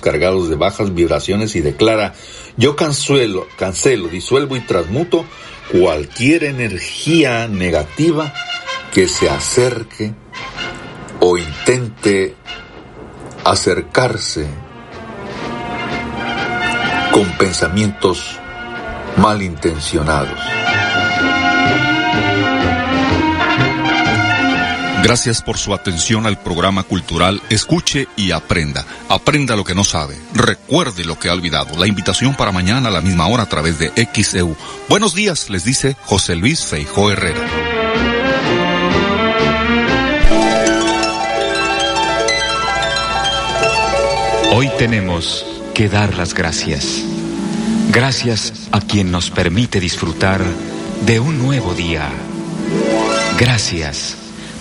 cargados de bajas vibraciones y declara, yo cancelo, cancelo, disuelvo y transmuto cualquier energía negativa que se acerque o intente acercarse con pensamientos malintencionados. Gracias por su atención al programa cultural Escuche y Aprenda. Aprenda lo que no sabe. Recuerde lo que ha olvidado. La invitación para mañana a la misma hora a través de XEU. Buenos días, les dice José Luis Feijó Herrera. Hoy tenemos que dar las gracias. Gracias a quien nos permite disfrutar de un nuevo día. Gracias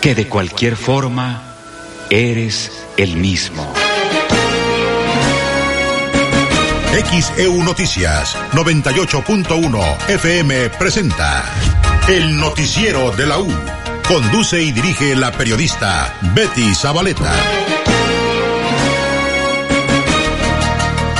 que de cualquier forma eres el mismo. XEU Noticias 98.1 FM presenta El Noticiero de la U. Conduce y dirige la periodista Betty Zabaleta.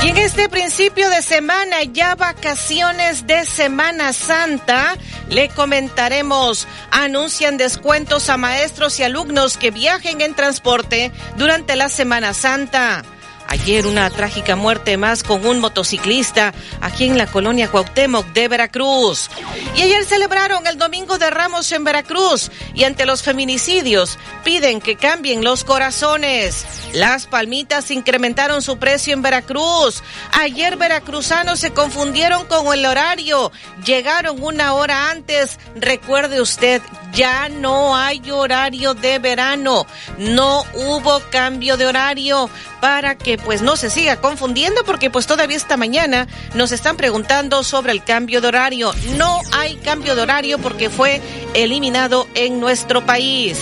Y en este principio de semana, ya vacaciones de Semana Santa, le comentaremos, anuncian descuentos a maestros y alumnos que viajen en transporte durante la Semana Santa. Ayer una trágica muerte más con un motociclista aquí en la colonia Cuauhtémoc de Veracruz. Y ayer celebraron el Domingo de Ramos en Veracruz y ante los feminicidios piden que cambien los corazones. Las palmitas incrementaron su precio en Veracruz. Ayer veracruzanos se confundieron con el horario. Llegaron una hora antes. Recuerde usted, ya no hay horario de verano. No hubo cambio de horario para que pues no se siga confundiendo porque pues todavía esta mañana nos están preguntando sobre el cambio de horario. No hay cambio de horario porque fue eliminado en nuestro país.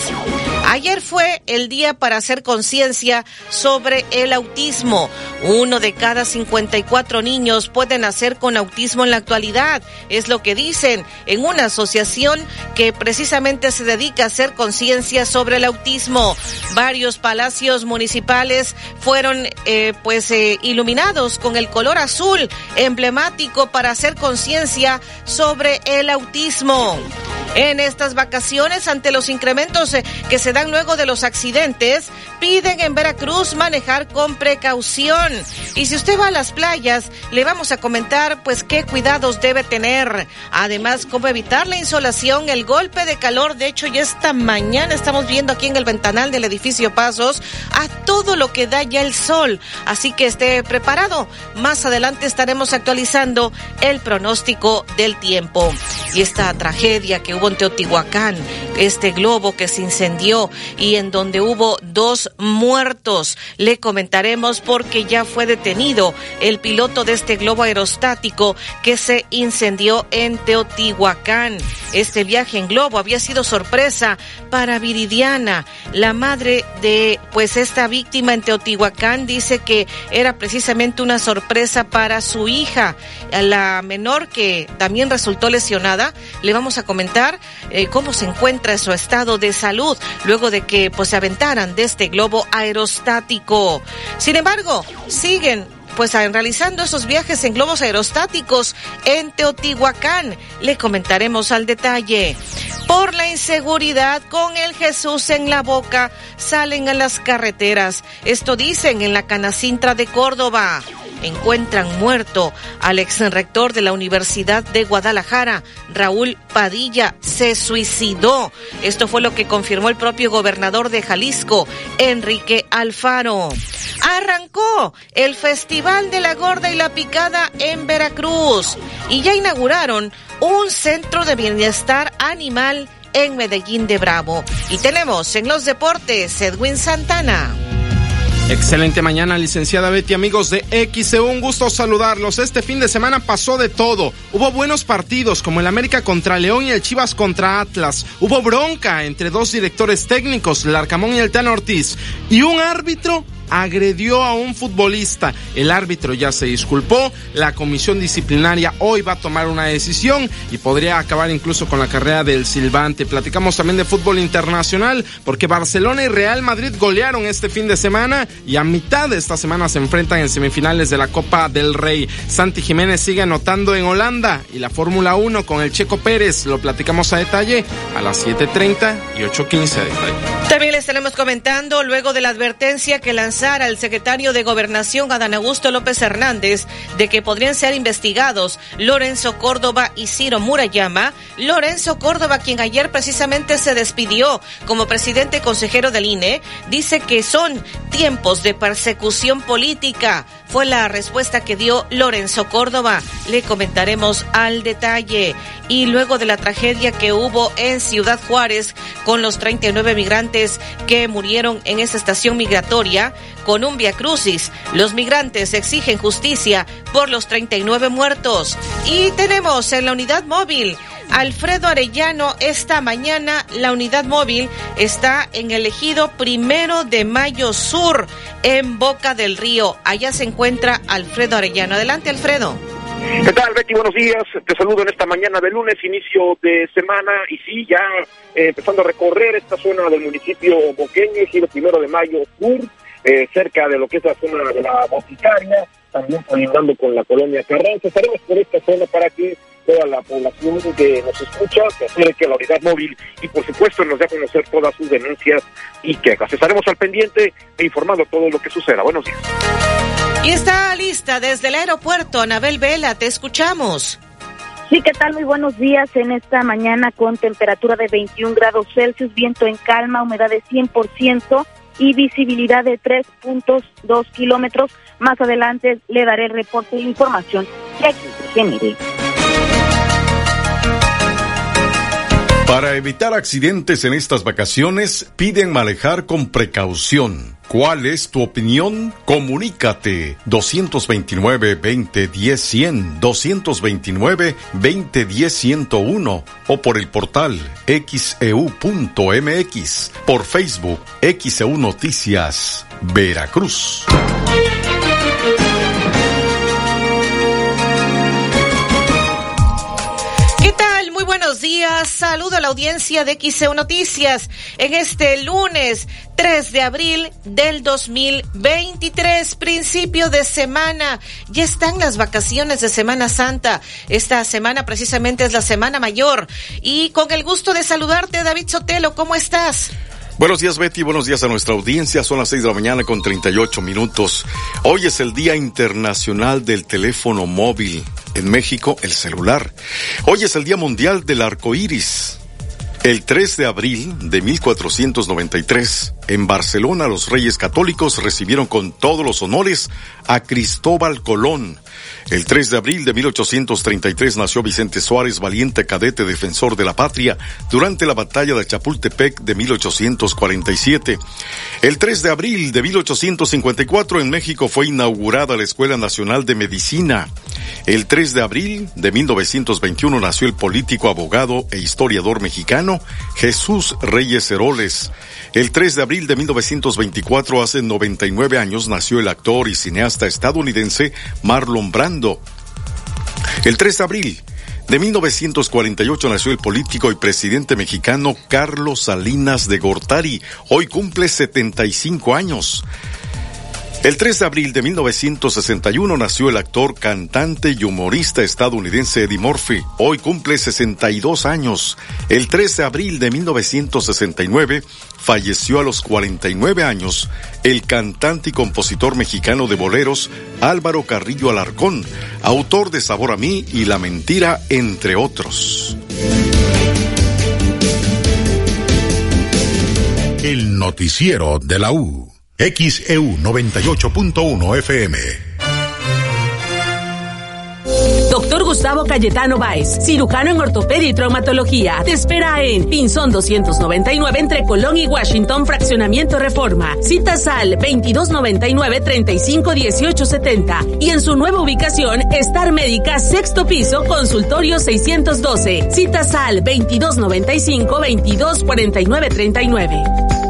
Ayer fue el día para hacer conciencia sobre el autismo. Uno de cada 54 niños puede nacer con autismo en la actualidad. Es lo que dicen en una asociación que precisamente se dedica a hacer conciencia sobre el autismo. Varios palacios municipales fueron eh, pues eh, iluminados con el color azul emblemático para hacer conciencia sobre el autismo. En estas vacaciones, ante los incrementos eh, que se dan luego de los accidentes, piden en Veracruz manejar con precaución. Y si usted va a las playas, le vamos a comentar pues qué cuidados debe tener. Además, cómo evitar la insolación, el golpe de calor. De hecho, ya esta mañana estamos viendo aquí en el ventanal del edificio Pasos a todo lo que da ya el sol. Así que esté preparado. Más adelante estaremos actualizando el pronóstico del tiempo. Y esta tragedia que hubo en Teotihuacán, este globo que se incendió y en donde hubo dos muertos. Le comentaremos porque ya fue detenido el piloto de este globo aerostático que se incendió en Teotihuacán. Este viaje en globo había sido sorpresa para Viridiana, la madre de pues esta víctima en Teotihuacán dice que era precisamente una sorpresa para su hija, la menor que también resultó lesionada. Le vamos a comentar eh, cómo se encuentra su estado de salud luego de que pues se aventaran de este globo aerostático. Sin embargo, siguen pues realizando esos viajes en globos aerostáticos en Teotihuacán. Le comentaremos al detalle. Por la inseguridad con el Jesús en la boca salen a las carreteras. Esto dicen en la Canacintra de Córdoba. Encuentran muerto al ex rector de la Universidad de Guadalajara, Raúl Padilla, se suicidó. Esto fue lo que confirmó el propio gobernador de Jalisco, Enrique Alfaro. Arrancó el Festival de la Gorda y la Picada en Veracruz y ya inauguraron un centro de bienestar animal en Medellín de Bravo. Y tenemos en los deportes Edwin Santana. Excelente mañana, licenciada Betty, amigos de XE, un gusto saludarlos. Este fin de semana pasó de todo. Hubo buenos partidos como el América contra León y el Chivas contra Atlas. Hubo bronca entre dos directores técnicos, el Arcamón y el Tano Ortiz. Y un árbitro agredió a un futbolista. El árbitro ya se disculpó, la comisión disciplinaria hoy va a tomar una decisión y podría acabar incluso con la carrera del silbante. Platicamos también de fútbol internacional porque Barcelona y Real Madrid golearon este fin de semana y a mitad de esta semana se enfrentan en semifinales de la Copa del Rey. Santi Jiménez sigue anotando en Holanda y la Fórmula 1 con el Checo Pérez. Lo platicamos a detalle a las 7.30 y 8.15 a detalle. También les estaremos comentando luego de la advertencia que lanzó al secretario de Gobernación, Adán Augusto López Hernández, de que podrían ser investigados Lorenzo Córdoba y Ciro Murayama. Lorenzo Córdoba, quien ayer precisamente se despidió como presidente consejero del INE, dice que son tiempos de persecución política. Fue la respuesta que dio Lorenzo Córdoba. Le comentaremos al detalle. Y luego de la tragedia que hubo en Ciudad Juárez con los 39 migrantes que murieron en esa estación migratoria, con un via crucis. Los migrantes exigen justicia por los 39 muertos. Y tenemos en la unidad móvil Alfredo Arellano esta mañana. La unidad móvil está en el ejido primero de Mayo Sur, en Boca del Río. Allá se encuentra Alfredo Arellano. Adelante, Alfredo. ¿Qué tal, Betty? Buenos días. Te saludo en esta mañana de lunes, inicio de semana. Y sí, ya eh, empezando a recorrer esta zona del municipio boqueño, ejido primero de Mayo Sur eh, cerca de lo que es la zona de la Boticaria, también colindando con la colonia Carranza. Estaremos por esta zona para que toda la población que nos escucha se acerque a la unidad móvil y por supuesto nos dé a conocer todas sus denuncias y quejas. Estaremos al pendiente e informando todo lo que suceda. Buenos días. Y está lista desde el aeropuerto, Anabel Vela, te escuchamos. Sí, ¿qué tal? Muy buenos días en esta mañana con temperatura de 21 grados Celsius, viento en calma, humedad de 100% y visibilidad de 3.2 kilómetros. Más adelante le daré el reporte de información que aquí se genere. Para evitar accidentes en estas vacaciones, piden manejar con precaución. ¿Cuál es tu opinión? Comunícate 229-2010-100, 229-2010-101 o por el portal xeu.mx, e por Facebook XEU Noticias, Veracruz. Buenos días. Saludo a la audiencia de XEU Noticias en este lunes 3 de abril del 2023, principio de semana. Ya están las vacaciones de Semana Santa. Esta semana precisamente es la Semana Mayor. Y con el gusto de saludarte, David Sotelo, ¿cómo estás? Buenos días Betty, buenos días a nuestra audiencia. Son las 6 de la mañana con 38 minutos. Hoy es el Día Internacional del Teléfono Móvil. En México, el celular. Hoy es el Día Mundial del Arco Iris. El 3 de abril de 1493, en Barcelona los reyes católicos recibieron con todos los honores a Cristóbal Colón, el 3 de abril de 1833 nació Vicente Suárez, valiente cadete defensor de la patria durante la batalla de Chapultepec de 1847. El 3 de abril de 1854 en México fue inaugurada la Escuela Nacional de Medicina. El 3 de abril de 1921 nació el político, abogado e historiador mexicano Jesús Reyes Heroles. El 3 de abril de 1924, hace 99 años, nació el actor y cineasta estadounidense Marlon Brando. El 3 de abril de 1948 nació el político y presidente mexicano Carlos Salinas de Gortari. Hoy cumple 75 años. El 3 de abril de 1961 nació el actor, cantante y humorista estadounidense Eddie Murphy. Hoy cumple 62 años. El 3 de abril de 1969 falleció a los 49 años el cantante y compositor mexicano de boleros Álvaro Carrillo Alarcón, autor de Sabor a mí y La Mentira, entre otros. El noticiero de la U. XEU 98.1 FM. Doctor Gustavo Cayetano Báez, cirujano en ortopedia y traumatología. Te espera en Pinzón 299 entre Colón y Washington, Fraccionamiento Reforma. Citas al 2299-351870. Y en su nueva ubicación, Star Médica, sexto piso, consultorio 612. Citas al 2295-224939.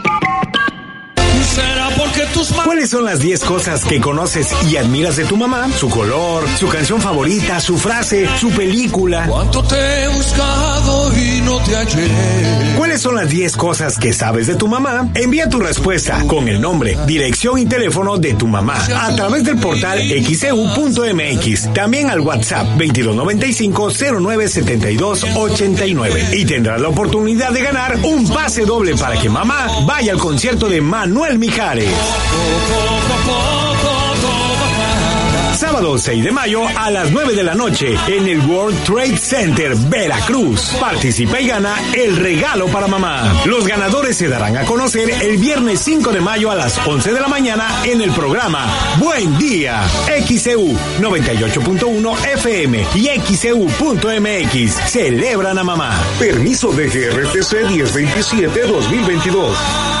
¿Cuáles son las 10 cosas que conoces y admiras de tu mamá? Su color, su canción favorita, su frase, su película. ¿Cuánto te he buscado y no te hallé? ¿Cuáles son las 10 cosas que sabes de tu mamá? Envía tu respuesta con el nombre, dirección y teléfono de tu mamá a través del portal xeu.mx. También al WhatsApp 2295-097289. Y tendrás la oportunidad de ganar un pase doble para que mamá vaya al concierto de Manuel Mijares. Sábado 6 de mayo a las 9 de la noche en el World Trade Center, Veracruz. Participa y gana el regalo para mamá. Los ganadores se darán a conocer el viernes 5 de mayo a las 11 de la mañana en el programa Buen Día. XCU 98.1 FM y XCU.mx. Celebran a mamá. Permiso de GRTC 1027-2022.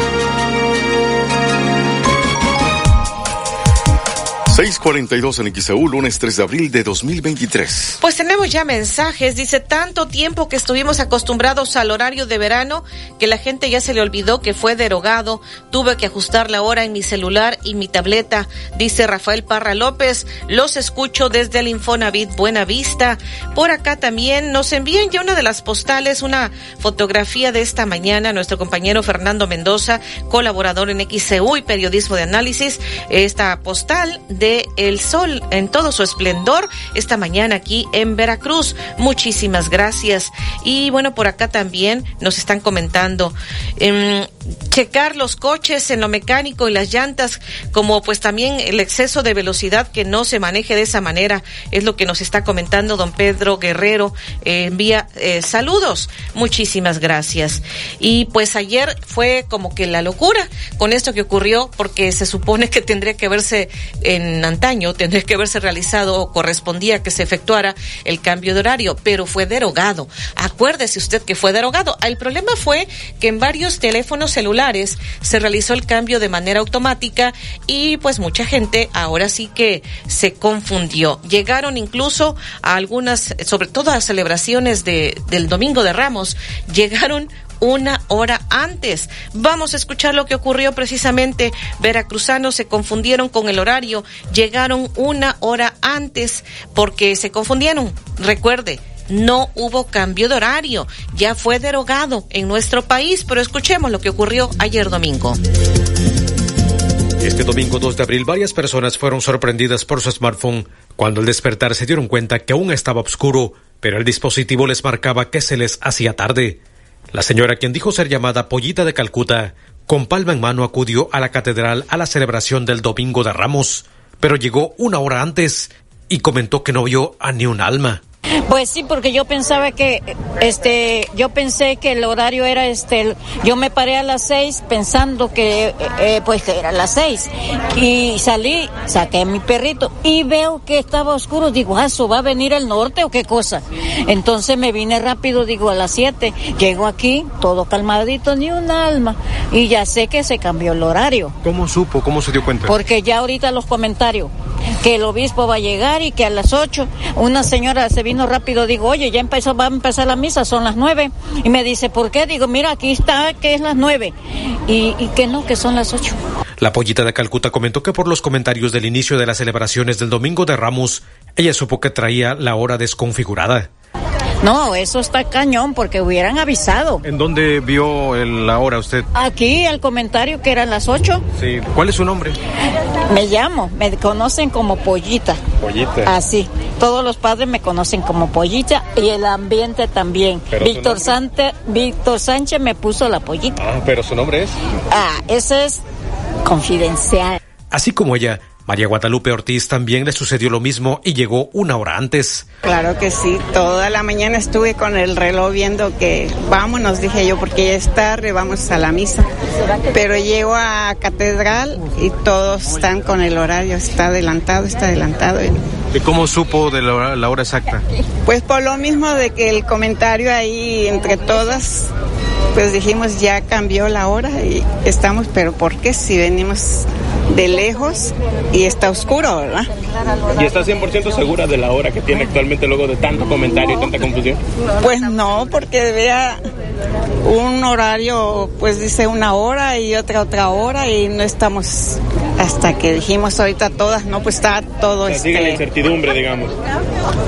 642 en XEU, lunes 3 de abril de 2023. Pues tenemos ya mensajes. Dice, tanto tiempo que estuvimos acostumbrados al horario de verano que la gente ya se le olvidó que fue derogado. Tuve que ajustar la hora en mi celular y mi tableta. Dice Rafael Parra López, los escucho desde el Infonavit Buena Vista. Por acá también nos envían ya una de las postales, una fotografía de esta mañana. Nuestro compañero Fernando Mendoza, colaborador en XEU y periodismo de análisis. Esta postal de El Sol en todo su esplendor esta mañana aquí en Veracruz. Muchísimas gracias. Y bueno, por acá también nos están comentando. Eh, checar los coches en lo mecánico y las llantas, como pues también el exceso de velocidad que no se maneje de esa manera, es lo que nos está comentando don Pedro Guerrero. Eh, envía eh, saludos, muchísimas gracias. Y pues ayer fue como que la locura con esto que ocurrió, porque se supone que tendría que verse en antaño, tendría que haberse realizado o correspondía que se efectuara el cambio de horario, pero fue derogado. Acuérdese usted que fue derogado. El problema fue que en varios teléfonos celulares se realizó el cambio de manera automática y pues mucha gente ahora sí que se confundió. Llegaron incluso a algunas, sobre todo a celebraciones de, del Domingo de Ramos, llegaron una hora antes. Vamos a escuchar lo que ocurrió precisamente. Veracruzanos se confundieron con el horario, llegaron una hora antes porque se confundieron. Recuerde, no hubo cambio de horario, ya fue derogado en nuestro país, pero escuchemos lo que ocurrió ayer domingo. Este domingo 2 de abril varias personas fueron sorprendidas por su smartphone cuando al despertar se dieron cuenta que aún estaba oscuro, pero el dispositivo les marcaba que se les hacía tarde. La señora, quien dijo ser llamada Pollita de Calcuta, con palma en mano acudió a la catedral a la celebración del Domingo de Ramos, pero llegó una hora antes y comentó que no vio a ni un alma. Pues sí, porque yo pensaba que, este, yo pensé que el horario era este, yo me paré a las seis pensando que, eh, pues que era las seis y salí, saqué a mi perrito y veo que estaba oscuro, digo, ah, ¿eso va a venir el norte o qué cosa? Entonces me vine rápido, digo, a las siete, llego aquí, todo calmadito, ni un alma y ya sé que se cambió el horario. ¿Cómo supo? ¿Cómo se dio cuenta? Porque ya ahorita los comentarios, que el obispo va a llegar y que a las ocho una señora se vino rápido, digo, oye, ya empezó, va a empezar la misa, son las nueve. Y me dice, ¿por qué? Digo, mira, aquí está que es las nueve. Y, y que no, que son las ocho. La pollita de Calcuta comentó que por los comentarios del inicio de las celebraciones del Domingo de Ramos, ella supo que traía la hora desconfigurada. No, eso está cañón porque hubieran avisado. ¿En dónde vio el- la hora usted? Aquí el comentario que eran las ocho. Sí. ¿Cuál es su nombre? Me llamo, me conocen como Pollita. Pollita. Así. Todos los padres me conocen como Pollita y el ambiente también. Víctor. Sante- Víctor Sánchez me puso la Pollita. Ah, pero su nombre es. Ah, ese es confidencial. Así como ella, María Guadalupe Ortiz también le sucedió lo mismo y llegó una hora antes. Claro que sí, toda la mañana estuve con el reloj viendo que vámonos, dije yo, porque ya es tarde, vamos a la misa. Pero llego a catedral y todos están con el horario, está adelantado, está adelantado. ¿Y cómo supo de la hora, la hora exacta? Pues por lo mismo de que el comentario ahí entre todas, pues dijimos ya cambió la hora y estamos, pero ¿por qué si venimos de lejos y está oscuro, verdad? ¿Y está 100% segura de la hora que tiene actualmente luego de tanto comentario y tanta confusión? Pues no, porque vea un horario, pues dice una hora y otra otra hora y no estamos hasta que dijimos ahorita todas, no, pues está todo O sea, sigue la este, incertidumbre, digamos.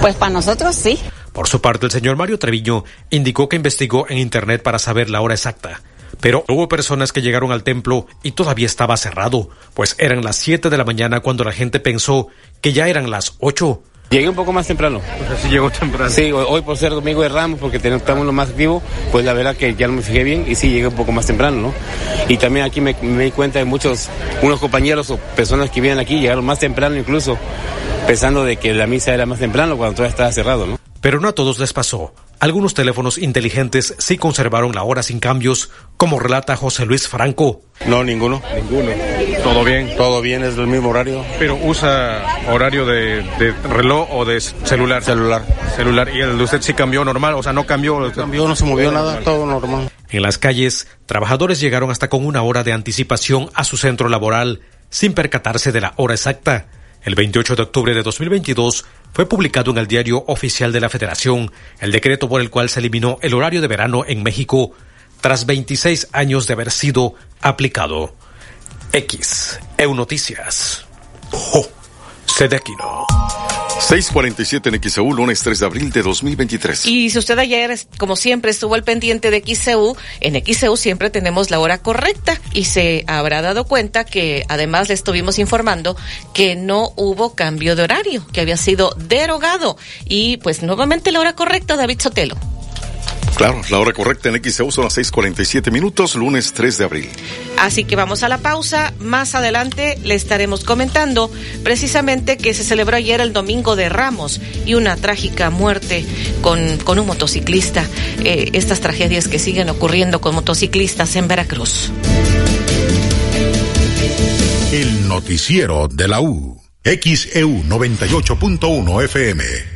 pues para nosotros sí. Por su parte, el señor Mario Treviño indicó que investigó en Internet para saber la hora exacta. Pero hubo personas que llegaron al templo y todavía estaba cerrado, pues eran las 7 de la mañana cuando la gente pensó que ya eran las 8. Llegué un poco más temprano. O sea, sí llegó temprano. Sí, hoy por ser domingo de Ramos, porque estamos lo más activo, pues la verdad que ya no me fijé bien y sí llegué un poco más temprano, ¿no? Y también aquí me, me di cuenta de muchos, unos compañeros o personas que vienen aquí llegaron más temprano incluso, pensando de que la misa era más temprano cuando todavía estaba cerrado, ¿no? Pero no a todos les pasó. Algunos teléfonos inteligentes sí conservaron la hora sin cambios, como relata José Luis Franco. No, ninguno. Ninguno. ¿Todo bien? Todo bien, es del mismo horario. ¿Pero usa horario de, de reloj o de celular? Celular. Celular. ¿Y el de usted sí cambió normal? O sea, no cambió. No cambió, no se movió nada, todo normal. En las calles, trabajadores llegaron hasta con una hora de anticipación a su centro laboral, sin percatarse de la hora exacta. El 28 de octubre de 2022 fue publicado en el Diario Oficial de la Federación el decreto por el cual se eliminó el horario de verano en México tras 26 años de haber sido aplicado. X, EU Noticias. Oh, Sedequino. 647 en XEU, lunes 3 de abril de 2023. Y si usted ayer, como siempre, estuvo al pendiente de XCU, en XCU siempre tenemos la hora correcta y se habrá dado cuenta que además le estuvimos informando que no hubo cambio de horario, que había sido derogado. Y pues nuevamente la hora correcta, David Sotelo. Claro, la hora correcta en XEU son las 6:47 minutos, lunes 3 de abril. Así que vamos a la pausa. Más adelante le estaremos comentando precisamente que se celebró ayer el Domingo de Ramos y una trágica muerte con, con un motociclista. Eh, estas tragedias que siguen ocurriendo con motociclistas en Veracruz. El noticiero de la U. XEU 98.1 FM.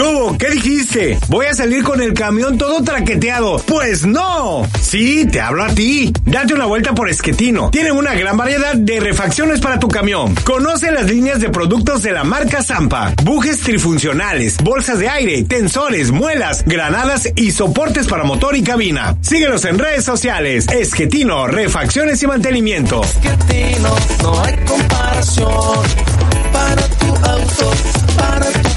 ¿Qué? ¿Qué dijiste? ¿Voy a salir con el camión todo traqueteado? Pues no. Sí, te hablo a ti. Date una vuelta por Esquetino. Tienen una gran variedad de refacciones para tu camión. Conoce las líneas de productos de la marca Zampa. Bujes trifuncionales, bolsas de aire, tensores, muelas, granadas y soportes para motor y cabina. Síguenos en redes sociales. Esquetino, refacciones y mantenimiento. no hay comparación para tu auto, para tu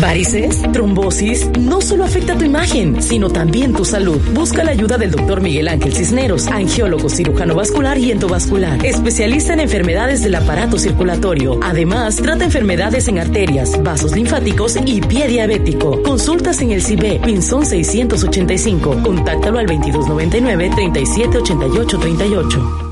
Varices, trombosis, no solo afecta tu imagen, sino también tu salud. Busca la ayuda del doctor Miguel Ángel Cisneros, angiólogo cirujano vascular y endovascular, especialista en enfermedades del aparato circulatorio. Además, trata enfermedades en arterias, vasos linfáticos y pie diabético. Consultas en el CIBE, Pinzón 685. Contáctalo al 2299 378838 38.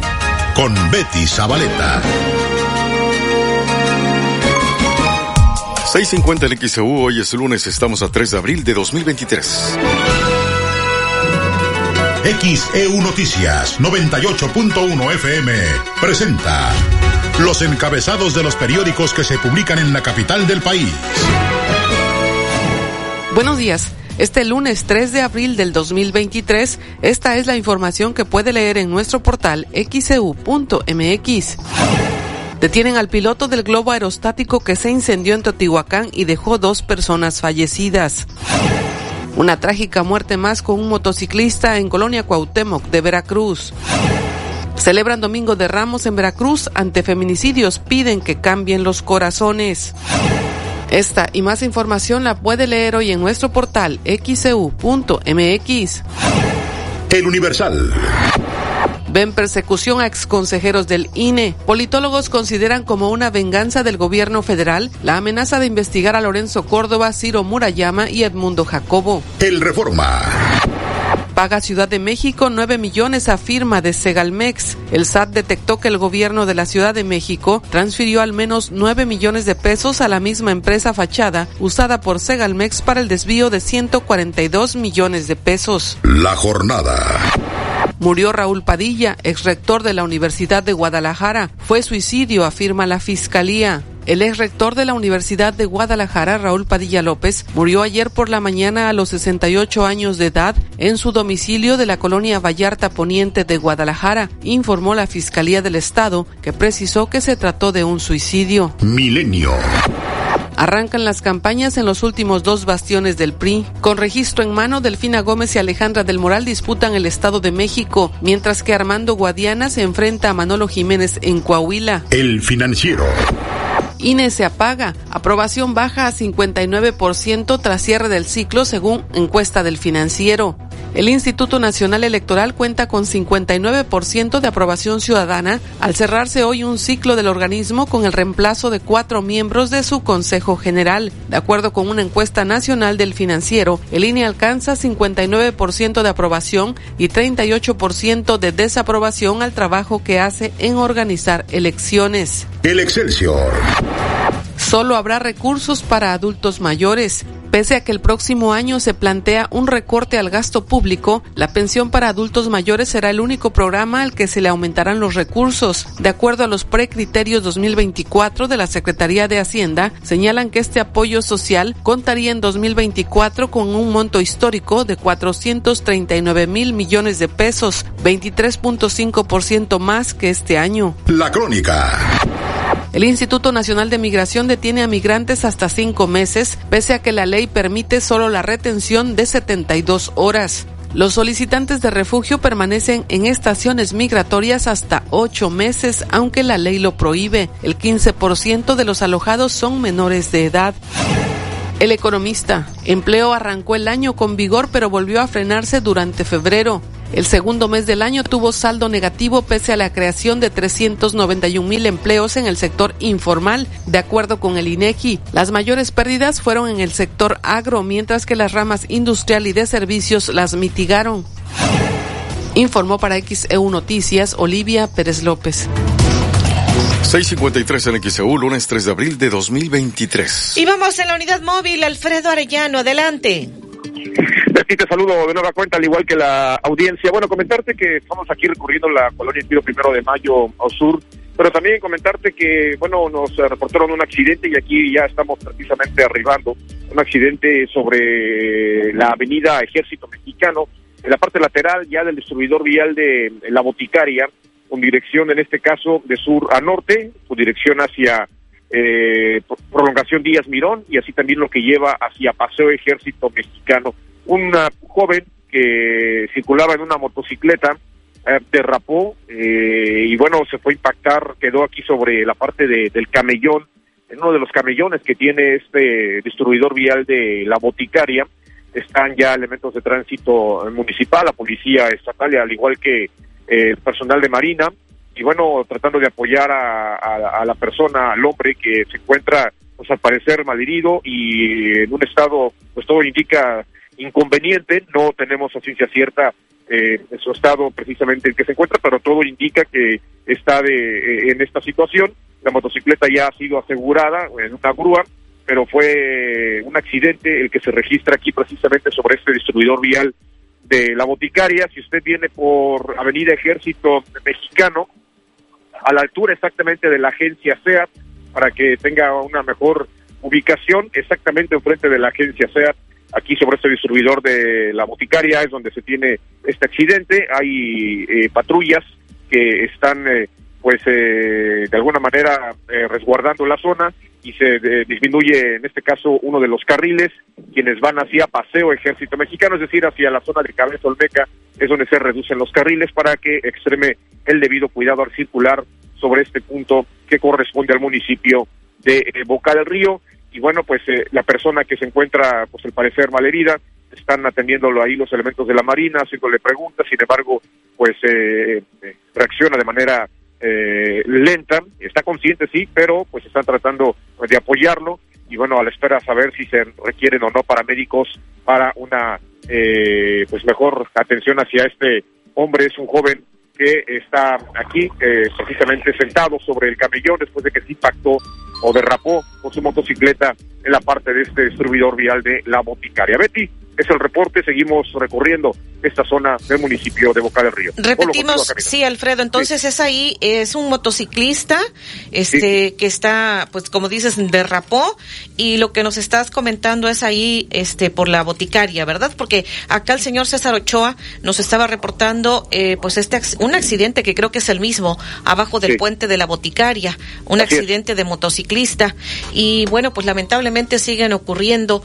con Betty Zabaleta. 650 el XEU, hoy es lunes, estamos a 3 de abril de 2023. XEU Noticias 98.1 FM presenta los encabezados de los periódicos que se publican en la capital del país. Buenos días. Este lunes 3 de abril del 2023, esta es la información que puede leer en nuestro portal xcu.mx. Detienen al piloto del globo aerostático que se incendió en Teotihuacán y dejó dos personas fallecidas. Una trágica muerte más con un motociclista en Colonia Cuauhtémoc de Veracruz. Celebran Domingo de Ramos en Veracruz ante feminicidios, piden que cambien los corazones. Esta y más información la puede leer hoy en nuestro portal xcu.mx. El Universal. Ven persecución a exconsejeros del INE. Politólogos consideran como una venganza del gobierno federal la amenaza de investigar a Lorenzo Córdoba, Ciro Murayama y Edmundo Jacobo. El Reforma. Paga Ciudad de México 9 millones a firma de Segalmex. El SAT detectó que el gobierno de la Ciudad de México transfirió al menos 9 millones de pesos a la misma empresa fachada usada por Segalmex para el desvío de 142 millones de pesos. La jornada. Murió Raúl Padilla, ex rector de la Universidad de Guadalajara. Fue suicidio, afirma la Fiscalía. El ex rector de la Universidad de Guadalajara, Raúl Padilla López, murió ayer por la mañana a los 68 años de edad en su domicilio de la colonia Vallarta Poniente de Guadalajara, informó la Fiscalía del Estado, que precisó que se trató de un suicidio. Milenio. Arrancan las campañas en los últimos dos bastiones del PRI. Con registro en mano, Delfina Gómez y Alejandra del Moral disputan el Estado de México, mientras que Armando Guadiana se enfrenta a Manolo Jiménez en Coahuila. El financiero. INE se apaga. Aprobación baja a 59% tras cierre del ciclo, según encuesta del financiero. El Instituto Nacional Electoral cuenta con 59% de aprobación ciudadana al cerrarse hoy un ciclo del organismo con el reemplazo de cuatro miembros de su Consejo General. De acuerdo con una encuesta nacional del financiero, el INE alcanza 59% de aprobación y 38% de desaprobación al trabajo que hace en organizar elecciones. El Excelsior. Solo habrá recursos para adultos mayores. Pese a que el próximo año se plantea un recorte al gasto público, la pensión para adultos mayores será el único programa al que se le aumentarán los recursos. De acuerdo a los precriterios 2024 de la Secretaría de Hacienda, señalan que este apoyo social contaría en 2024 con un monto histórico de 439 mil millones de pesos, 23.5% más que este año. La crónica. El Instituto Nacional de Migración detiene a migrantes hasta cinco meses, pese a que la ley permite solo la retención de 72 horas. Los solicitantes de refugio permanecen en estaciones migratorias hasta ocho meses, aunque la ley lo prohíbe. El 15% de los alojados son menores de edad. El economista. Empleo arrancó el año con vigor pero volvió a frenarse durante febrero. El segundo mes del año tuvo saldo negativo pese a la creación de 391 mil empleos en el sector informal, de acuerdo con el INEGI. Las mayores pérdidas fueron en el sector agro, mientras que las ramas industrial y de servicios las mitigaron. Informó para XEU Noticias Olivia Pérez López. 653 en XEU, lunes 3 de abril de 2023. Y vamos en la unidad móvil, Alfredo Arellano, adelante. Betty, te saludo de nueva cuenta, al igual que la audiencia. Bueno, comentarte que estamos aquí recorriendo la colonia Estilo Primero de Mayo al sur, Pero también comentarte que, bueno, nos reportaron un accidente y aquí ya estamos precisamente arribando. Un accidente sobre la avenida Ejército Mexicano, en la parte lateral ya del distribuidor vial de la Boticaria, con dirección en este caso de sur a norte, con dirección hacia eh, prolongación Díaz Mirón y así también lo que lleva hacia Paseo Ejército Mexicano. Un joven que circulaba en una motocicleta eh, derrapó eh, y bueno, se fue a impactar, quedó aquí sobre la parte del camellón, en uno de los camellones que tiene este distribuidor vial de la boticaria. Están ya elementos de tránsito municipal, la policía estatal, al igual que el personal de Marina, y bueno, tratando de apoyar a, la persona, al hombre que se encuentra, pues al parecer malherido y en un estado, pues todo indica inconveniente, no tenemos a ciencia cierta eh, su estado precisamente en que se encuentra, pero todo indica que está de, eh, en esta situación. La motocicleta ya ha sido asegurada en una grúa, pero fue un accidente el que se registra aquí precisamente sobre este distribuidor vial de la boticaria. Si usted viene por Avenida Ejército Mexicano, a la altura exactamente de la agencia SEAT, para que tenga una mejor ubicación, exactamente enfrente de la agencia SEAT, aquí sobre este distribuidor de la boticaria es donde se tiene este accidente. Hay eh, patrullas que están, eh, pues, eh, de alguna manera resguardando la zona y se disminuye, en este caso, uno de los carriles, quienes van hacia Paseo Ejército Mexicano, es decir, hacia la zona de Cabeza Olmeca, es donde se reducen los carriles para que extreme el debido cuidado al circular sobre este punto que corresponde al municipio de Boca del Río. Y bueno, pues eh, la persona que se encuentra, pues al parecer malherida, están atendiéndolo ahí los elementos de la Marina, haciéndole preguntas, sin embargo, pues eh, eh, reacciona de manera lenta, está consciente, sí, pero pues están tratando de apoyarlo. Y bueno, a la espera de saber si se requieren o no paramédicos para una pues mejor atención hacia este hombre, es un joven que está aquí precisamente sentado sobre el camellón después de que se impactó o derrapó con su motocicleta en la parte de este distribuidor vial de la boticaria. Betty, es el reporte, seguimos recorriendo esta zona del municipio de Boca del Río. Repetimos, sí, Alfredo, entonces es ahí, es un motociclista, este, que está, pues como dices, derrapó, y lo que nos estás comentando es ahí, este, por la boticaria, ¿verdad? Porque acá el señor César Ochoa nos estaba reportando, eh, pues este, un accidente que creo que es el mismo, abajo del puente de la boticaria, un accidente de motociclista, y bueno, pues lamentablemente siguen ocurriendo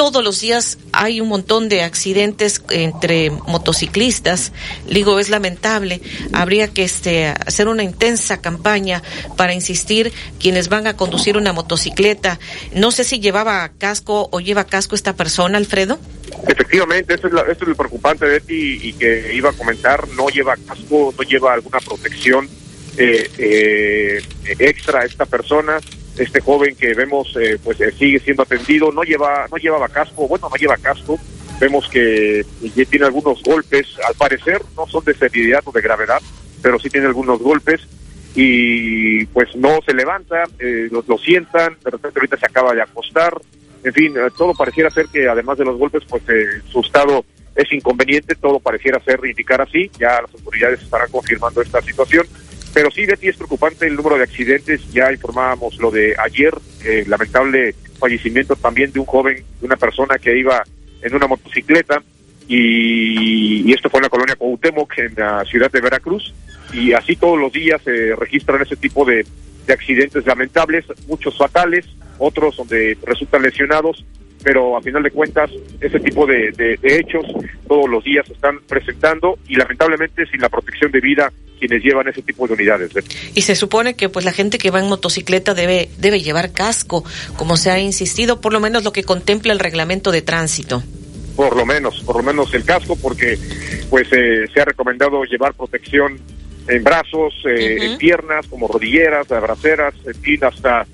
todos los días hay un montón de accidentes entre motociclistas. Digo, es lamentable. Habría que este, hacer una intensa campaña para insistir quienes van a conducir una motocicleta. No sé si llevaba casco o lleva casco esta persona, Alfredo. Efectivamente, eso es, lo, es preocupante, Betty, y que iba a comentar. No lleva casco, no lleva alguna protección eh, eh, extra a esta persona este joven que vemos eh, pues eh, sigue siendo atendido no lleva no llevaba casco bueno no lleva casco vemos que tiene algunos golpes al parecer no son de seriedad o de gravedad pero sí tiene algunos golpes y pues no se levanta eh, lo, lo, sientan de repente ahorita se acaba de acostar en fin todo pareciera ser que además de los golpes pues su estado es inconveniente todo pareciera ser indicar así ya las autoridades estarán confirmando esta situación pero sí, Betty, es preocupante el número de accidentes. Ya informábamos lo de ayer, el lamentable fallecimiento también de un joven, de una persona que iba en una motocicleta. Y, esto fue en la colonia Cuauhtémoc, en la ciudad de Veracruz. Y así todos los días se registran ese tipo de, de accidentes lamentables, muchos fatales, otros donde resultan lesionados pero a final de cuentas ese tipo de, de, hechos todos los días se están presentando y lamentablemente sin la protección de vida quienes llevan ese tipo de unidades. ¿eh? Y se supone que pues la gente que va en motocicleta debe debe llevar casco, como se ha insistido, por lo menos lo que contempla el reglamento de tránsito. Por lo menos, por lo menos el casco, porque pues eh, se ha recomendado llevar protección en brazos, eh, en piernas, como rodilleras, braceras, en fin, hasta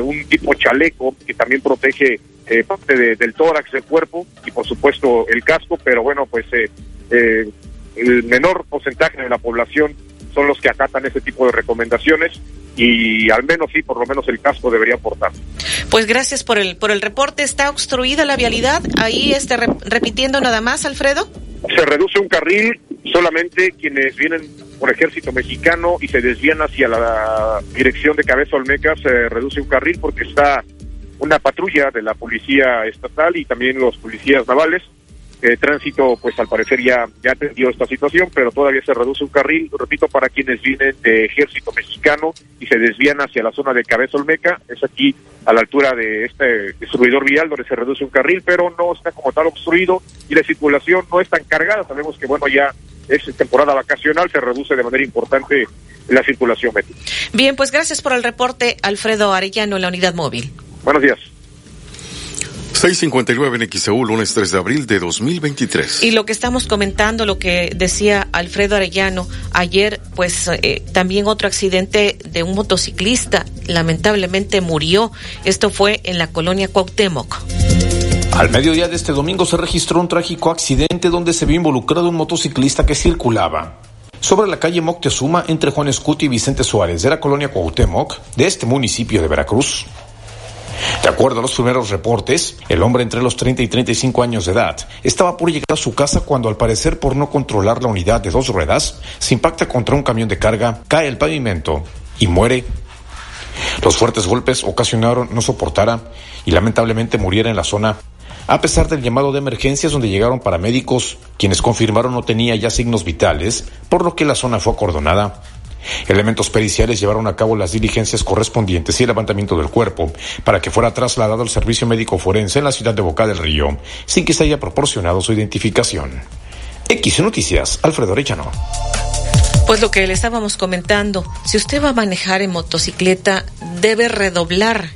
un tipo chaleco que también protege eh, parte del tórax del cuerpo y por supuesto el casco, pero bueno, pues eh, eh, el menor porcentaje de la población son los que acatan ese tipo de recomendaciones y al menos sí, por lo menos el casco debería portar. Pues gracias por el por el reporte. ¿Está obstruida la vialidad? Ahí está repitiendo nada más, Alfredo. Se reduce un carril solamente quienes vienen por ejército mexicano y se desvían hacia la dirección de Cabeza Olmeca, se reduce un carril porque está una patrulla de la policía estatal y también los policías navales. Eh, tránsito, pues al parecer ya, ya atendió esta situación, pero todavía se reduce un carril, repito, para quienes vienen de ejército mexicano y se desvían hacia la zona de Cabeza Olmeca, es aquí a la altura de este distribuidor vial donde se reduce un carril, pero no está como tal obstruido y la circulación no es tan cargada, sabemos que bueno, ya es temporada vacacional, se reduce de manera importante la circulación. Bien, pues gracias por el reporte, Alfredo Arellano, la unidad móvil. Buenos días. 659 en XEU, lunes 3 de abril de 2023. Y lo que estamos comentando, lo que decía Alfredo Arellano ayer, pues eh, también otro accidente de un motociclista, lamentablemente murió. Esto fue en la colonia Cuauhtémoc. Al mediodía de este domingo se registró un trágico accidente donde se vio involucrado un motociclista que circulaba sobre la calle Moctezuma entre Juan Escuti y Vicente Suárez de la colonia Cuauhtémoc de este municipio de Veracruz. De acuerdo a los primeros reportes, el hombre entre los 30 y 35 años de edad estaba por llegar a su casa cuando al parecer por no controlar la unidad de dos ruedas, se impacta contra un camión de carga, cae el pavimento y muere. Los fuertes golpes ocasionaron no soportara y lamentablemente muriera en la zona a pesar del llamado de emergencias donde llegaron paramédicos, quienes confirmaron no tenía ya signos vitales, por lo que la zona fue acordonada. Elementos periciales llevaron a cabo las diligencias correspondientes y el levantamiento del cuerpo para que fuera trasladado al servicio médico forense en la ciudad de Boca del Río, sin que se haya proporcionado su identificación. X Noticias, Alfredo Arellano. Pues lo que le estábamos comentando, si usted va a manejar en motocicleta, debe redoblar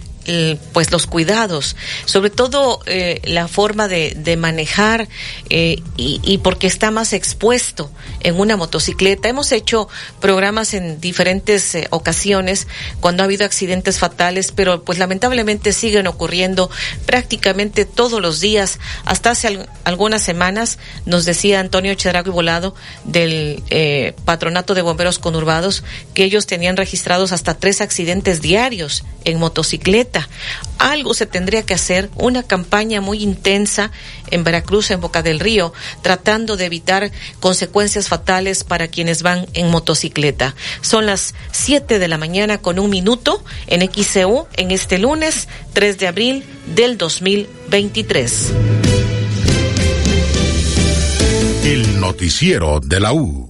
pues los cuidados, sobre todo eh, la forma de, manejar eh, y, porque está más expuesto en una motocicleta. Hemos hecho programas en diferentes eh, ocasiones cuando ha habido accidentes fatales, pero pues lamentablemente siguen ocurriendo prácticamente todos los días. Hasta hace al, algunas semanas nos decía Antonio Chedrago y Volado del Patronato de Bomberos Conurbados que ellos tenían registrados hasta tres accidentes diarios en motocicleta. Algo se tendría que hacer, una campaña muy intensa en Veracruz, en Boca del Río, tratando de evitar consecuencias fatales para quienes van en motocicleta. Son las 7 de la mañana con un minuto en XCU en este lunes 3 de abril del 2023. El noticiero de la U.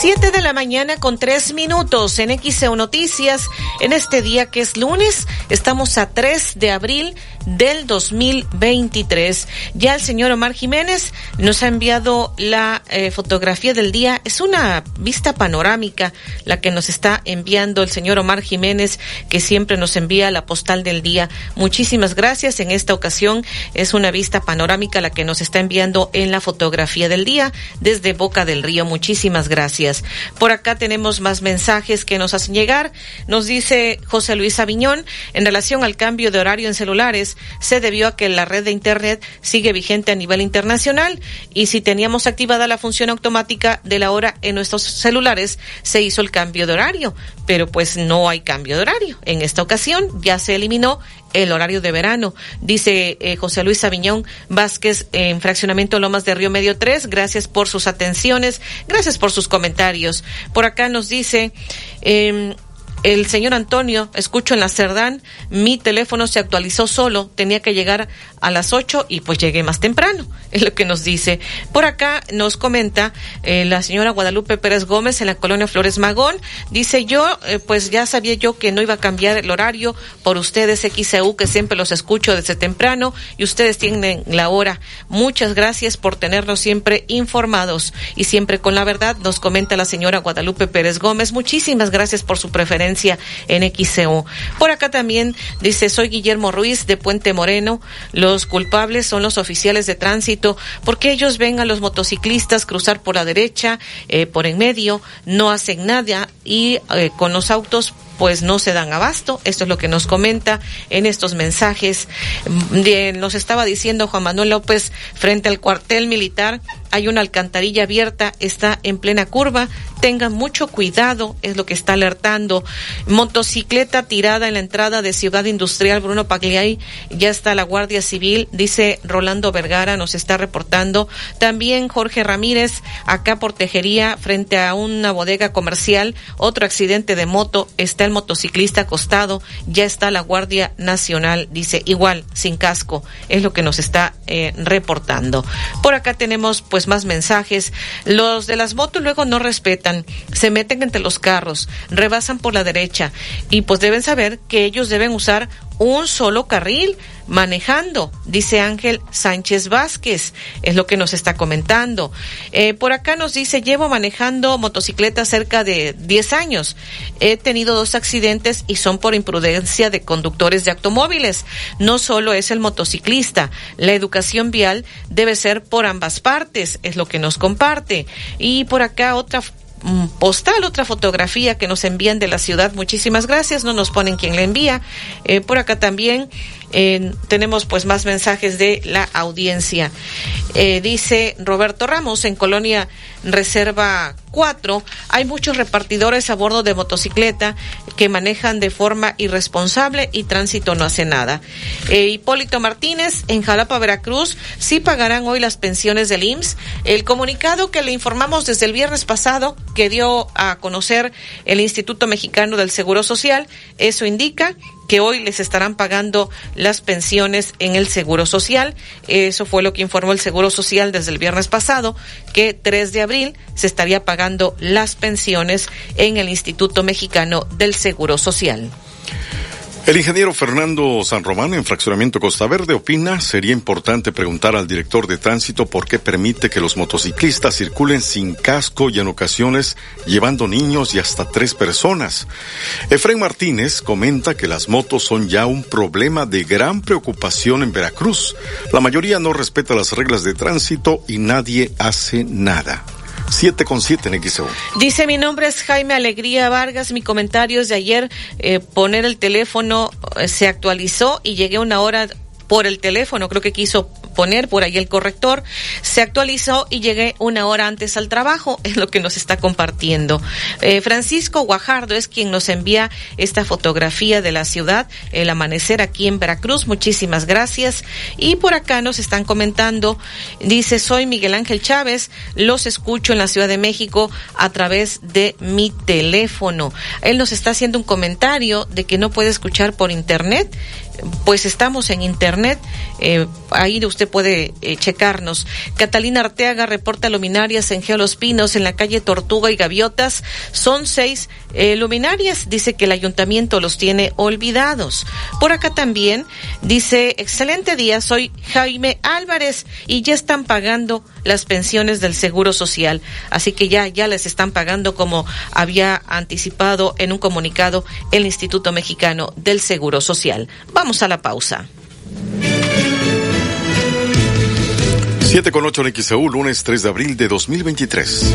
Siete de la mañana con tres minutos en XEU Noticias. En este día que es lunes, estamos a 3 de abril del 2023. Ya el señor Omar Jiménez nos ha enviado la eh, fotografía del día. Es una vista panorámica la que nos está enviando el señor Omar Jiménez, que siempre nos envía la postal del día. Muchísimas gracias. En esta ocasión es una vista panorámica la que nos está enviando en la fotografía del día desde Boca del Río. Muchísimas gracias. Por acá tenemos más mensajes que nos hacen llegar. Nos dice José Luis Aviñón, en relación al cambio de horario en celulares, se debió a que la red de Internet sigue vigente a nivel internacional y si teníamos activada la función automática de la hora en nuestros celulares, se hizo el cambio de horario, pero pues no hay cambio de horario. En esta ocasión ya se eliminó el horario de verano. Dice eh, José Luis Aviñón Vázquez en Fraccionamiento Lomas de Río Medio 3. Gracias por sus atenciones, gracias por sus comentarios. Por acá nos dice... Eh, el señor Antonio, escucho en la Cerdán, mi teléfono se actualizó solo, tenía que llegar a las 8 y pues llegué más temprano, es lo que nos dice. Por acá nos comenta eh, la señora Guadalupe Pérez Gómez en la colonia Flores Magón, dice yo, eh, pues ya sabía yo que no iba a cambiar el horario por ustedes XEU, que siempre los escucho desde temprano y ustedes tienen la hora. Muchas gracias por tenernos siempre informados y siempre con la verdad, nos comenta la señora Guadalupe Pérez Gómez. Muchísimas gracias por su preferencia Por acá también dice, soy Guillermo Ruiz de Puente Moreno. Los culpables son los oficiales de tránsito porque ellos ven a los motociclistas cruzar por la derecha, eh, por en medio, no hacen nada y eh, con los autos pues no se dan abasto. Esto es lo que nos comenta en estos mensajes. De, nos estaba diciendo Juan Manuel López frente al cuartel militar hay una alcantarilla abierta, está en plena curva, tengan mucho cuidado, es lo que está alertando. Motocicleta tirada en la entrada de Ciudad Industrial Bruno Pagliai, ya está la Guardia Civil, dice Rolando Vergara, nos está reportando. También Jorge Ramírez, acá por Tejería, frente a una bodega comercial, otro accidente de moto, está el motociclista acostado, ya está la Guardia Nacional, dice igual, sin casco, es lo que nos está eh, reportando. Por acá tenemos pues más mensajes. Los de las motos luego no respetan, se meten entre los carros, rebasan por la derecha y pues deben saber que ellos deben usar un solo carril manejando, dice Ángel Sánchez Vázquez, es lo que nos está comentando. Eh, por acá nos dice, llevo manejando motocicleta cerca de 10 años. He tenido dos accidentes y son por imprudencia de conductores de automóviles. No solo es el motociclista, la educación vial debe ser por ambas partes, es lo que nos comparte. Y por acá otra postal, otra fotografía que nos envían de la ciudad. Muchísimas gracias. No nos ponen quién la envía. Eh, por acá también eh, tenemos pues más mensajes de la audiencia. Eh, dice Roberto Ramos en Colonia Reserva 4, hay muchos repartidores a bordo de motocicleta que manejan de forma irresponsable y tránsito no hace nada. Eh, Hipólito Martínez en Jalapa, Veracruz, sí pagarán hoy las pensiones del IMSS. El comunicado que le informamos desde el viernes pasado que dio a conocer el Instituto Mexicano del Seguro Social, eso indica que hoy les estarán pagando las pensiones en el Seguro Social. Eso fue lo que informó el Seguro Social desde el viernes pasado, que 3 de abril se estaría pagando las pensiones en el Instituto Mexicano del Seguro Social. El ingeniero Fernando San Román en Fraccionamiento Costa Verde opina sería importante preguntar al director de tránsito por qué permite que los motociclistas circulen sin casco y en ocasiones llevando niños y hasta tres personas. Efraín Martínez comenta que las motos son ya un problema de gran preocupación en Veracruz. La mayoría no respeta las reglas de tránsito y nadie hace nada. 7 con 7 en XO. Dice, mi nombre es Jaime Alegría Vargas, mi comentario es de ayer, eh, poner el teléfono eh, se actualizó y llegué una hora por el teléfono, creo que quiso poner por ahí el corrector, se actualizó y llegué una hora antes al trabajo, es lo que nos está compartiendo. Eh, Francisco Guajardo es quien nos envía esta fotografía de la ciudad, el amanecer aquí en Veracruz, muchísimas gracias. Y por acá nos están comentando, dice, soy Miguel Ángel Chávez, los escucho en la Ciudad de México a través de mi teléfono. Él nos está haciendo un comentario de que no puede escuchar por internet pues estamos en internet, eh, ahí usted puede eh, checarnos. Catalina Arteaga reporta luminarias en Geolos Pinos, en la calle Tortuga y Gaviotas. Son seis eh, luminarias, dice que el ayuntamiento los tiene olvidados. Por acá también dice, excelente día, soy Jaime Álvarez y ya están pagando las pensiones del Seguro Social. Así que ya, ya les están pagando como había anticipado en un comunicado el Instituto Mexicano del Seguro Social. Vamos a la pausa. 7 con 8 en XEU, lunes 3 de abril de 2023.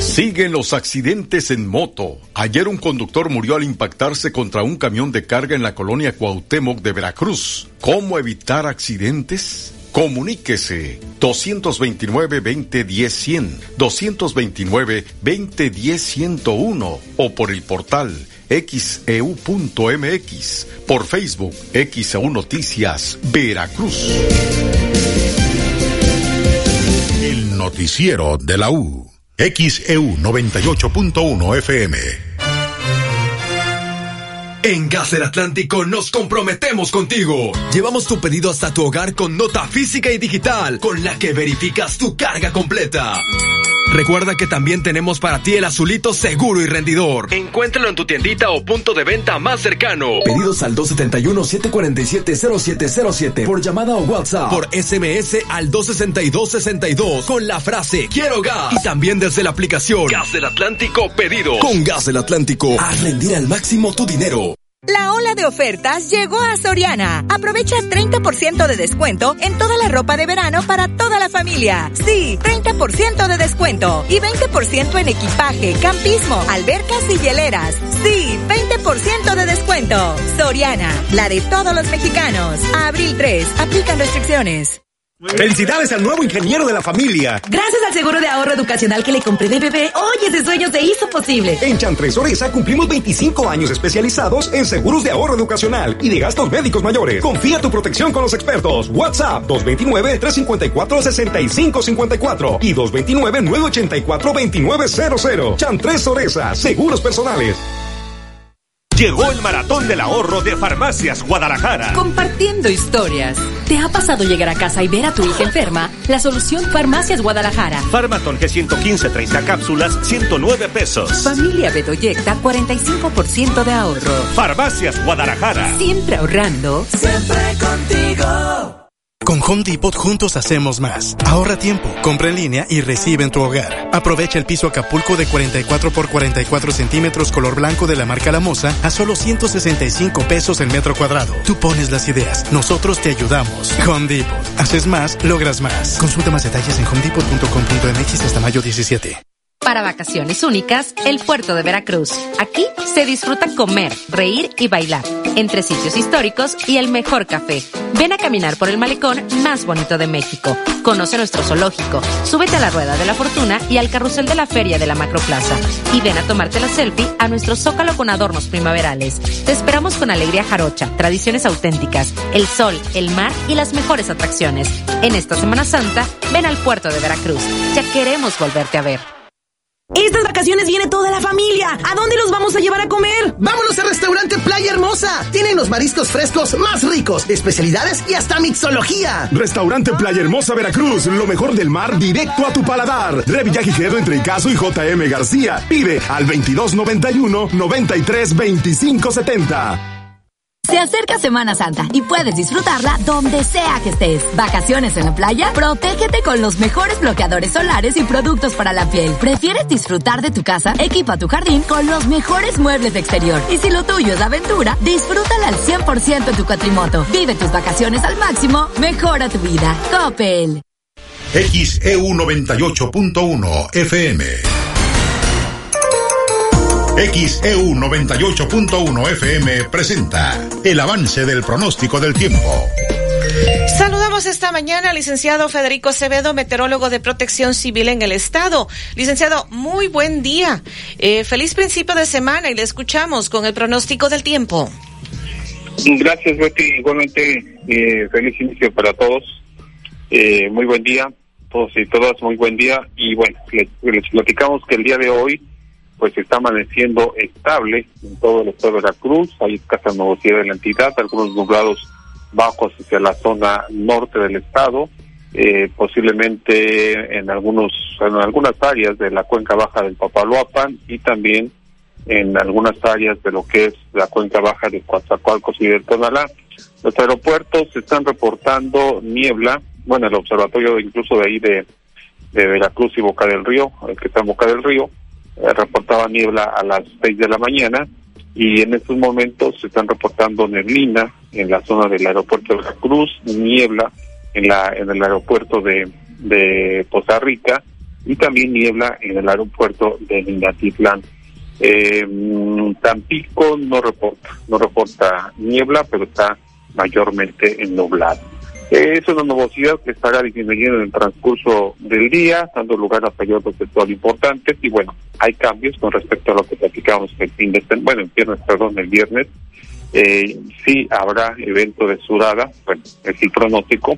Siguen los accidentes en moto. Ayer un conductor murió al impactarse contra un camión de carga en la colonia Cuauhtémoc de Veracruz. ¿Cómo evitar accidentes? Comuníquese 229-2010-100, 229-2010-101 o por el portal xeu.mx, e por Facebook XEU Noticias Veracruz. El noticiero de la U. XEU 98.1 FM. En Gas del Atlántico nos comprometemos contigo. Llevamos tu pedido hasta tu hogar con nota física y digital, con la que verificas tu carga completa. Recuerda que también tenemos para ti el azulito seguro y rendidor. Encuéntralo en tu tiendita o punto de venta más cercano. Pedidos al 271-747-0707 por llamada o WhatsApp. Por SMS al 262-62 con la frase Quiero gas. Y también desde la aplicación Gas del Atlántico Pedido. Con Gas del Atlántico, a rendir al máximo tu dinero. La ola de ofertas llegó a Soriana. Aprovecha 30% de descuento en toda la ropa de verano para toda la familia. Sí, 30% de descuento y 20% en equipaje, campismo, albercas y hieleras. Sí, 20% de descuento. Soriana, la de todos los mexicanos. A abril 3, aplican restricciones. Felicidades al nuevo ingeniero de la familia. Gracias al seguro de ahorro educacional que le compré de bebé, hoy ese sueño se hizo posible. En Chantres Oresa cumplimos 25 años especializados en seguros de ahorro educacional y de gastos médicos mayores. Confía tu protección con los expertos. WhatsApp 229-354-6554 y 229-984-2900. Chantres Oresa, seguros personales. Llegó el maratón del ahorro de Farmacias Guadalajara. Compartiendo historias. ¿Te ha pasado llegar a casa y ver a tu hija enferma? La solución Farmacias Guadalajara. Farmaton G115 30 cápsulas, 109 pesos. Familia Bedoyecta, 45% de ahorro. Farmacias Guadalajara. Siempre ahorrando. Siempre contigo. Con Home Depot juntos hacemos más. Ahorra tiempo, compra en línea y recibe en tu hogar. Aprovecha el piso Acapulco de 44 por 44 centímetros color blanco de la marca La a solo 165 pesos el metro cuadrado. Tú pones las ideas, nosotros te ayudamos. Home Depot. Haces más, logras más. Consulta más detalles en homedepot.com.mx hasta mayo 17. Para vacaciones únicas, el puerto de Veracruz. Aquí se disfruta comer, reír y bailar, entre sitios históricos y el mejor café. Ven a caminar por el malecón más bonito de México. Conoce nuestro zoológico, súbete a la rueda de la fortuna y al carrusel de la feria de la Macroplaza. Y ven a tomarte la selfie a nuestro zócalo con adornos primaverales. Te esperamos con alegría jarocha, tradiciones auténticas, el sol, el mar y las mejores atracciones. En esta Semana Santa, ven al puerto de Veracruz. Ya queremos volverte a ver. Estas vacaciones viene toda la familia. ¿A dónde los vamos a llevar a comer? Vámonos al restaurante Playa Hermosa. Tienen los mariscos frescos más ricos, especialidades y hasta mixología. Restaurante Playa Hermosa Veracruz, lo mejor del mar directo a tu paladar. Revilla Gijedo entre Icaso y JM García. Pide al 2291 93 se acerca Semana Santa y puedes disfrutarla donde sea que estés. Vacaciones en la playa, protégete con los mejores bloqueadores solares y productos para la piel. ¿Prefieres disfrutar de tu casa? Equipa tu jardín con los mejores muebles de exterior. Y si lo tuyo es aventura, disfrútala al 100% en tu cuatrimoto. Vive tus vacaciones al máximo, mejora tu vida. Coppel. XEU 98.1 FM. XEU 98.1 FM presenta el avance del pronóstico del tiempo. Saludamos esta mañana al licenciado Federico Acevedo, meteorólogo de protección civil en el estado. Licenciado, muy buen día. Eh, feliz principio de semana y le escuchamos con el pronóstico del tiempo. Gracias, Betty. Igualmente, eh, feliz inicio para todos. Eh, muy buen día, todos y todas, muy buen día. Y bueno, les, les platicamos que el día de hoy pues está amaneciendo estable en todo el estado de Veracruz, hay escasa nubosidad de la entidad, algunos nublados bajos hacia la zona norte del estado, eh, posiblemente en algunos en algunas áreas de la cuenca baja del Papaloapan y también en algunas áreas de lo que es la cuenca baja de Coatzacoalcos y del Tonalá. Los aeropuertos están reportando niebla, bueno, el observatorio incluso de ahí de, de Veracruz y Boca del Río, el que está en Boca del Río, reportaba niebla a las 6 de la mañana y en estos momentos se están reportando neblina en la zona del aeropuerto de Veracruz, niebla en la en el aeropuerto de, de Poza Rica y también niebla en el aeropuerto de Minatitlán. Eh, mm, Tampico no reporta, no reporta niebla, pero está mayormente nublado. Eh, es una nubosidad que estará disminuyendo en el transcurso del día, dando lugar a periodos sol importantes y bueno, hay cambios con respecto a lo que platicamos el fin de semana, bueno, el viernes, perdón, el viernes. Eh, sí habrá evento de surada, bueno, es el pronóstico,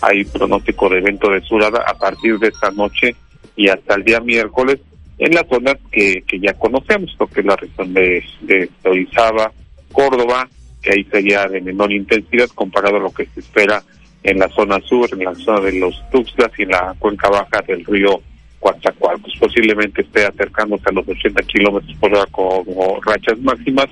hay pronóstico de evento de surada a partir de esta noche y hasta el día miércoles en las zonas que, que ya conocemos, lo que es la región de, de Orizaba, Córdoba, que ahí sería de menor intensidad comparado a lo que se espera en la zona sur, en la zona de los Tuxtlas y en la cuenca baja del río Coatzacoalcos. Posiblemente esté acercándose a los 80 kilómetros por hora como rachas máximas,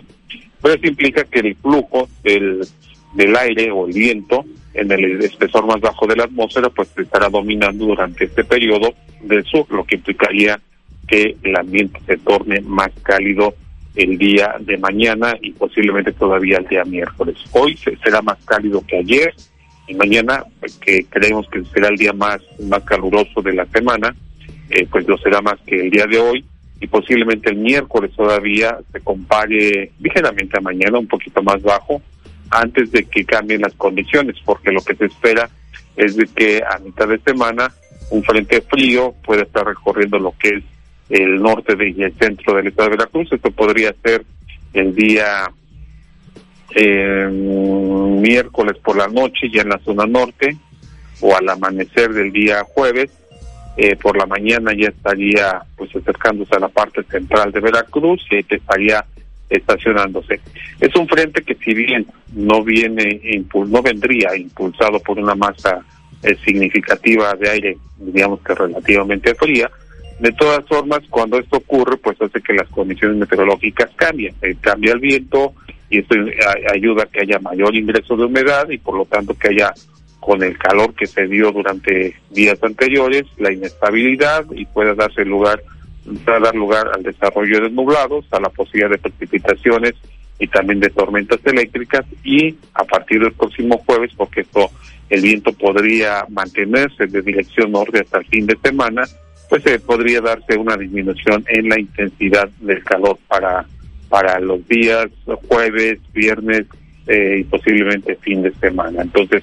pero eso implica que el flujo del, del aire o el viento en el espesor más bajo de la atmósfera pues estará dominando durante este periodo del sur, lo que implicaría que el ambiente se torne más cálido el día de mañana y posiblemente todavía el día miércoles. Hoy será más cálido que ayer, y mañana, que creemos que será el día más, más caluroso de la semana, eh, pues lo será más que el día de hoy y posiblemente el miércoles todavía se compare ligeramente a mañana, un poquito más bajo, antes de que cambien las condiciones, porque lo que se espera es de que a mitad de semana un frente frío pueda estar recorriendo lo que es el norte de, y el centro del estado de Veracruz. Esto podría ser el día eh, miércoles por la noche ya en la zona norte o al amanecer del día jueves. Eh, por la mañana ya estaría pues acercándose a la parte central de Veracruz y te estaría estacionándose. Es un frente que si bien no viene no vendría impulsado por una masa eh, significativa de aire, digamos que relativamente fría, de todas formas, cuando esto ocurre, pues hace que las condiciones meteorológicas cambien. cambia el viento, y esto ayuda a que haya mayor ingreso de humedad y por lo tanto que haya con el calor que se dio durante días anteriores, la inestabilidad y pueda darse lugar, pueda dar lugar al desarrollo de nublados, a la posibilidad de precipitaciones y también de tormentas eléctricas y a partir del próximo jueves, porque esto el viento podría mantenerse de dirección norte hasta el fin de semana, pues se podría darse una disminución en la intensidad del calor para para los días jueves, viernes eh, y posiblemente fin de semana. Entonces,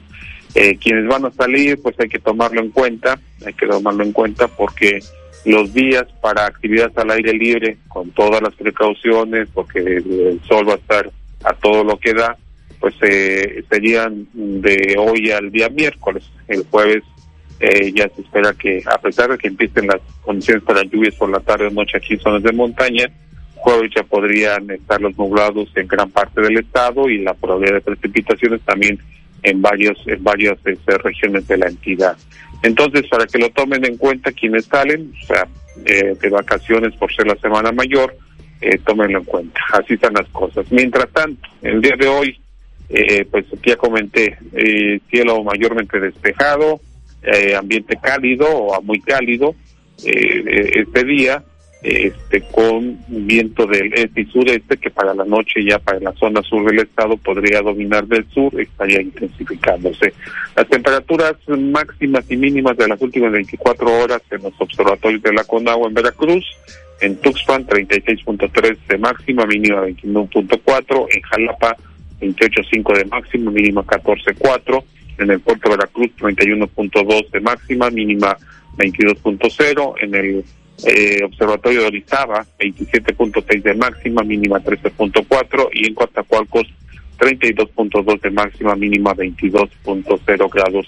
eh, quienes van a salir, pues hay que tomarlo en cuenta, hay que tomarlo en cuenta porque los días para actividades al aire libre, con todas las precauciones, porque el sol va a estar a todo lo que da, pues eh, serían de hoy al día miércoles. El jueves eh, ya se espera que, a pesar de que empiecen las condiciones para lluvias por la tarde o noche aquí en zonas de montaña, ya podrían estar los nublados en gran parte del estado y la probabilidad de precipitaciones también en varios en varias este, regiones de la entidad. Entonces, para que lo tomen en cuenta quienes salen, o sea, eh, de vacaciones por ser la semana mayor, eh, tómenlo en cuenta. Así están las cosas. Mientras tanto, el día de hoy, eh, pues ya comenté, eh, cielo mayormente despejado, eh, ambiente cálido o muy cálido este día, este con viento del este y sureste que para la noche ya para la zona sur del estado podría dominar del sur, estaría intensificándose. Las temperaturas máximas y mínimas de las últimas 24 horas en los observatorios de la Conagua en Veracruz, en Tuxpan 36.3 de máxima, mínima 21.4, en Jalapa 28.5 de máxima, mínima 14.4, en el puerto de Veracruz 31.2 de máxima, mínima 22.0, en el eh, Observatorio de Orizaba, 27.6 de máxima, mínima 13.4 y en Coatzacoalcos 32.2 de máxima, mínima 22.0 grados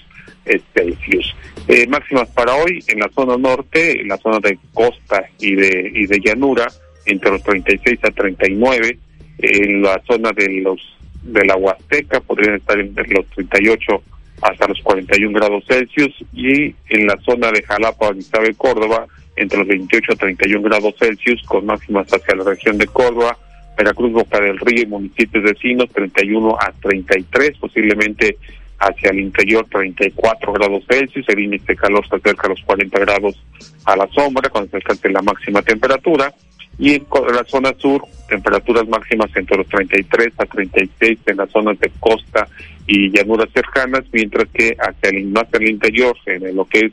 Celsius. Eh, máximas para hoy en la zona norte, en la zona de costa y de, y de llanura, entre los 36 a 39, en la zona de los de la Huasteca podrían estar entre los 38 hasta los 41 grados Celsius y en la zona de Jalapa, Orizaba Córdoba entre los 28 a 31 grados Celsius, con máximas hacia la región de Córdoba, Veracruz, Boca del Río y municipios vecinos, 31 a 33, posiblemente hacia el interior 34 grados Celsius, el índice de calor se acerca a los 40 grados a la sombra cuando se alcance la máxima temperatura, y en la zona sur, temperaturas máximas entre los 33 a 36 en las zonas de costa y llanuras cercanas, mientras que hacia el, más al interior, en lo que es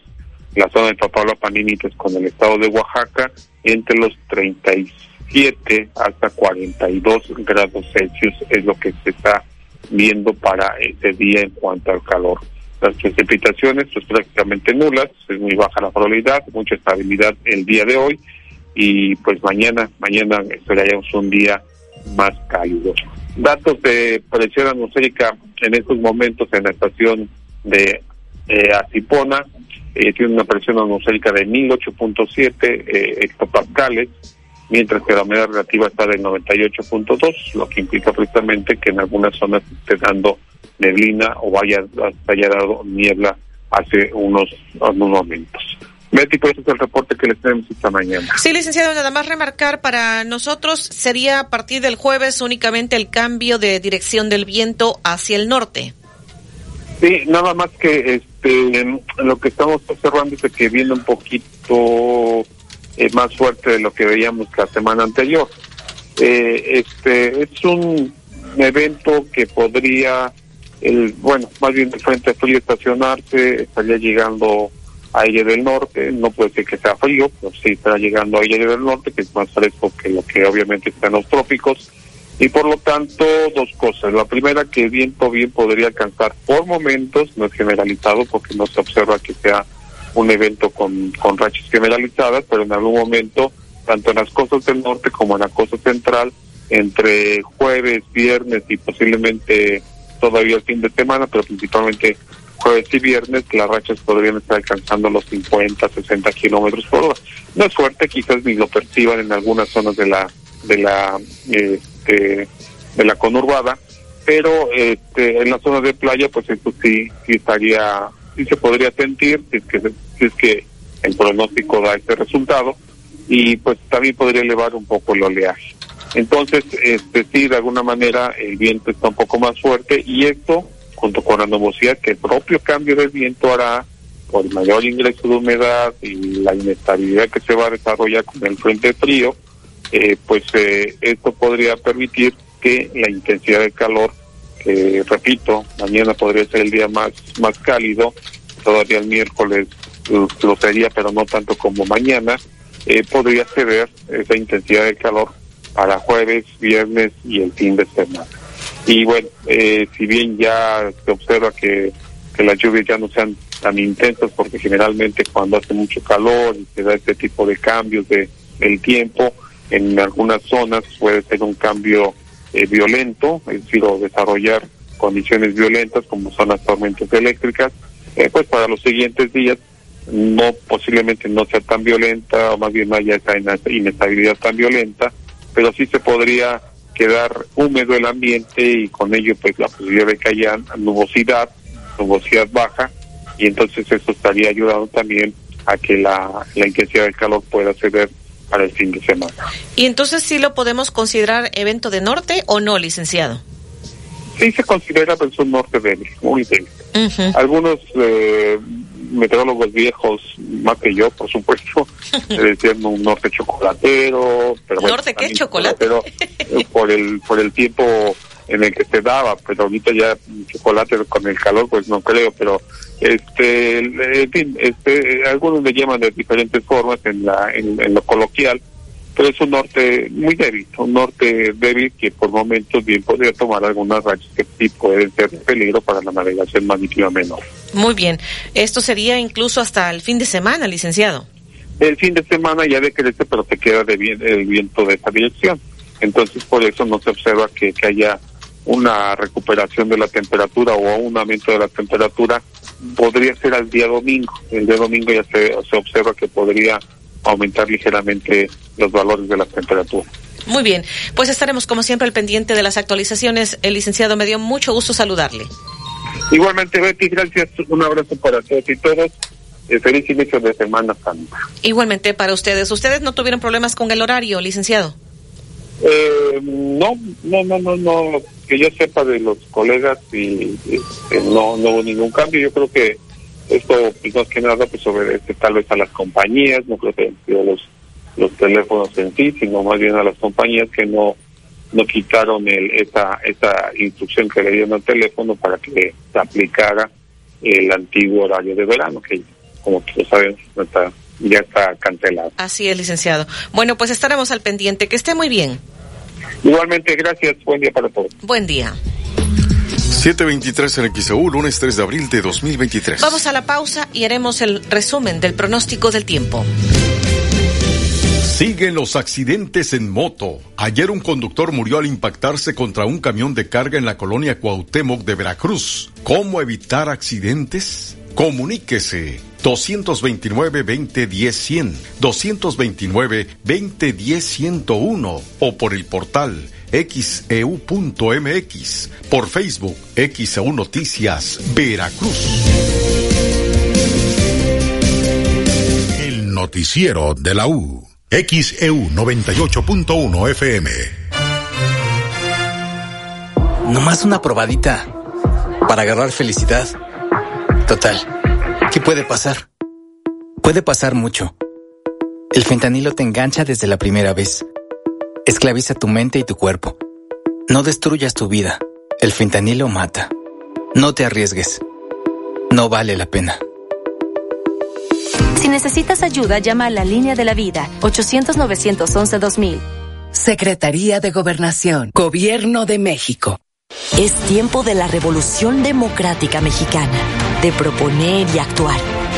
la zona de Papaloapan límites con el estado de Oaxaca entre los 37 hasta 42 grados Celsius es lo que se está viendo para este día en cuanto al calor. Las precipitaciones pues prácticamente nulas, es muy baja la probabilidad, mucha estabilidad el día de hoy y pues mañana, mañana esperaríamos un día más cálido. Datos de presión atmosférica en estos momentos en la estación de eh, Acipona, eh, tiene una presión atmosférica de 1008.7 eh, hectopascales, mientras que la humedad relativa está del 98.2, lo que implica precisamente que en algunas zonas esté dando neblina o vaya haya dado niebla hace unos, unos momentos. Betty, pues ese es el reporte que les tenemos esta mañana. Sí, licenciado, nada más remarcar para nosotros sería a partir del jueves únicamente el cambio de dirección del viento hacia el norte. Sí, nada más que este lo que estamos observando es que viene un poquito eh, más fuerte de lo que veíamos la semana anterior. Eh, este es un evento que podría, el bueno, más bien de frente frío estacionarse, estaría llegando aire del norte, no puede ser que sea frío, pero sí está llegando aire del norte, que es más fresco que lo que obviamente está en los trópicos. Y por lo tanto, dos cosas. La primera, que viento bien podría alcanzar por momentos, no es generalizado porque no se observa que sea un evento con, con rachas generalizadas, pero en algún momento, tanto en las costas del norte como en la costa central, entre jueves, viernes y posiblemente todavía el fin de semana, pero principalmente jueves y viernes, las rachas podrían estar alcanzando los 50, 60 kilómetros por hora. No es fuerte, quizás ni lo perciban en algunas zonas de la de la este, de la conurbada, pero este, en la zona de playa, pues esto sí, sí estaría, sí se podría sentir, si es que, si es que el pronóstico da este resultado, y pues también podría elevar un poco el oleaje. Entonces, este sí, de alguna manera el viento está un poco más fuerte y esto junto con la nubosidad que el propio cambio del viento hará por el mayor ingreso de humedad y la inestabilidad que se va a desarrollar con el frente frío, eh, pues eh, esto podría permitir que la intensidad de calor, que repito, mañana podría ser el día más, más cálido, todavía el miércoles lo sería, pero no tanto como mañana, eh, podría ceder esa intensidad de calor para jueves, viernes y el fin de semana. Y bueno, eh, si bien ya se observa que, que las lluvias ya no sean tan intensas, porque generalmente cuando hace mucho calor y se da este tipo de cambios de, del tiempo, en algunas zonas puede ser un cambio eh, violento, es decir, o desarrollar condiciones violentas como son las tormentas eléctricas, eh, pues para los siguientes días no posiblemente no sea tan violenta o más bien no haya esa inestabilidad tan violenta, pero sí se podría quedar húmedo el ambiente y con ello pues la posibilidad de que haya nubosidad, nubosidad baja y entonces eso estaría ayudando también a que la, la intensidad del calor pueda ceder para el fin de semana. ¿Y entonces sí lo podemos considerar evento de norte o no, licenciado? Sí se considera pues un norte débil, muy débil. Algunos eh, meteorólogos viejos, más que yo, por supuesto, decían un norte chocolatero. Pero ¿Norte qué? ¿Chocolate? Eh, por el, por el tiempo en el que se daba, pero ahorita ya chocolate con el calor, pues no creo, pero este, en fin, este, algunos le llaman de diferentes formas en, la, en, lo coloquial, pero es un norte muy débil, un norte débil que por momentos bien podría tomar algunas rachas que sí pueden ser de peligro para la navegación marítima menor. Muy bien, esto sería incluso hasta el fin de semana, licenciado. El fin de semana ya decrece, pero se queda de bien, el viento de esta dirección. Entonces, por eso no se observa que, que haya una recuperación de la temperatura o un aumento de la temperatura. Podría ser al día domingo. El día domingo ya se, se observa que podría aumentar ligeramente los valores de la temperatura. Muy bien, pues estaremos como siempre al pendiente de las actualizaciones. El licenciado me dio mucho gusto saludarle. Igualmente, Betty, gracias. Un abrazo para todos y todos. Eh, feliz inicio de Semana Santa. Igualmente para ustedes. ¿Ustedes no tuvieron problemas con el horario, licenciado? Eh, no, no, no, no, no. Que yo sepa de los colegas y, este, no, no hubo ningún cambio. Yo creo que esto, pues, más que nada, pues obedece tal vez a las compañías, no creo que hayan sido los, los teléfonos en sí, sino más bien a las compañías que no no quitaron el, esa, esa instrucción que le dieron al teléfono para que se aplicara el antiguo horario de verano, que como tú sabes, está, ya está cancelado. Así es, licenciado. Bueno, pues estaremos al pendiente. Que esté muy bien. Igualmente, gracias. Buen día para todos. Buen día. 723 en XEU, lunes 3 de abril de 2023. Vamos a la pausa y haremos el resumen del pronóstico del tiempo. Siguen los accidentes en moto. Ayer un conductor murió al impactarse contra un camión de carga en la colonia Cuauhtémoc de Veracruz. ¿Cómo evitar accidentes? Comuníquese 229-2010-100, 229-2010-101 o por el portal xeu.mx, e por Facebook XEU Noticias Veracruz. El noticiero de la U. XEU 98.1 FM. Nomás una probadita para agarrar felicidad. Total, ¿qué puede pasar? Puede pasar mucho. El fentanilo te engancha desde la primera vez. Esclaviza tu mente y tu cuerpo. No destruyas tu vida. El fentanilo mata. No te arriesgues. No vale la pena. Si necesitas ayuda, llama a la línea de la vida 800-911-2000. Secretaría de Gobernación, Gobierno de México. Es tiempo de la revolución democrática mexicana, de proponer y actuar.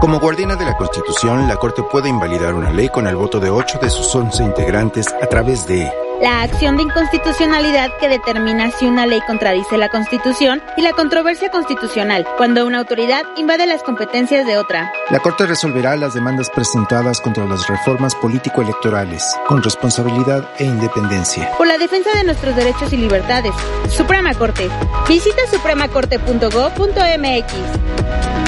Como guardiana de la Constitución, la Corte puede invalidar una ley con el voto de 8 de sus 11 integrantes a través de la acción de inconstitucionalidad que determina si una ley contradice la Constitución y la controversia constitucional, cuando una autoridad invade las competencias de otra. La Corte resolverá las demandas presentadas contra las reformas político-electorales, con responsabilidad e independencia. Por la defensa de nuestros derechos y libertades. Suprema Corte. Visita supremacorte.gov.mx.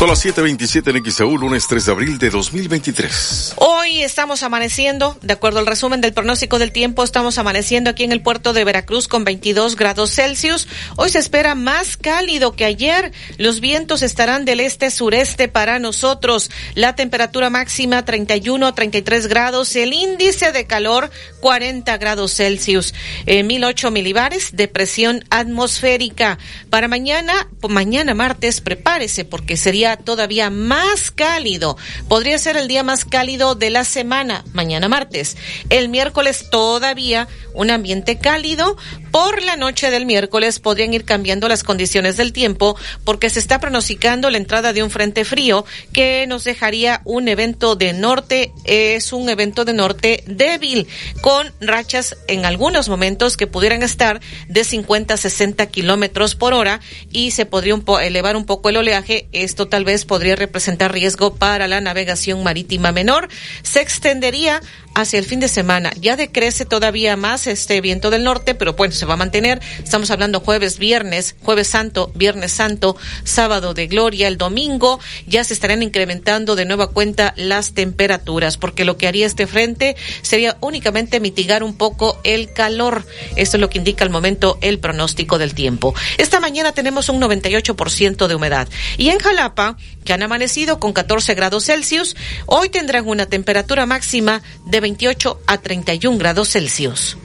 Son las 7:27 en XEU, lunes 3 de abril de 2023. Hoy estamos amaneciendo, de acuerdo al resumen del pronóstico del tiempo, estamos amaneciendo aquí en el puerto de Veracruz con 22 grados Celsius. Hoy se espera más cálido que ayer. Los vientos estarán del este-sureste para nosotros. La temperatura máxima 31 33 grados. El índice de calor 40 grados Celsius. Eh, 1008 milibares de presión atmosférica. Para mañana, mañana martes, prepárese porque sería todavía más cálido. Podría ser el día más cálido de la semana, mañana martes. El miércoles todavía un ambiente cálido. Por la noche del miércoles podrían ir cambiando las condiciones del tiempo porque se está pronosticando la entrada de un frente frío que nos dejaría un evento de norte. Es un evento de norte débil con rachas en algunos momentos que pudieran estar de 50 a 60 kilómetros por hora y se podría elevar un poco el oleaje. Esto tal vez podría representar riesgo para la navegación marítima menor. Se extendería hacia el fin de semana. Ya decrece todavía más este viento del norte, pero bueno, se va a mantener. Estamos hablando jueves, viernes, jueves santo, viernes santo, sábado de gloria, el domingo ya se estarán incrementando de nueva cuenta las temperaturas, porque lo que haría este frente sería únicamente mitigar un poco el calor. Esto es lo que indica al momento el pronóstico del tiempo. Esta mañana tenemos un 98% de humedad. Y en Jalapa, que han amanecido con 14 grados Celsius, hoy tendrán una temperatura máxima de 28 a 31 grados Celsius.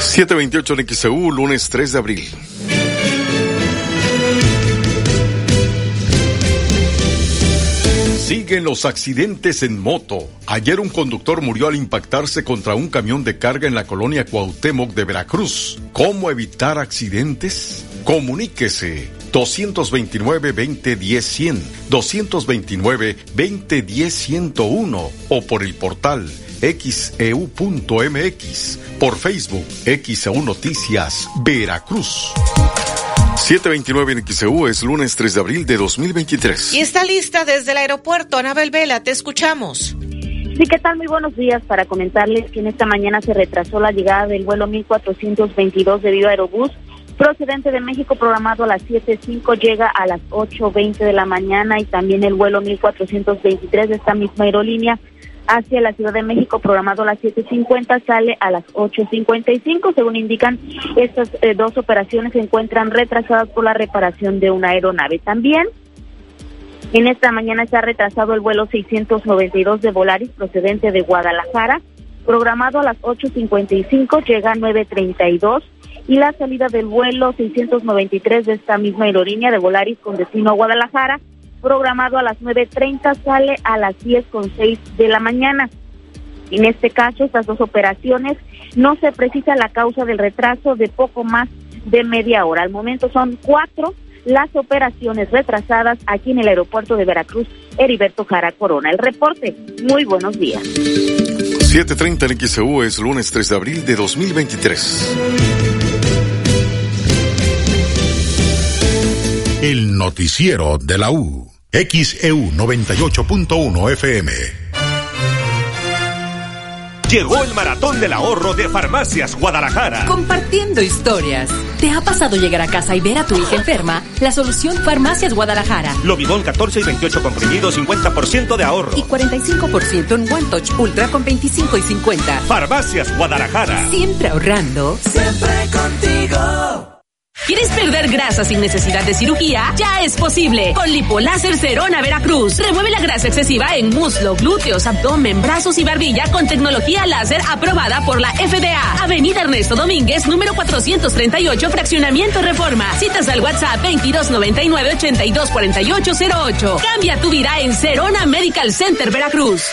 728 en XEU, lunes 3 de abril. Siguen los accidentes en moto. Ayer un conductor murió al impactarse contra un camión de carga en la colonia Cuauhtémoc de Veracruz. ¿Cómo evitar accidentes? Comuníquese 229-2010-100, 229-2010-101 o por el portal xeu.mx, e por Facebook XEU Noticias Veracruz. 729 en XEU es lunes 3 de abril de 2023. Y está lista desde el aeropuerto, Anabel Vela, te escuchamos. Sí, ¿qué tal? Muy buenos días para comentarles que en esta mañana se retrasó la llegada del vuelo 1422 debido a Aerobús procedente de México programado a las 7.05 llega a las 8.20 de la mañana y también el vuelo 1423 de esta misma aerolínea hacia la Ciudad de México programado a las 7.50 sale a las 8.55. Según indican, estas eh, dos operaciones se encuentran retrasadas por la reparación de una aeronave. También en esta mañana se ha retrasado el vuelo 692 de Volaris procedente de Guadalajara programado a las 8.55, llega a 9.32 y la salida del vuelo 693 de esta misma aerolínea de Volaris con destino a Guadalajara, programado a las 9.30, sale a las 10.06 de la mañana. En este caso, estas dos operaciones no se precisa la causa del retraso de poco más de media hora. Al momento son cuatro las operaciones retrasadas aquí en el aeropuerto de Veracruz, Heriberto Jara Corona. El reporte, muy buenos días. 7.30 en XEU es lunes 3 de abril de 2023. El noticiero de la U. XEU 98.1 FM. Llegó el maratón del ahorro de Farmacias Guadalajara. Compartiendo historias. ¿Te ha pasado llegar a casa y ver a tu hija enferma? La solución Farmacias Guadalajara. Lobidón 14 y 28 comprimidos, 50% de ahorro. Y 45% en One Touch Ultra con 25 y 50. Farmacias Guadalajara. Siempre ahorrando. Siempre contigo. ¿Quieres perder grasa sin necesidad de cirugía? Ya es posible. Con Lipoláser Cerona Veracruz. Remueve la grasa excesiva en muslo, glúteos, abdomen, brazos y barbilla con tecnología láser aprobada por la FDA. Avenida Ernesto Domínguez, número 438, Fraccionamiento Reforma. Citas al WhatsApp 2299-824808. Cambia tu vida en Cerona Medical Center Veracruz.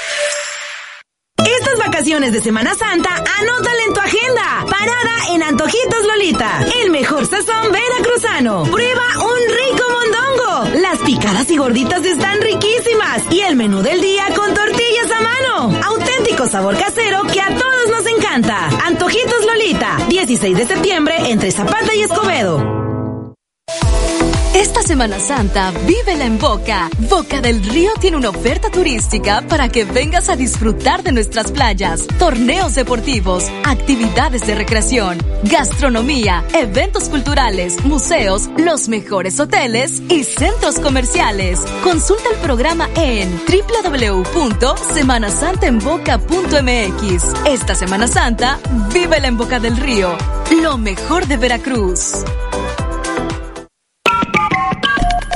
Vacaciones de Semana Santa, anótale en tu agenda. Parada en Antojitos Lolita. El mejor sazón veracruzano. Prueba un rico mondongo. Las picadas y gorditas están riquísimas. Y el menú del día con tortillas a mano. Auténtico sabor casero que a todos nos encanta. Antojitos Lolita. 16 de septiembre entre Zapata y Escobedo. Esta Semana Santa, vívela en Boca. Boca del Río tiene una oferta turística para que vengas a disfrutar de nuestras playas, torneos deportivos, actividades de recreación, gastronomía, eventos culturales, museos, los mejores hoteles y centros comerciales. Consulta el programa en www.semanasantaenboca.mx. Esta Semana Santa, vívela en Boca del Río, lo mejor de Veracruz.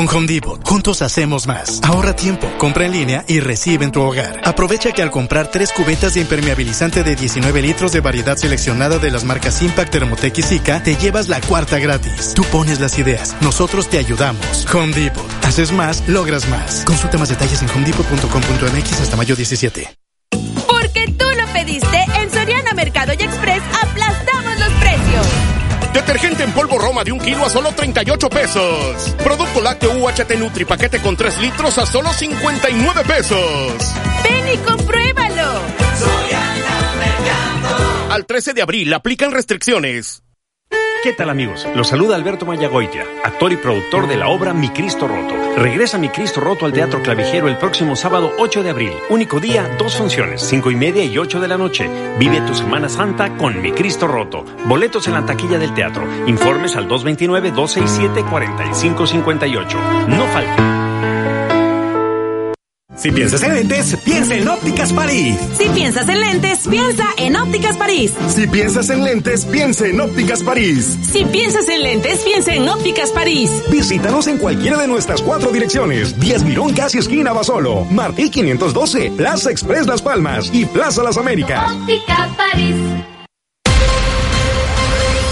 Con Home juntos hacemos más. Ahorra tiempo, compra en línea y recibe en tu hogar. Aprovecha que al comprar tres cubetas de impermeabilizante de 19 litros de variedad seleccionada de las marcas Impact, Thermotec y Zika, te llevas la cuarta gratis. Tú pones las ideas, nosotros te ayudamos. Home. Haces más, logras más. Consulta más detalles en homedepot.com.mx hasta mayo 17. Porque tú lo pediste, en Soriana Mercado y Express aplastamos los precios. Detergente en polvo Roma de un kilo a solo 38 pesos. Producto lácteo UHT Nutri paquete con 3 litros a solo 59 pesos. Ven y compruébalo. Soy. Al 13 de abril aplican restricciones. ¿Qué tal amigos? Los saluda Alberto Mayagoitia, actor y productor de la obra Mi Cristo Roto. Regresa Mi Cristo Roto al Teatro Clavijero el próximo sábado 8 de abril. Único día, dos funciones, 5 y media y 8 de la noche. Vive tu Semana Santa con Mi Cristo Roto. Boletos en la taquilla del teatro. Informes al 229-267-4558. No falte. Si piensas en lentes, piensa en Ópticas París. Si piensas en lentes, piensa en Ópticas París. Si piensas en lentes, piensa en Ópticas París. Si piensas en lentes, piensa en Ópticas París. Visítanos en cualquiera de nuestras cuatro direcciones. 10 Mirón, casi esquina Basolo. Martí 512, Plaza Express Las Palmas y Plaza Las Américas. Óptica París.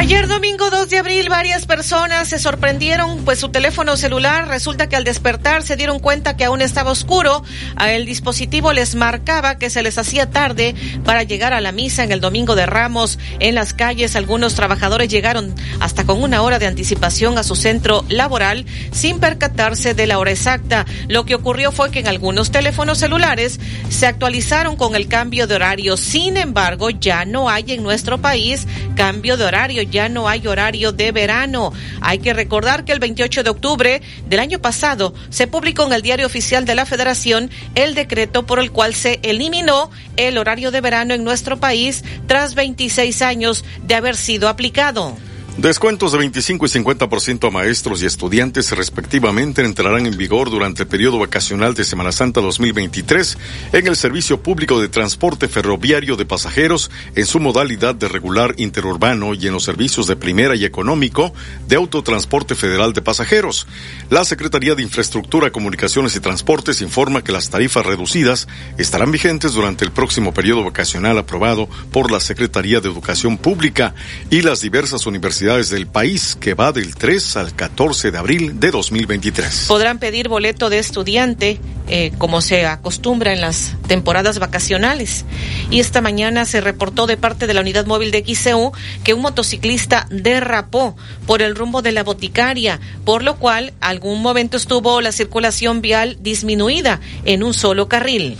Ayer domingo 2 de abril varias personas se sorprendieron pues su teléfono celular resulta que al despertar se dieron cuenta que aún estaba oscuro, el dispositivo les marcaba que se les hacía tarde para llegar a la misa en el domingo de Ramos en las calles algunos trabajadores llegaron hasta con una hora de anticipación a su centro laboral sin percatarse de la hora exacta. Lo que ocurrió fue que en algunos teléfonos celulares se actualizaron con el cambio de horario. Sin embargo, ya no hay en nuestro país cambio de horario ya no hay horario de verano. Hay que recordar que el 28 de octubre del año pasado se publicó en el Diario Oficial de la Federación el decreto por el cual se eliminó el horario de verano en nuestro país tras 26 años de haber sido aplicado. Descuentos de 25 y 50% a maestros y estudiantes respectivamente entrarán en vigor durante el periodo vacacional de Semana Santa 2023 en el servicio público de transporte ferroviario de pasajeros en su modalidad de regular interurbano y en los servicios de primera y económico de autotransporte federal de pasajeros. La Secretaría de Infraestructura, Comunicaciones y Transportes informa que las tarifas reducidas estarán vigentes durante el próximo periodo vacacional aprobado por la Secretaría de Educación Pública y las diversas universidades del país que va del 3 al 14 de abril de 2023. Podrán pedir boleto de estudiante eh, como se acostumbra en las temporadas vacacionales. Y esta mañana se reportó de parte de la unidad móvil de XCU que un motociclista derrapó por el rumbo de la boticaria, por lo cual algún momento estuvo la circulación vial disminuida en un solo carril.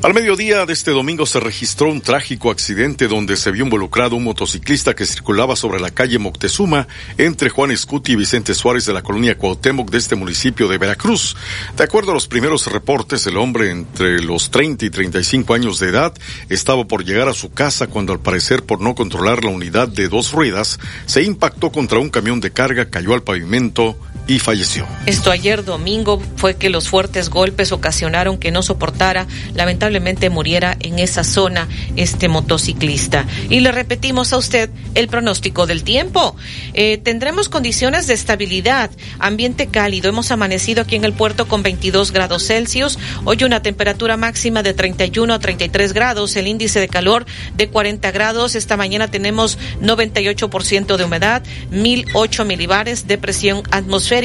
Al mediodía de este domingo se registró un trágico accidente donde se vio involucrado un motociclista que circulaba sobre la calle Moctezuma entre Juan Escuti y Vicente Suárez de la colonia Cuauhtémoc de este municipio de Veracruz. De acuerdo a los primeros reportes, el hombre entre los 30 y 35 años de edad estaba por llegar a su casa cuando al parecer por no controlar la unidad de dos ruedas se impactó contra un camión de carga, cayó al pavimento y falleció. Esto ayer domingo fue que los fuertes golpes ocasionaron que no soportara, lamentablemente muriera en esa zona este motociclista. Y le repetimos a usted el pronóstico del tiempo. Eh, tendremos condiciones de estabilidad, ambiente cálido. Hemos amanecido aquí en el puerto con 22 grados Celsius. Hoy una temperatura máxima de 31 a 33 grados, el índice de calor de 40 grados. Esta mañana tenemos 98% de humedad, 1008 milibares de presión atmosférica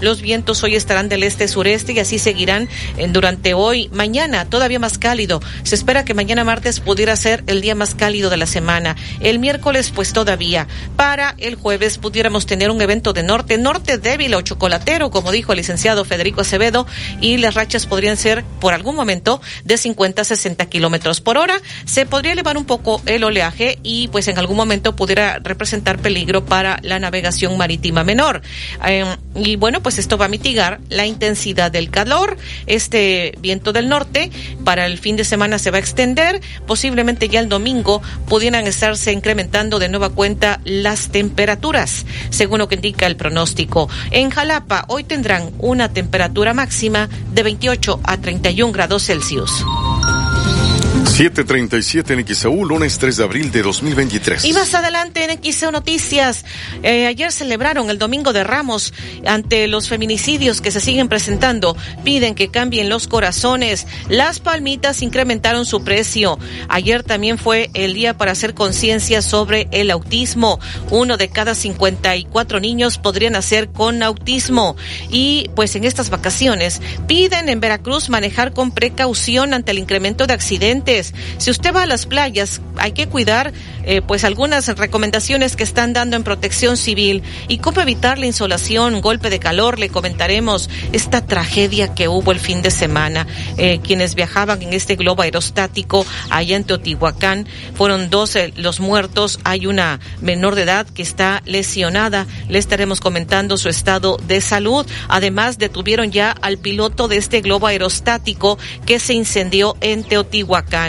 los vientos hoy estarán del este-sureste y así seguirán eh, durante hoy. Mañana todavía más cálido. Se espera que mañana martes pudiera ser el día más cálido de la semana. El miércoles pues todavía. Para el jueves pudiéramos tener un evento de norte, norte débil o chocolatero, como dijo el licenciado Federico Acevedo, y las rachas podrían ser por algún momento de 50 a 60 kilómetros por hora. Se podría elevar un poco el oleaje y pues en algún momento pudiera representar peligro para la navegación marítima menor. Eh, y bueno, pues esto va a mitigar la intensidad del calor. Este viento del norte para el fin de semana se va a extender. Posiblemente ya el domingo pudieran estarse incrementando de nueva cuenta las temperaturas, según lo que indica el pronóstico. En Jalapa hoy tendrán una temperatura máxima de 28 a 31 grados Celsius. 737 en XEU, lunes 3 de abril de 2023. Y más adelante en XEU Noticias, eh, ayer celebraron el Domingo de Ramos ante los feminicidios que se siguen presentando. Piden que cambien los corazones. Las palmitas incrementaron su precio. Ayer también fue el día para hacer conciencia sobre el autismo. Uno de cada 54 niños podrían nacer con autismo. Y pues en estas vacaciones piden en Veracruz manejar con precaución ante el incremento de accidentes Si usted va a las playas, hay que cuidar eh, pues algunas recomendaciones que están dando en protección civil y cómo evitar la insolación, golpe de calor. Le comentaremos esta tragedia que hubo el fin de semana. Eh, quienes viajaban en este globo aerostático allá en Teotihuacán fueron 12 los muertos. Hay una menor de edad que está lesionada. Le estaremos comentando su estado de salud. Además, detuvieron ya al piloto de este globo aerostático que se incendió en Teotihuacán.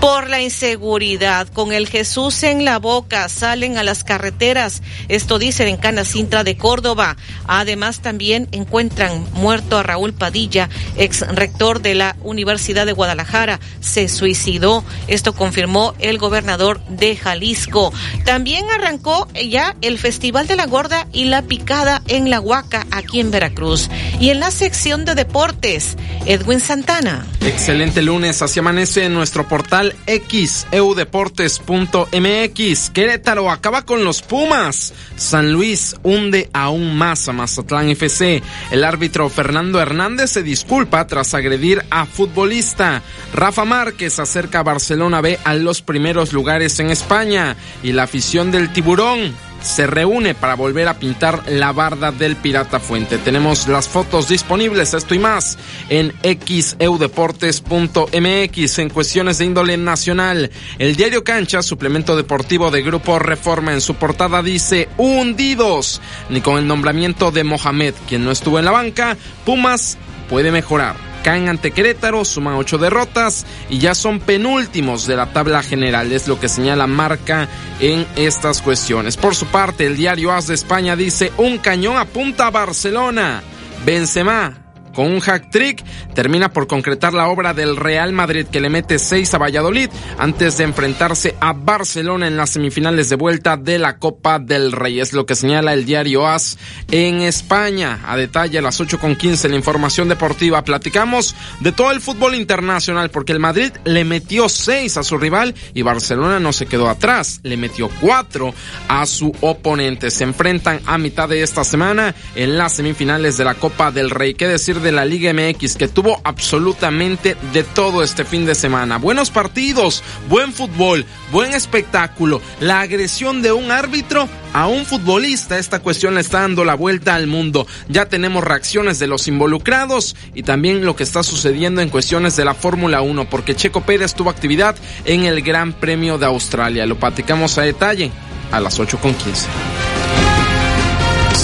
Por la inseguridad, con el Jesús en la boca, salen a las carreteras. Esto dicen en Canacintra de Córdoba. Además, también encuentran muerto a Raúl Padilla, ex rector de la Universidad de Guadalajara. Se suicidó. Esto confirmó el gobernador de Jalisco. También arrancó ya el Festival de la Gorda y la Picada en la Huaca, aquí en Veracruz. Y en la sección de deportes, Edwin Santana. Excelente lunes, así amanece nuestro portal X, eudeportes.mx. Querétaro acaba con los Pumas. San Luis hunde aún más a Mazatlán FC. El árbitro Fernando Hernández se disculpa tras agredir a futbolista. Rafa Márquez acerca a Barcelona B a los primeros lugares en España. Y la afición del tiburón se reúne para volver a pintar la barda del Pirata Fuente. Tenemos las fotos disponibles, esto y más, en xeudeportes.mx en cuestiones de índole nacional. El diario Cancha, suplemento deportivo de Grupo Reforma, en su portada dice hundidos. Ni con el nombramiento de Mohamed, quien no estuvo en la banca, Pumas puede mejorar caen ante Querétaro, suman ocho derrotas y ya son penúltimos de la tabla general, es lo que señala Marca en estas cuestiones. Por su parte, el diario As de España dice, un cañón apunta a Barcelona. Benzema con un hack trick, termina por concretar la obra del Real Madrid que le mete 6 a Valladolid antes de enfrentarse a Barcelona en las semifinales de vuelta de la Copa del Rey. Es lo que señala el diario AS en España. A detalle a las 8 con 15 la información deportiva. Platicamos de todo el fútbol internacional porque el Madrid le metió 6 a su rival y Barcelona no se quedó atrás. Le metió 4 a su oponente. Se enfrentan a mitad de esta semana en las semifinales de la Copa del Rey. ¿Qué decir de la Liga MX que tuvo absolutamente de todo este fin de semana. Buenos partidos, buen fútbol, buen espectáculo, la agresión de un árbitro a un futbolista. Esta cuestión le está dando la vuelta al mundo. Ya tenemos reacciones de los involucrados y también lo que está sucediendo en cuestiones de la Fórmula 1, porque Checo Pérez tuvo actividad en el Gran Premio de Australia. Lo platicamos a detalle a las 8.15.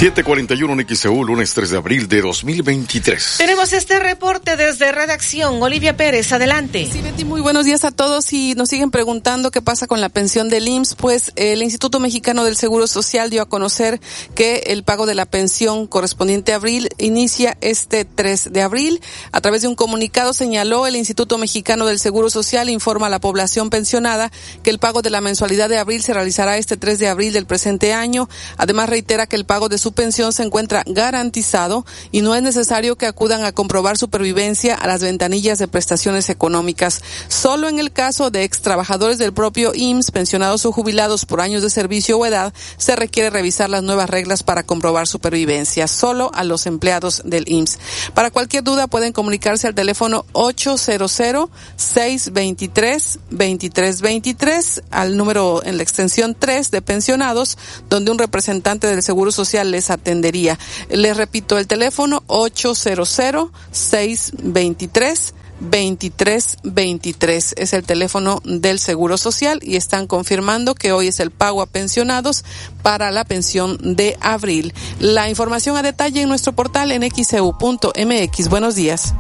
741 en XEU, lunes 3 de abril de 2023. Tenemos este reporte desde redacción. Olivia Pérez, adelante. Sí, Betty, muy buenos días a todos y nos siguen preguntando qué pasa con la pensión del IMSS. Pues el Instituto Mexicano del Seguro Social dio a conocer que el pago de la pensión correspondiente a abril inicia este 3 de abril. A través de un comunicado señaló el Instituto Mexicano del Seguro Social informa a la población pensionada que el pago de la mensualidad de abril se realizará este 3 de abril del presente año. Además reitera que el pago de su pensión se encuentra garantizado y no es necesario que acudan a comprobar supervivencia a las ventanillas de prestaciones económicas. Solo en el caso de ex trabajadores del propio IMSS, pensionados o jubilados por años de servicio o edad, se requiere revisar las nuevas reglas para comprobar supervivencia. Solo a los empleados del IMSS. Para cualquier duda pueden comunicarse al teléfono 800-623-2323 al número en la extensión 3 de pensionados, donde un representante del Seguro Social les atendería. Les repito el teléfono 800-623. 2323 es el teléfono del Seguro Social y están confirmando que hoy es el pago a pensionados para la pensión de abril. La información a detalle en nuestro portal en xeu.mx. Buenos días.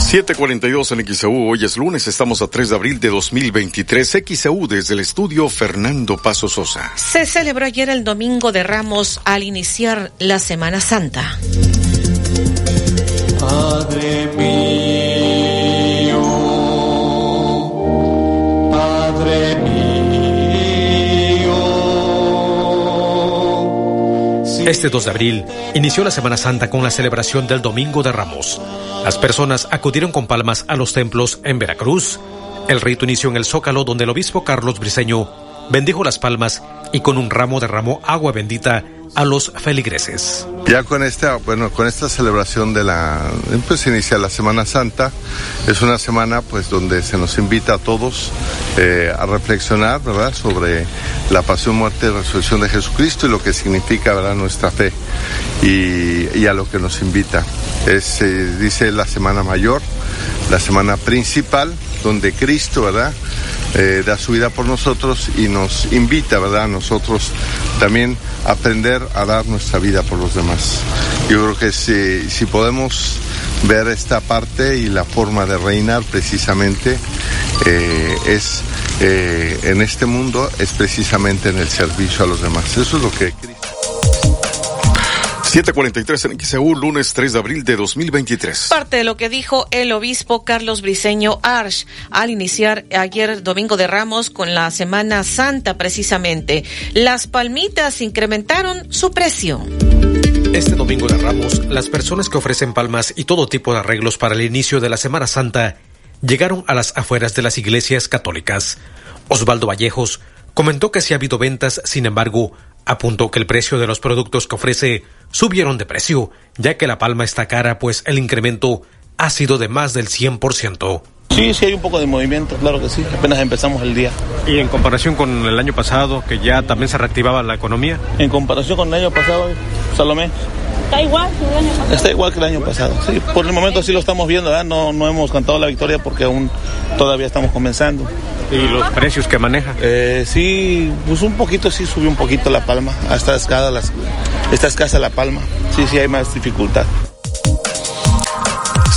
742 en XEU, hoy es lunes, estamos a 3 de abril de 2023. XEU desde el estudio Fernando Paso Sosa. Se celebró ayer el Domingo de Ramos al iniciar la Semana Santa. Padre mío, Este 2 de abril inició la Semana Santa con la celebración del Domingo de Ramos. Las personas acudieron con palmas a los templos en Veracruz. El rito inició en el Zócalo donde el obispo Carlos Briceño bendijo las palmas y con un ramo derramó agua bendita a los feligreses. Ya con esta, bueno, con esta celebración de la, pues inicia la Semana Santa, es una semana pues donde se nos invita a todos eh, a reflexionar, ¿verdad?, sobre la pasión, muerte y resurrección de Jesucristo y lo que significa, ¿verdad?, nuestra fe y, y a lo que nos invita. Es, eh, dice la Semana Mayor, la semana principal, donde Cristo, ¿verdad?, eh, da su vida por nosotros y nos invita, ¿verdad?, a nosotros también aprender a dar nuestra vida por los demás. Yo creo que si, si podemos ver esta parte y la forma de reinar precisamente eh, es eh, en este mundo, es precisamente en el servicio a los demás. Eso es lo que Cristo 743 en XEU, lunes 3 de abril de 2023. Parte de lo que dijo el obispo Carlos Briceño Arch al iniciar ayer Domingo de Ramos con la Semana Santa precisamente. Las palmitas incrementaron su precio. Este domingo de Ramos, las personas que ofrecen palmas y todo tipo de arreglos para el inicio de la Semana Santa llegaron a las afueras de las iglesias católicas. Osvaldo Vallejos comentó que sí ha habido ventas, sin embargo, apuntó que el precio de los productos que ofrece subieron de precio, ya que la palma está cara, pues el incremento ha sido de más del 100%. Sí, sí hay un poco de movimiento, claro que sí, apenas empezamos el día. ¿Y en comparación con el año pasado, que ya también se reactivaba la economía? En comparación con el año pasado, Salomé. Está igual que el año pasado. Está igual que el año pasado, sí. Por el momento sí lo estamos viendo, ¿verdad? No, no hemos cantado la victoria porque aún todavía estamos comenzando. ¿Y los precios que maneja? Eh, sí, pues un poquito sí subió un poquito la palma. Hasta escasa, las, está escasa la palma. Sí, sí hay más dificultad.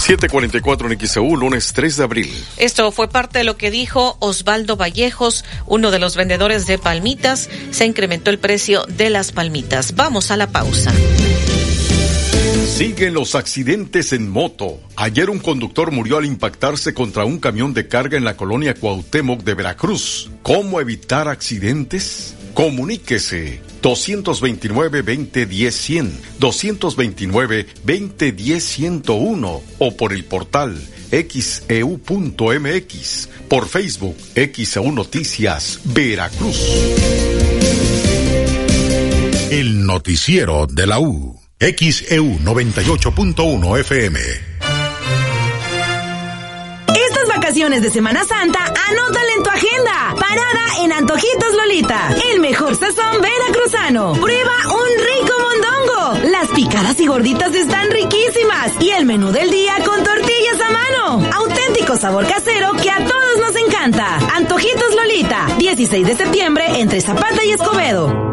744 en XEU, lunes 3 de abril. Esto fue parte de lo que dijo Osvaldo Vallejos, uno de los vendedores de palmitas. Se incrementó el precio de las palmitas. Vamos a la pausa. Siguen los accidentes en moto. Ayer un conductor murió al impactarse contra un camión de carga en la colonia Cuauhtémoc de Veracruz. ¿Cómo evitar accidentes? Comuníquese 229-2010-100, 229-2010-101 o por el portal xeu.mx, por Facebook XEU Noticias Veracruz. El noticiero de la U. XEU 98.1 FM. Estas vacaciones de Semana Santa, anótale en tu agenda. Parada en Antojitos Lolita. El mejor sazón veracruzano. Prueba un rico mondongo. Las picadas y gorditas están riquísimas. Y el menú del día con tortillas a mano. Auténtico sabor casero que a todos nos encanta. Antojitos Lolita. 16 de septiembre entre Zapata y Escobedo.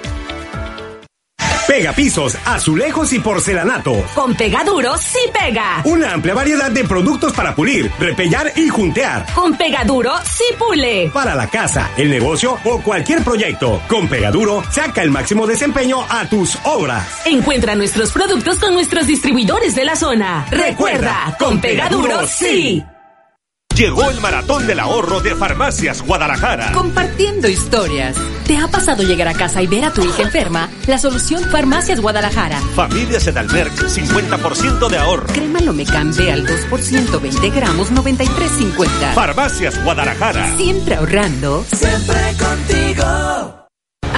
Pega pisos, azulejos y porcelanato. Con Pegaduro sí pega. Una amplia variedad de productos para pulir, repellar y juntear. Con Pegaduro sí pule. Para la casa, el negocio o cualquier proyecto. Con Pegaduro, saca el máximo desempeño a tus obras. Encuentra nuestros productos con nuestros distribuidores de la zona. Recuerda, con Pegaduro sí. Llegó el maratón del ahorro de Farmacias Guadalajara. Compartiendo historias. ¿Te ha pasado llegar a casa y ver a tu hija enferma? La solución Farmacias Guadalajara. Familias Edalmerc, 50% de ahorro. Crema Lomecambe al 2%, 20 gramos, 93.50. Farmacias Guadalajara. Siempre ahorrando. Siempre contigo.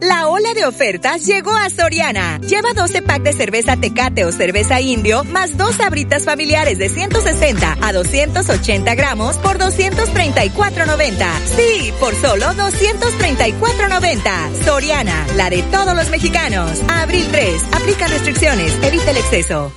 La ola de ofertas llegó a Soriana. Lleva 12 pack de cerveza Tecate o cerveza Indio, más dos abritas familiares de 160 a 280 gramos por 234.90. Sí, por solo 234.90. Soriana, la de todos los mexicanos. Abril 3. Aplica restricciones. Evita el exceso.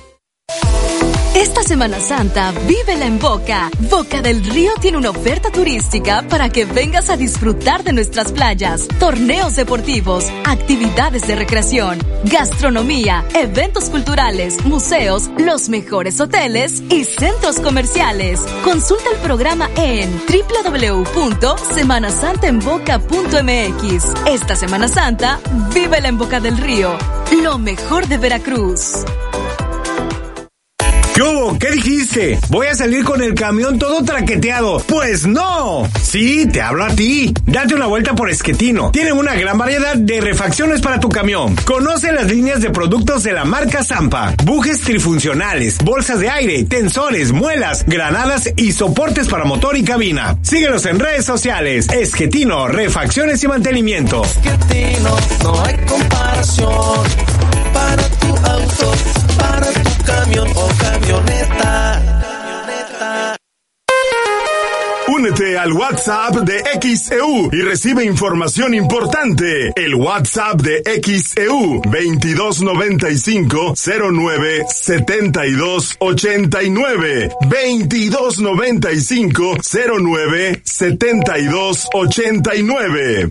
Esta Semana Santa, vívela en Boca. Boca del Río tiene una oferta turística para que vengas a disfrutar de nuestras playas, torneos deportivos, actividades de recreación, gastronomía, eventos culturales, museos, los mejores hoteles y centros comerciales. Consulta el programa en www.semanasantaenboca.mx. Esta Semana Santa, vívela en Boca del Río. Lo mejor de Veracruz. ¿Qué hubo? ¿Qué dijiste? Voy a salir con el camión todo traqueteado. Pues no. Sí, te hablo a ti. Date una vuelta por Esquetino. Tienen una gran variedad de refacciones para tu camión. Conoce las líneas de productos de la marca Zampa. Bujes trifuncionales, bolsas de aire, tensores, muelas, granadas y soportes para motor y cabina. Síguenos en redes sociales. Esquetino, refacciones y mantenimiento. Esquetino, no hay comparación. Para tu auto, para tu camión o camioneta. Únete al WhatsApp de XEU y recibe información importante. El WhatsApp de XEU 2295 09 72 89 2295 09 72 89.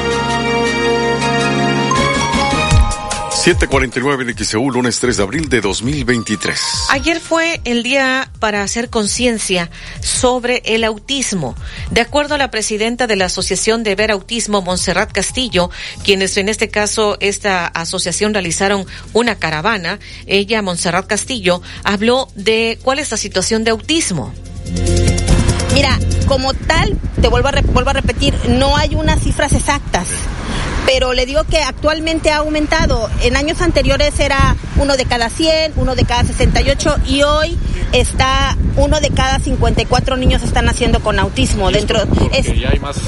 749 en XEU, lunes 3 de abril de 2023. Ayer fue el día para hacer conciencia sobre el autismo. De acuerdo a la presidenta de la Asociación de Ver Autismo, Montserrat Castillo, quienes en este caso esta asociación realizaron una caravana, ella, Montserrat Castillo, habló de cuál es la situación de autismo. Mira, como tal, te vuelvo a, vuelvo a repetir, no hay unas cifras exactas pero le digo que actualmente ha aumentado. En años anteriores era uno de cada 100, uno de cada 68 y hoy está uno de cada 54 niños están naciendo con autismo dentro. Es, hay más, eh,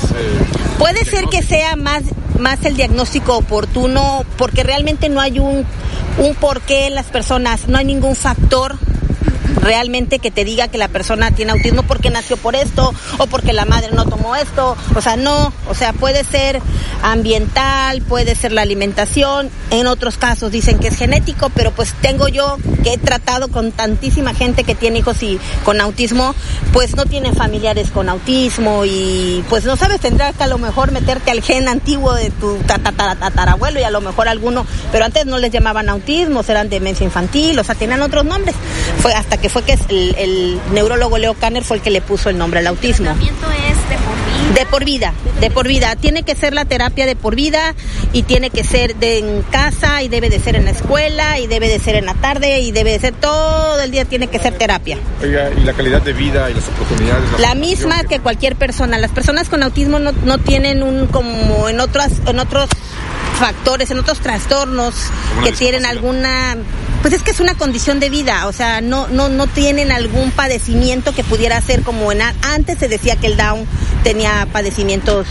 puede ser que sea más más el diagnóstico oportuno porque realmente no hay un un por qué las personas, no hay ningún factor realmente que te diga que la persona tiene autismo porque nació por esto o porque la madre no tomó esto. O sea, no, o sea, puede ser ambiental, puede ser la alimentación. En otros casos dicen que es genético, pero pues tengo yo que he tratado con tantísima gente que tiene hijos y con autismo, pues no tienen familiares con autismo y pues no sabes, tendrás que a lo mejor meterte al gen antiguo de tu tatarabuelo y a lo mejor alguno, pero antes no les llamaban autismo, eran demencia infantil, o sea, tenían otros nombres. Fue hasta que fue que el, el neurólogo Leo Kanner fue el que le puso el nombre al autismo. ¿El tratamiento es de por vida? De por vida, de por vida. Tiene que ser la terapia de por vida y tiene que ser de en casa y debe de ser en la escuela y debe de ser en la tarde y debe de ser todo el día tiene que ser terapia. Oiga, ¿y la calidad de vida y las oportunidades? La misma que cualquier persona. Las personas con autismo no, no tienen un como en otras en otros factores, en otros trastornos que tienen alguna pues es que es una condición de vida, o sea, no, no, no tienen algún padecimiento que pudiera ser como en antes se decía que el Down tenía padecimientos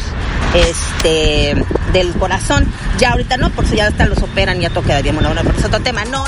este del corazón, ya ahorita no, porque ya hasta los operan y ya toca bueno, pero es otro tema, no.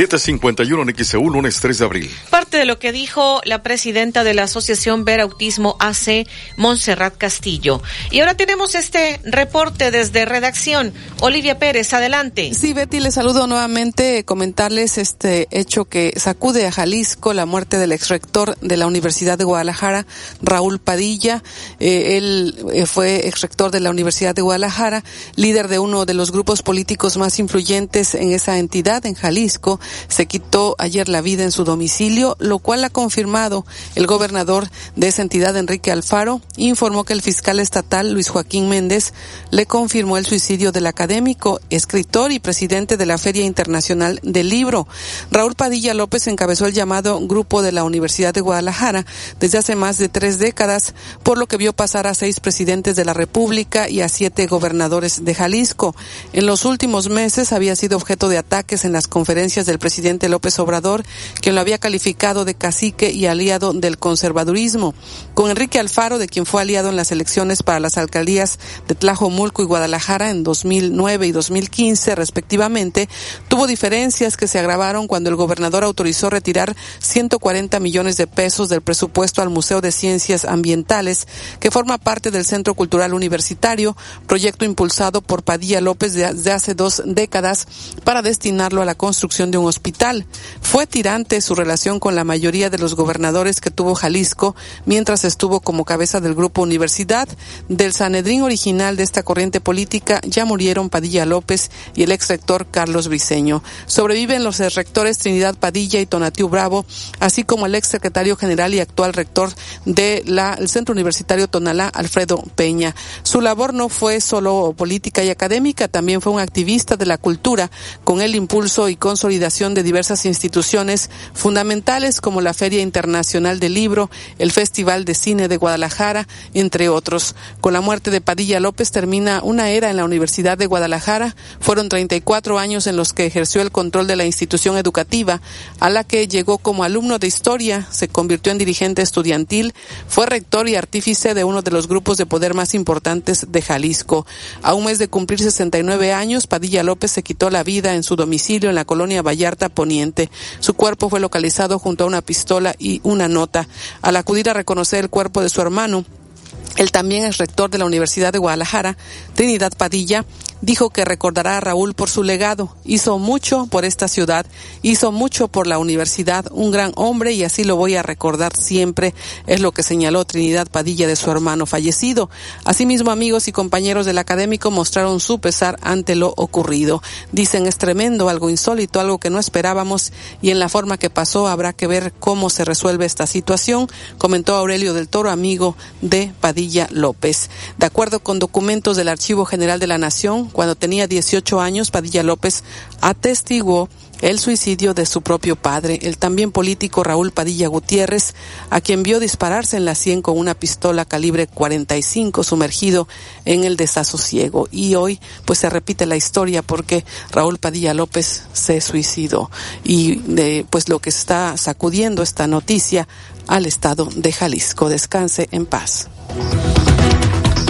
751 en XEU, lunes 3 de abril. Parte de lo que dijo la presidenta de la Asociación Ver Autismo AC, Montserrat Castillo. Y ahora tenemos este reporte desde redacción. Olivia Pérez, adelante. Sí, Betty, les saludo nuevamente. Comentarles este hecho que sacude a Jalisco, la muerte del ex rector de la Universidad de Guadalajara, Raúl Padilla. Eh, él eh, fue ex rector de la Universidad de Guadalajara, líder de uno de los grupos políticos más influyentes en esa entidad, en Jalisco se quitó ayer la vida en su domicilio, lo cual ha confirmado el gobernador de esa entidad, Enrique Alfaro, informó que el fiscal estatal, Luis Joaquín Méndez, le confirmó el suicidio del académico, escritor y presidente de la Feria Internacional del Libro. Raúl Padilla López encabezó el llamado Grupo de la Universidad de Guadalajara desde hace más de tres décadas, por lo que vio pasar a seis presidentes de la República y a siete gobernadores de Jalisco. En los últimos meses había sido objeto de ataques en las conferencias del presidente López Obrador, quien lo había calificado de cacique y aliado del conservadurismo. Con Enrique Alfaro, de quien fue aliado en las elecciones para las alcaldías de Tlajomulco y Guadalajara en 2009 y 2015, respectivamente, tuvo diferencias que se agravaron cuando el gobernador autorizó retirar 140 millones de pesos del presupuesto al Museo de Ciencias Ambientales, que forma parte del Centro Cultural Universitario, proyecto impulsado por Padilla López desde hace dos décadas para destinarlo a la construcción de un hospital. Fue tirante su relación con la mayoría de los gobernadores que tuvo Jalisco mientras estuvo como cabeza del Grupo Universidad. Del Sanedrín original de esta corriente política ya murieron Padilla López y el ex rector Carlos Briceño. Sobreviven los rectores Trinidad Padilla y Tonatiu Bravo, así como el ex secretario general y actual rector del Centro Universitario Tonalá, Alfredo Peña. Su labor no fue solo política y académica, también fue un activista de la cultura, con el impulso y consolidación de diversas instituciones fundamentales como la Feria Internacional del Libro, el Festival de Cine de Guadalajara, entre otros. Con la muerte de Padilla López termina una era en la Universidad de Guadalajara. Fueron 34 años en los que ejerció el control de la institución educativa, a la que llegó como alumno de historia, se convirtió en dirigente estudiantil, fue rector y artífice de uno de los grupos de poder más importantes de Jalisco. A un mes de cumplir 69 años, Padilla López se quitó la vida en su domicilio en la colonia Poniente. Su cuerpo fue localizado junto a una pistola y una nota. Al acudir a reconocer el cuerpo de su hermano, él también es rector de la Universidad de Guadalajara, Trinidad Padilla, dijo que recordará a Raúl por su legado. Hizo mucho por esta ciudad, hizo mucho por la universidad, un gran hombre y así lo voy a recordar siempre, es lo que señaló Trinidad Padilla de su hermano fallecido. Asimismo, amigos y compañeros del académico mostraron su pesar ante lo ocurrido. Dicen es tremendo, algo insólito, algo que no esperábamos y en la forma que pasó habrá que ver cómo se resuelve esta situación, comentó Aurelio del Toro, amigo de Padilla López. De acuerdo con documentos del Archivo General de la Nación, cuando tenía 18 años, Padilla López atestiguó el suicidio de su propio padre, el también político Raúl Padilla Gutiérrez, a quien vio dispararse en la sien con una pistola calibre 45 sumergido en el desasosiego. Y hoy pues se repite la historia porque Raúl Padilla López se suicidó. Y de, pues lo que está sacudiendo esta noticia al estado de Jalisco. Descanse en paz.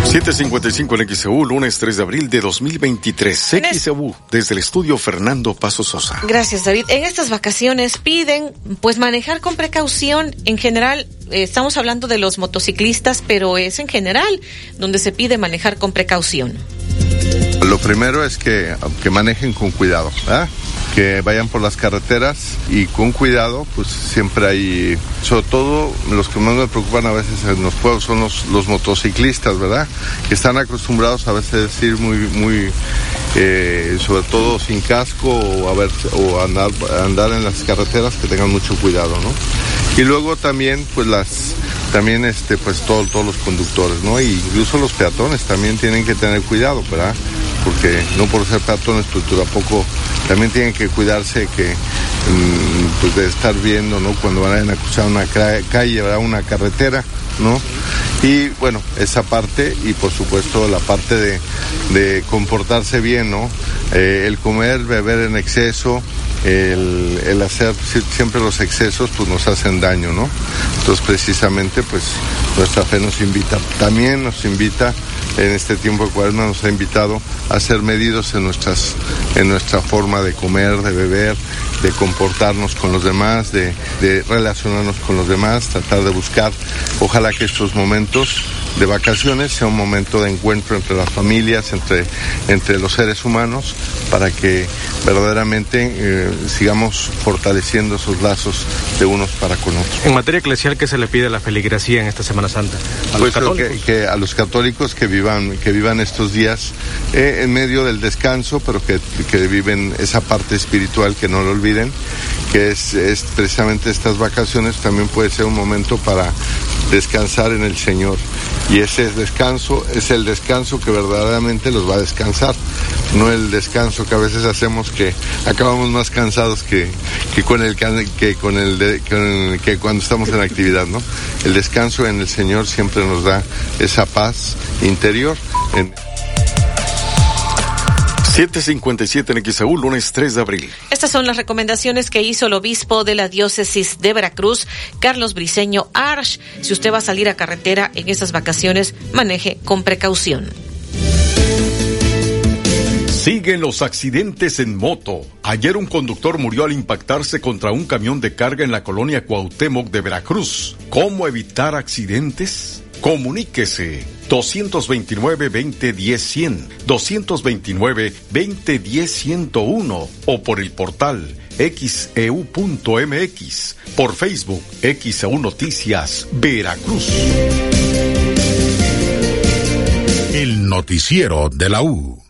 755 en XEU, lunes 3 de abril de 2023. XEU, desde el estudio Fernando Paso Sosa. Gracias, David. En estas vacaciones piden, pues, manejar con precaución. En general, eh, estamos hablando de los motociclistas, pero es en general donde se pide manejar con precaución. Lo primero es que, que manejen con cuidado, ¿verdad? Que vayan por las carreteras y con cuidado, pues siempre hay, sobre todo los que más me preocupan a veces en los pueblos son los, los motociclistas, ¿verdad? Que están acostumbrados a veces ir muy, muy, eh, sobre todo sin casco o, a ver, o andar, andar en las carreteras, que tengan mucho cuidado, ¿no? Y luego también, pues las, también este, pues todo, todos los conductores, ¿no? Y incluso los peatones también tienen que tener cuidado, ¿verdad? Porque no por ser peatones, pues tampoco, también tienen que cuidarse que, mm, pues de estar viendo, ¿no? Cuando van a cruzar una calle, ¿verdad? Una carretera, ¿no? Y bueno, esa parte y por supuesto la parte de, de comportarse bien, ¿no? Eh, el comer, beber en exceso, el, el, hacer siempre los excesos pues nos hacen daño, ¿no? Entonces precisamente pues nuestra fe nos invita, también nos invita en este tiempo de cuaresma nos ha invitado a ser medidos en nuestras, en nuestra forma de comer, de beber, de comportarnos con los demás, de, de relacionarnos con los demás, tratar de buscar, ojalá que estos momentos de vacaciones sea un momento de encuentro entre las familias, entre, entre los seres humanos, para que verdaderamente eh, sigamos fortaleciendo esos lazos de unos para con otros. En materia eclesial, ¿qué se le pide a la feligresía en esta Semana Santa? ¿A pues los que, que, a los católicos que vivan, que vivan estos días eh, en medio del descanso, pero que, que, viven esa parte espiritual que no lo olviden, que es, es precisamente estas vacaciones, también puede ser un momento para descansar en el Señor. Y ese descanso es el descanso que verdaderamente los va a descansar, no el descanso que a veces hacemos que acabamos más cansados que, que con el que con el, de, con el, que cuando estamos en actividad, ¿no? El descanso en el Señor siempre nos da esa paz interior. En... 757 en XAU, lunes 3 de abril. Estas son las recomendaciones que hizo el obispo de la diócesis de Veracruz, Carlos Briceño Arch. Si usted va a salir a carretera en estas vacaciones, maneje con precaución. Siguen los accidentes en moto. Ayer un conductor murió al impactarse contra un camión de carga en la colonia Cuauhtémoc de Veracruz. ¿Cómo evitar accidentes? Comuníquese 229-2010-100, 229-2010-101 o por el portal xeu.mx, e por Facebook XEU Noticias Veracruz. El noticiero de la U.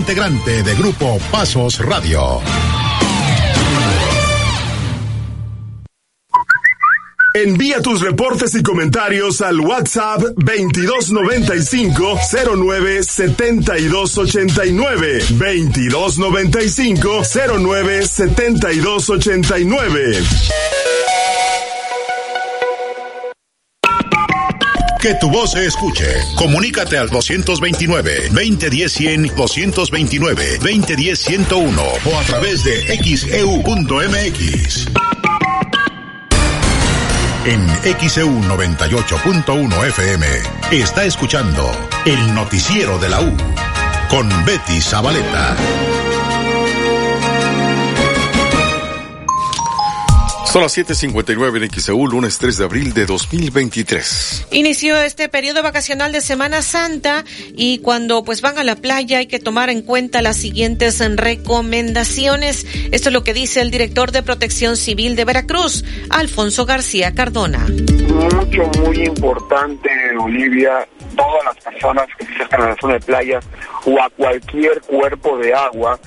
integrante de Grupo Pasos Radio. Envía tus reportes y comentarios al WhatsApp 2295 09 7289 2295 09 7289 Que tu voz se escuche. Comunícate al 229-2010-100, 229-2010-101 o a través de xeu.mx. En XEU 98.1 FM está escuchando el noticiero de la U con Betty Zabaleta. Son las 7:59 en XEU, lunes 3 de abril de 2023. Inició este periodo vacacional de Semana Santa y cuando pues van a la playa hay que tomar en cuenta las siguientes recomendaciones. Esto es lo que dice el director de Protección Civil de Veracruz, Alfonso García Cardona. Mucho, muy importante, Olivia, todas las personas que se acercan a la zona de playa o a cualquier cuerpo de agua,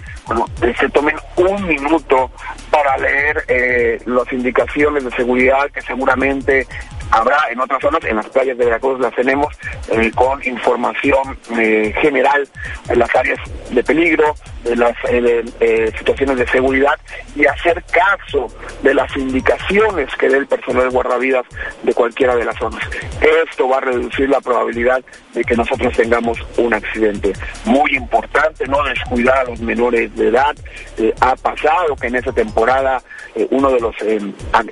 se tomen un minuto para leer eh, las indicaciones de seguridad que seguramente habrá en otras zonas, en las playas de Veracruz las tenemos eh, con información eh, general en las áreas de peligro, de las eh, situaciones de seguridad y hacer caso de las indicaciones que dé el personal guardavidas de cualquiera de las zonas. Esto va a reducir la probabilidad de que nosotros tengamos un accidente. Muy importante, no descuidar a los menores de edad. ha pasado que en esa temporada uno de los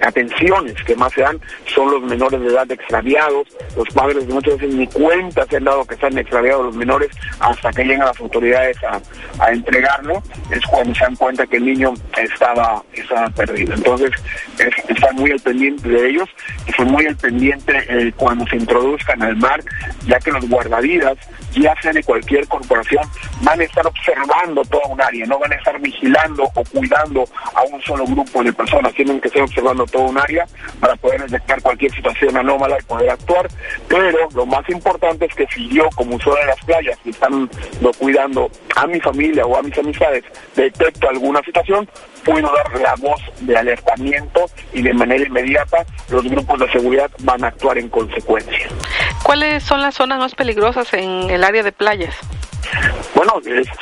atenciones que más se dan son los menores de edad extraviados, los padres muchas veces ni cuenta se han dado que están extraviados los menores hasta que llegan las autoridades a, entregarlo, es cuando se dan cuenta que el niño estaba, estaba perdido. Entonces, es, están muy al pendiente de ellos, y son muy al pendiente eh, cuando se introduzcan al mar, ya que los guardavidas, ya sea de cualquier corporación, van a estar observando toda un área, no van a estar vigilando o cuidando a un solo grupo de personas, tienen que estar observando toda un área para poder detectar cualquier situación anómala y poder actuar, pero lo más importante es que si yo como usuario de las playas y están cuidando a mi familia o a mis amistades, detecto alguna situación, puedo dar la voz de alertamiento y de manera inmediata los grupos de seguridad van a actuar en consecuencia. ¿Cuáles son las zonas más peligrosas en el área de playas? Bueno,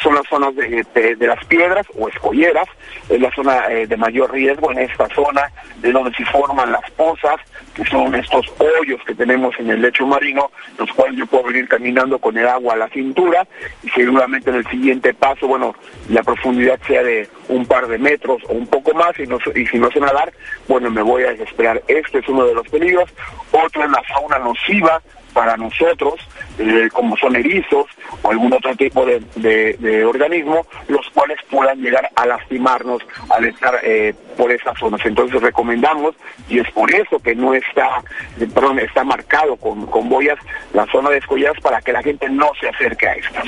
son las zonas de, las piedras o escolleras, es la zona eh, de mayor riesgo en esta zona de donde se forman las pozas, que son estos hoyos que tenemos en el lecho marino, los cuales yo puedo venir caminando con el agua a la cintura y seguramente en el siguiente paso, bueno, la profundidad sea de un par de metros o un poco más y, no, y si no sé nadar, bueno, me voy a desesperar. Este es uno de los peligros. Otro es la fauna nociva, para nosotros, eh, como son erizos o algún otro tipo de, organismo, los cuales puedan llegar a lastimarnos al estar eh, por esas zonas. Entonces recomendamos, y es por eso que no está, eh, perdón, está marcado con, con boyas la zona de escolladas para que la gente no se acerque a estas.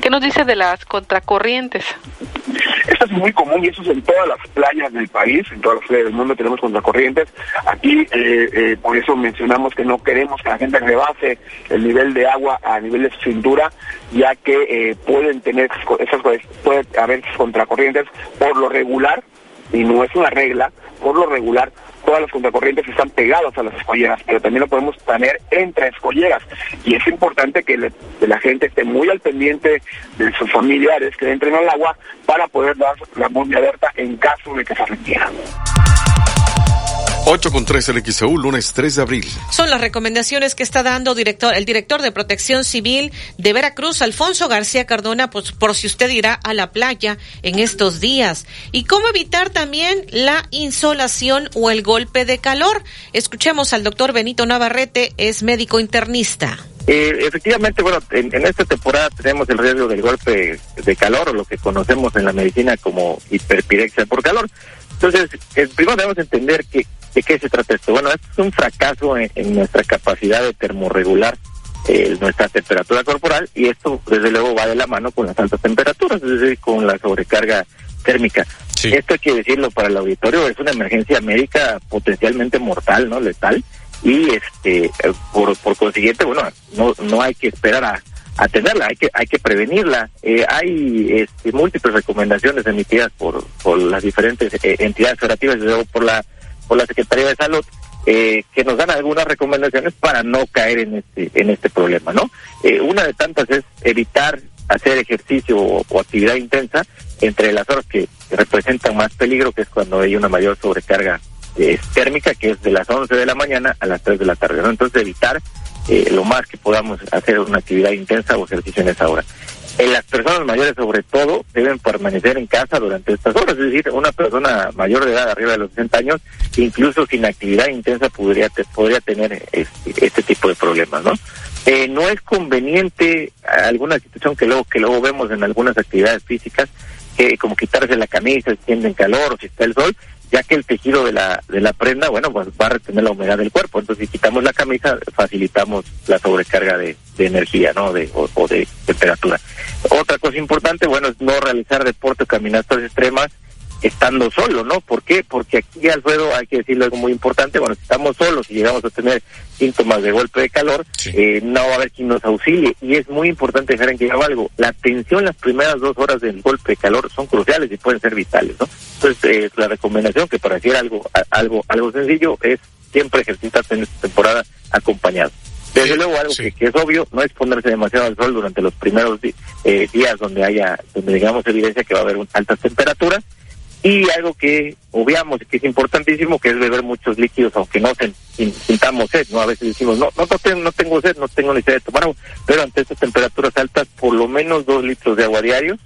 ¿Qué nos dice de las contracorrientes? Esto es muy común y eso es en todas las playas del país, en todas las playas del mundo tenemos contracorrientes. Aquí, eh, eh, por eso mencionamos que no queremos que la gente rebase el nivel de agua a nivel de su cintura, ya que eh, pueden tener esas puede haber contracorrientes por lo regular, y no es una regla, por lo regular todas las contracorrientes están pegadas a las escolleras, pero también lo podemos tener entre escolleras. Y es importante que, la gente esté muy al pendiente de sus familiares que entren al agua para poder dar la de alerta en caso de que se requiera. 8 con 3 el XEU, lunes 3 de abril. Son las recomendaciones que está dando director, el director de Protección Civil de Veracruz, Alfonso García Cardona, pues, por si usted irá a la playa en estos días. Y cómo evitar también la insolación o el golpe de calor. Escuchemos al doctor Benito Navarrete, es médico internista. Eh, efectivamente, bueno, en, en, esta temporada tenemos el riesgo del golpe de calor, o lo que conocemos en la medicina como hiperpirexia por calor. Entonces, eh, primero debemos entender que ¿De qué se trata esto? Bueno, esto es un fracaso en, nuestra capacidad de termorregular eh, nuestra temperatura corporal y esto desde luego va de la mano con las altas temperaturas, es decir, con la sobrecarga térmica. Esto hay que decirlo para el auditorio, es una emergencia médica potencialmente mortal, ¿no? Letal. Y este eh, por, por consiguiente, bueno, no, no hay que esperar a, a tenerla, hay que hay que prevenirla. Eh, hay este, múltiples recomendaciones emitidas por, por las diferentes eh, entidades federativas, desde luego por la por la Secretaría de Salud, eh, que nos dan algunas recomendaciones para no caer en este, en este problema, ¿no? Eh, una de tantas es evitar hacer ejercicio o, actividad intensa entre las horas que, representan más peligro, que es cuando hay una mayor sobrecarga eh, térmica, que es de las 11 de la mañana a las 3 de la tarde, ¿no? Entonces evitar lo más que podamos hacer una actividad intensa o ejercicio en esa hora. En las personas mayores, sobre todo, deben permanecer en casa durante estas horas. Es decir, una persona mayor de edad, arriba de los 60 años, incluso sin actividad intensa, podría, podría tener este, este tipo de problemas, ¿no? Eh, no es conveniente alguna situación que luego que luego vemos en algunas actividades físicas, que como quitarse la camisa si tiene calor o si está el sol, ya que el tejido de la, de la prenda, bueno, pues va a retener la humedad del cuerpo. Entonces, si quitamos la camisa, facilitamos la sobrecarga de, energía, ¿no? De, o, de temperatura. Otra cosa importante, bueno, es no realizar deporte o caminatas extremas estando solo, ¿no? ¿Por qué? Porque aquí, Alfredo, hay que decirlo algo muy importante, bueno, si estamos solos y llegamos a tener síntomas de golpe de calor, eh, no va a haber quien nos auxilie. Y es muy importante dejar en claro algo, la atención las primeras dos horas del golpe de calor son cruciales y pueden ser vitales, ¿no? Entonces, eh, la recomendación, que para algo, algo, algo sencillo, es siempre ejercitarse en esta temporada acompañado. Desde luego, algo que, es obvio, no es ponerse demasiado al sol durante los primeros eh, días donde haya, donde digamos evidencia que va a haber altas temperaturas y algo que obviamos que es importantísimo, que es beber muchos líquidos, aunque no sintamos sed, ¿no? A veces decimos, no, no, tengo, no tengo sed, no tengo necesidad de tomar agua, pero ante estas temperaturas altas, por lo menos dos litros de agua diario,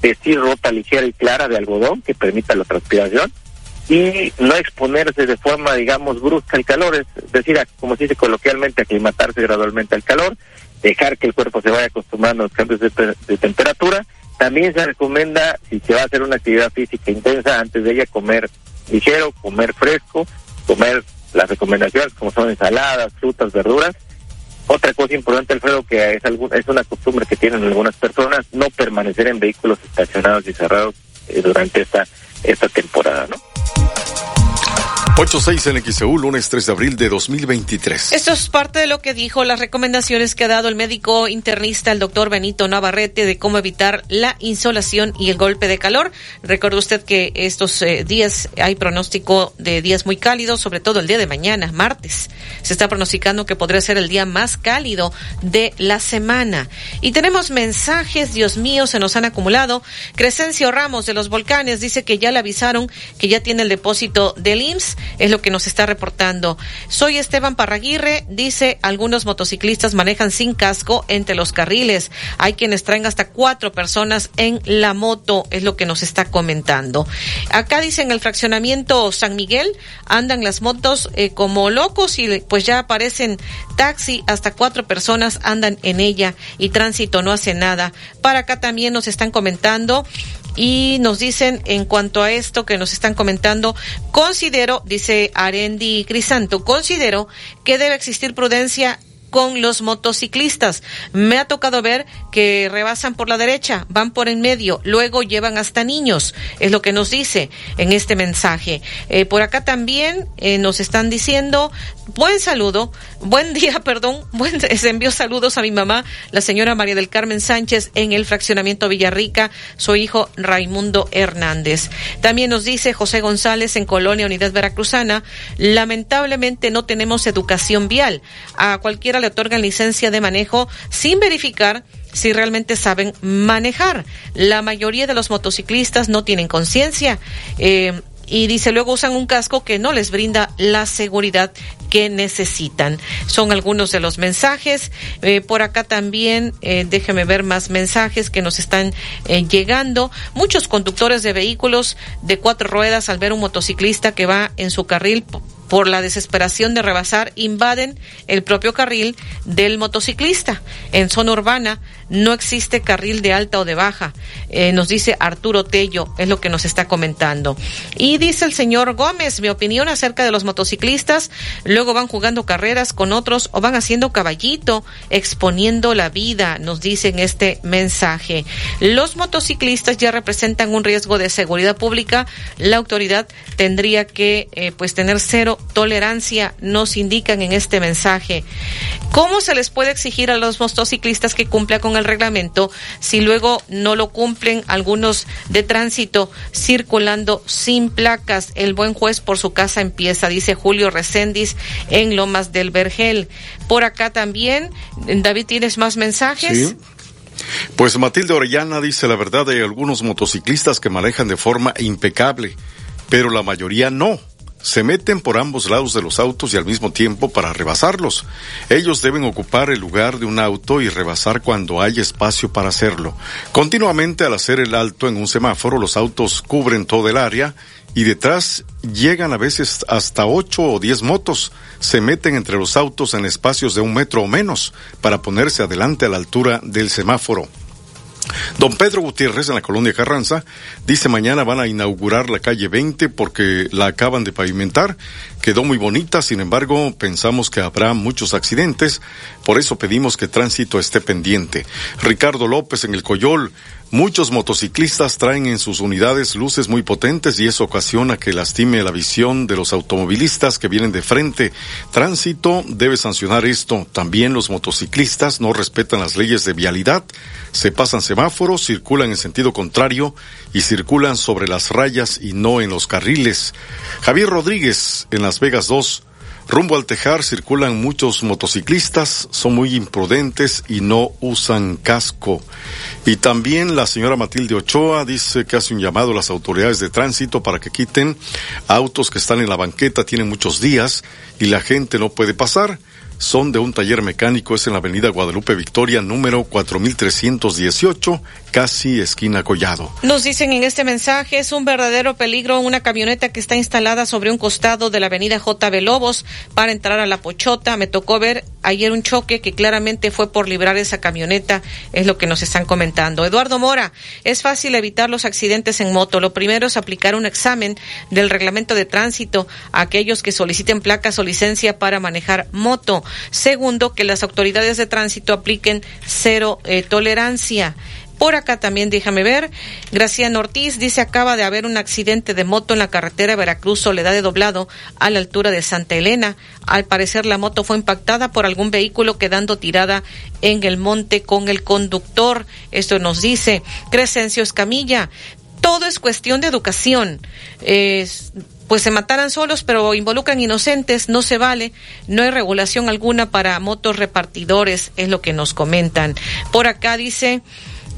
vestir ropa ligera y clara de algodón que permita la transpiración y no exponerse de forma, digamos, brusca al calor, es decir, como se dice coloquialmente, aclimatarse gradualmente al calor, dejar que el cuerpo se vaya acostumbrando a los cambios de temperatura también se recomienda, si se va a hacer una actividad física intensa, antes de ella comer ligero, comer fresco, comer las recomendaciones como son ensaladas, frutas, verduras. Otra cosa importante, Alfredo, que es, algún, es una costumbre que tienen algunas personas, no permanecer en vehículos estacionados y cerrados eh, durante esta, esta temporada, ¿no? 8-6 en XEU, lunes 3 de abril de 2023. Esto es parte de lo que dijo, las recomendaciones que ha dado el médico internista, el doctor Benito Navarrete, de cómo evitar la insolación y el golpe de calor. Recuerde usted que estos eh, días hay pronóstico de días muy cálidos, sobre todo el día de mañana, martes. Se está pronosticando que podría ser el día más cálido de la semana. Y tenemos mensajes, Dios mío, se nos han acumulado. Crescencio Ramos de los Volcanes dice que ya le avisaron que ya tiene el depósito del IMSS es lo que nos está reportando. Soy Esteban Parraguirre, dice, algunos motociclistas manejan sin casco entre los carriles. Hay quienes traen hasta cuatro personas en la moto, es lo que nos está comentando. Acá dicen el fraccionamiento San Miguel, andan las motos eh, como locos y pues ya aparecen taxi, hasta cuatro personas andan en ella y tránsito no hace nada. Para acá también nos están comentando Y nos dicen en cuanto a esto que nos están comentando, considero, dice Arendi Crisanto, considero que debe existir prudencia con los motociclistas. Me ha tocado ver que rebasan por la derecha, van por en medio, luego llevan hasta niños, es lo que nos dice en este mensaje. Eh, por acá también eh, nos están diciendo, buen saludo, buen día, perdón, buen, se envió saludos a mi mamá, la señora María del Carmen Sánchez en el fraccionamiento Villarrica, su hijo Raimundo Hernández. También nos dice José González en Colonia Unidad Veracruzana, lamentablemente no tenemos educación vial. A cualquiera le otorgan licencia de manejo sin verificar si realmente saben manejar. La mayoría de los motociclistas no tienen conciencia. Eh, y dice luego usan un casco que no les brinda la seguridad que necesitan. Son algunos de los mensajes. Eh, por acá también, eh, déjeme ver más mensajes que nos están eh, llegando. Muchos conductores de vehículos de cuatro ruedas al ver un motociclista que va en su carril por la desesperación de rebasar, invaden el propio carril del motociclista. En zona urbana no existe carril de alta o de baja, eh, nos dice Arturo Tello, es lo que nos está comentando. Y dice el señor Gómez, mi opinión acerca de los motociclistas, luego van jugando carreras con otros o van haciendo caballito, exponiendo la vida, nos dice en este mensaje. Los motociclistas ya representan un riesgo de seguridad pública, la autoridad tendría que eh, pues tener cero tolerancia, nos indican en este mensaje. ¿Cómo se les puede exigir a los motociclistas que cumplan con el reglamento si luego no lo cumplen algunos de tránsito circulando sin placas? El buen juez por su casa empieza, dice Julio Recendis en Lomas del Vergel. Por acá también, David, ¿tienes más mensajes? Pues Matilde Orellana dice la verdad, hay algunos motociclistas que manejan de forma impecable, pero la mayoría no se meten por ambos lados de los autos y al mismo tiempo para rebasarlos. Ellos deben ocupar el lugar de un auto y rebasar cuando hay espacio para hacerlo. Continuamente al hacer el alto en un semáforo, los autos cubren todo el área y detrás llegan a veces hasta ocho o diez motos. Se meten entre los autos en espacios de un metro o menos para ponerse adelante a la altura del semáforo. Don Pedro Gutiérrez en la colonia Carranza dice mañana van a inaugurar la calle 20 porque la acaban de pavimentar. Quedó muy bonita, sin embargo pensamos que habrá muchos accidentes, por eso pedimos que tránsito esté pendiente. Ricardo López en el Coyol Muchos motociclistas traen en sus unidades luces muy potentes y eso ocasiona que lastime la visión de los automovilistas que vienen de frente. Tránsito debe sancionar esto. También los motociclistas no respetan las leyes de vialidad, se pasan semáforos, circulan en sentido contrario y circulan sobre las rayas y no en los carriles. Javier Rodríguez en Las Vegas 2 Rumbo al Tejar circulan muchos motociclistas, son muy imprudentes y no usan casco. Y también la señora Matilde Ochoa dice que hace un llamado a las autoridades de tránsito para que quiten autos que están en la banqueta, tienen muchos días y la gente no puede pasar son de un taller mecánico, es en la avenida Guadalupe Victoria, número 4318, casi esquina Collado. Nos dicen en este mensaje, es un verdadero peligro una camioneta que está instalada sobre un costado de la avenida JB Lobos para entrar a la Pochota. Me tocó ver ayer un choque que claramente fue por librar esa camioneta, es lo que nos están comentando. Eduardo Mora, es fácil evitar los accidentes en moto. Lo primero es aplicar un examen del reglamento de tránsito a aquellos que soliciten placas o licencia para manejar moto. Segundo, que las autoridades de tránsito apliquen cero eh, tolerancia. Por acá también déjame ver. Graciano Ortiz dice acaba de haber un accidente de moto en la carretera Veracruz Soledad de Doblado a la altura de Santa Elena. Al parecer la moto fue impactada por algún vehículo quedando tirada en el monte con el conductor. Esto nos dice Crescencio Escamilla. Todo es cuestión de educación. Es pues se mataran solos, pero involucran inocentes, no se vale, no hay regulación alguna para motos repartidores, es lo que nos comentan. Por acá dice,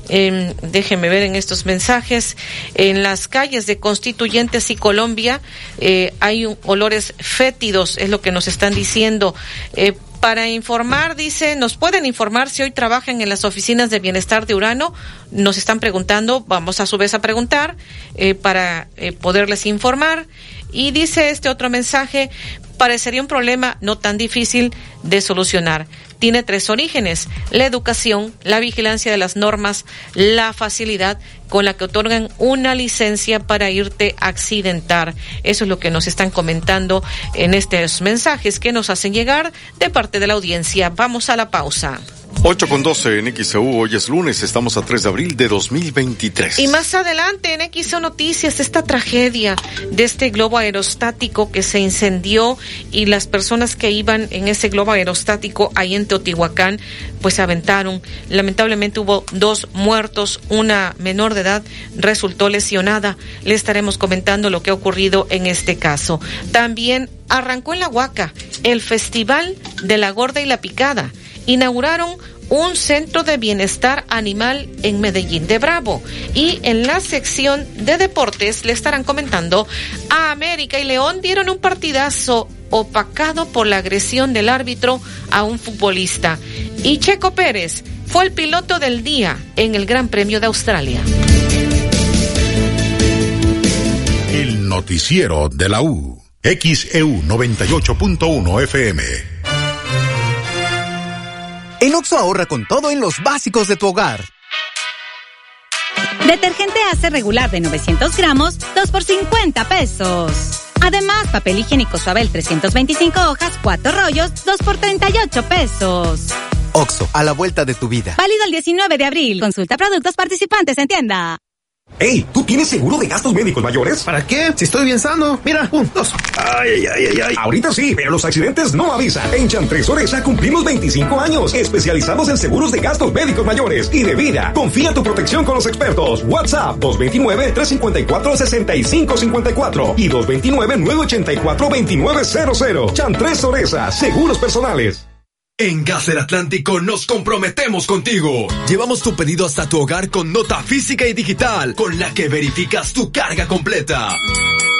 eh, déjenme ver en estos mensajes, en las calles de Constituyentes y Colombia eh, hay olores fétidos, es lo que nos están diciendo. Eh, para informar, dice, nos pueden informar si hoy trabajan en las oficinas de bienestar de Urano. Nos están preguntando, vamos a su vez a preguntar eh, para eh, poderles informar. Y dice este otro mensaje, parecería un problema no tan difícil de solucionar. Tiene tres orígenes, la educación, la vigilancia de las normas, la facilidad con la que otorgan una licencia para irte a accidentar. Eso es lo que nos están comentando en estos mensajes que nos hacen llegar de parte de la audiencia. Vamos a la pausa. 8 con 12 en XEU, hoy es lunes, estamos a 3 de abril de 2023. Y más adelante en XEU Noticias, esta tragedia de este globo aerostático que se incendió y las personas que iban en ese globo aerostático ahí en Teotihuacán, pues se aventaron. Lamentablemente hubo dos muertos, una menor de edad resultó lesionada. Le estaremos comentando lo que ha ocurrido en este caso. También arrancó en la Huaca el Festival de la Gorda y la Picada inauguraron un centro de bienestar animal en Medellín de Bravo. Y en la sección de deportes le estarán comentando a América y León dieron un partidazo opacado por la agresión del árbitro a un futbolista. Y Checo Pérez fue el piloto del día en el Gran Premio de Australia. El noticiero de la U. XEU 98.1 FM. En Oxo ahorra con todo en los básicos de tu hogar. Detergente hace regular de 900 gramos, 2 por 50 pesos. Además, papel higiénico Suabel 325 hojas, 4 rollos, 2 por 38 pesos. Oxo, a la vuelta de tu vida. Válido el 19 de abril. Consulta productos participantes en tienda. Ey, ¿tú tienes seguro de gastos médicos mayores? ¿Para qué? Si estoy bien sano. Mira, un, dos. Ay, ay, ay, ay. Ahorita sí, pero los accidentes no avisan. En Chantres Oresa cumplimos 25 años, especializados en seguros de gastos médicos mayores y de vida. Confía tu protección con los expertos. WhatsApp 229-354-6554 y 229-984-2900. Chantres Oresa, seguros personales. En Gas del Atlántico nos comprometemos contigo. Llevamos tu pedido hasta tu hogar con nota física y digital, con la que verificas tu carga completa.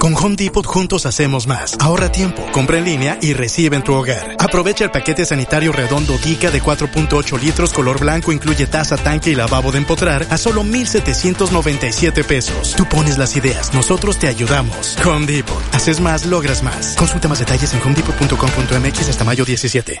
Con Home Depot juntos hacemos más. Ahorra tiempo, compra en línea y recibe en tu hogar. Aprovecha el paquete sanitario redondo Giga de 4.8 litros color blanco, incluye taza, tanque y lavabo de empotrar a solo 1,797 pesos. Tú pones las ideas, nosotros te ayudamos. Home Depot. Haces más, logras más. Consulta más detalles en homedepot.com.mx hasta mayo 17.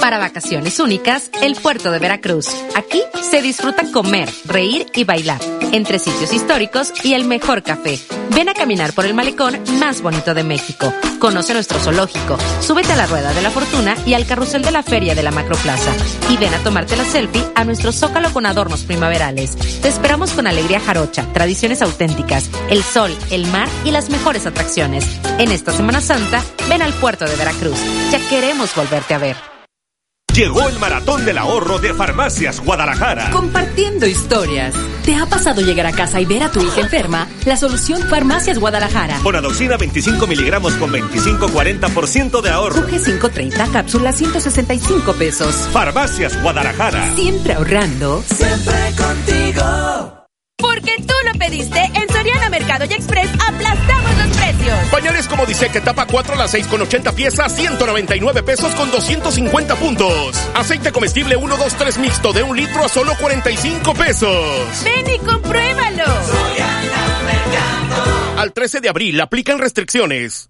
Para vacaciones únicas, el puerto de Veracruz. Aquí se disfruta comer, reír y bailar, entre sitios históricos y el mejor café. Ven a caminar por el malecón más bonito de México. Conoce nuestro zoológico, súbete a la rueda de la fortuna y al carrusel de la feria de la Macroplaza. Y ven a tomarte la selfie a nuestro zócalo con adornos primaverales. Te esperamos con alegría jarocha, tradiciones auténticas, el sol, el mar y las mejores atracciones. En esta Semana Santa, ven al puerto de Veracruz. Ya queremos volverte a ver. Llegó el maratón del ahorro de Farmacias Guadalajara. Compartiendo historias. ¿Te ha pasado llegar a casa y ver a tu hija enferma? La solución Farmacias Guadalajara. Bonadoxina 25 miligramos con 25-40% de ahorro. UG 530, cápsula 165 pesos. Farmacias Guadalajara. Siempre ahorrando. Siempre contigo. Porque tú lo pediste, en Soriana Mercado y Express aplastamos los precios. Pañales como dice que tapa 4 a las 6 con 80 piezas, 199 pesos con 250 puntos. Aceite comestible 1, 2, 3 mixto de un litro a solo 45 pesos. Ven y compruébalo. Al 13 de abril aplican restricciones.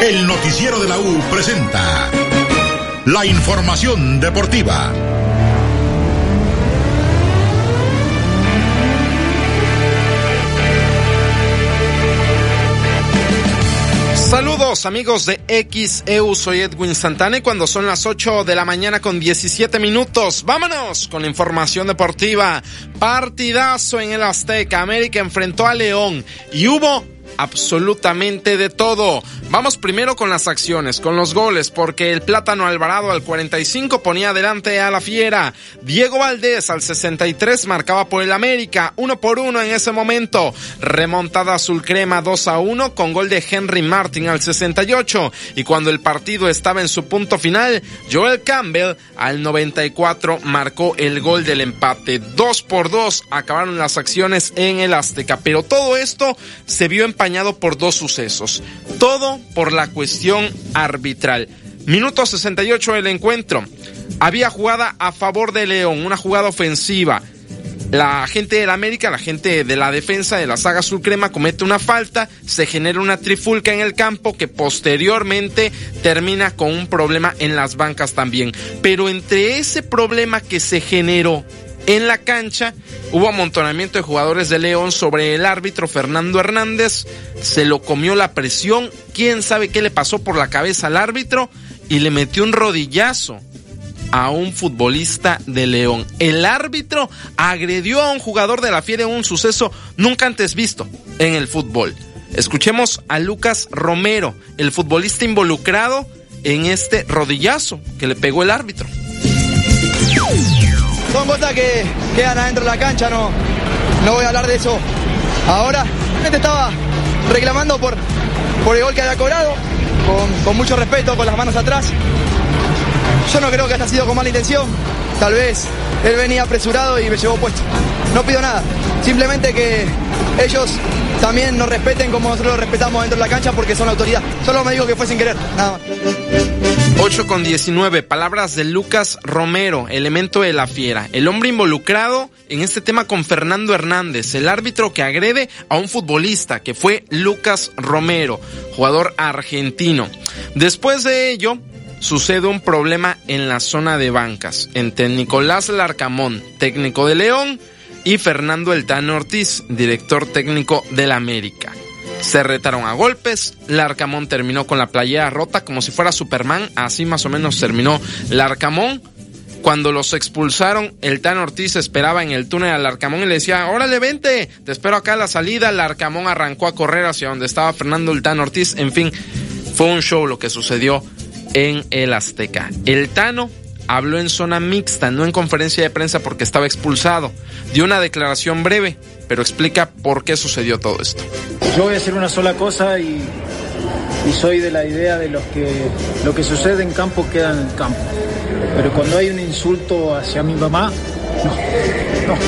El noticiero de la U presenta la información deportiva. Saludos amigos de XEU, soy Edwin Santana y cuando son las 8 de la mañana con 17 minutos, vámonos con la información deportiva. Partidazo en el Azteca, América enfrentó a León y hubo absolutamente de todo. Vamos primero con las acciones, con los goles, porque el Plátano Alvarado al 45 ponía adelante a la Fiera. Diego Valdés al 63 marcaba por el América, uno por uno en ese momento. Remontada azul crema 2 a 1 con gol de Henry Martin al 68. Y cuando el partido estaba en su punto final, Joel Campbell al 94 marcó el gol del empate. 2 por 2 acabaron las acciones en el Azteca. Pero todo esto se vio empañado por dos sucesos. Todo por la cuestión arbitral. Minuto 68 del encuentro. Había jugada a favor de León, una jugada ofensiva. La gente del América, la gente de la defensa de la saga azul crema comete una falta, se genera una trifulca en el campo que posteriormente termina con un problema en las bancas también. Pero entre ese problema que se generó en la cancha hubo amontonamiento de jugadores de León sobre el árbitro Fernando Hernández. Se lo comió la presión. Quién sabe qué le pasó por la cabeza al árbitro y le metió un rodillazo a un futbolista de León. El árbitro agredió a un jugador de la Fiera en un suceso nunca antes visto en el fútbol. Escuchemos a Lucas Romero, el futbolista involucrado en este rodillazo que le pegó el árbitro son cosas que quedan adentro de la cancha, no, no voy a hablar de eso ahora. La gente estaba reclamando por, por el gol que había cobrado, con, con mucho respeto, con las manos atrás. Yo no creo que haya sido con mala intención, tal vez él venía apresurado y me llevó puesto. No pido nada, simplemente que ellos también nos respeten como nosotros los respetamos dentro de la cancha porque son autoridad. Solo me digo que fue sin querer, nada más. 8 con 19, palabras de Lucas Romero, elemento de la fiera, el hombre involucrado en este tema con Fernando Hernández, el árbitro que agrede a un futbolista que fue Lucas Romero, jugador argentino. Después de ello, sucede un problema en la zona de bancas entre Nicolás Larcamón, técnico de León, y Fernando Eltano Ortiz, director técnico del América. Se retaron a golpes, Larcamón terminó con la playera rota como si fuera Superman, así más o menos terminó Larcamón. Cuando los expulsaron, el Tan Ortiz esperaba en el túnel al Larcamón y le decía, órale, vente, te espero acá a la salida. Larcamón arrancó a correr hacia donde estaba Fernando el Tan Ortiz. En fin, fue un show lo que sucedió en el Azteca. El Tano habló en zona mixta, no en conferencia de prensa porque estaba expulsado. Dio una declaración breve, pero explica por qué sucedió todo esto. Yo voy a decir una sola cosa y, y soy de la idea de los que lo que sucede en campo queda en el campo. Pero cuando hay un insulto hacia mi mamá, no, no.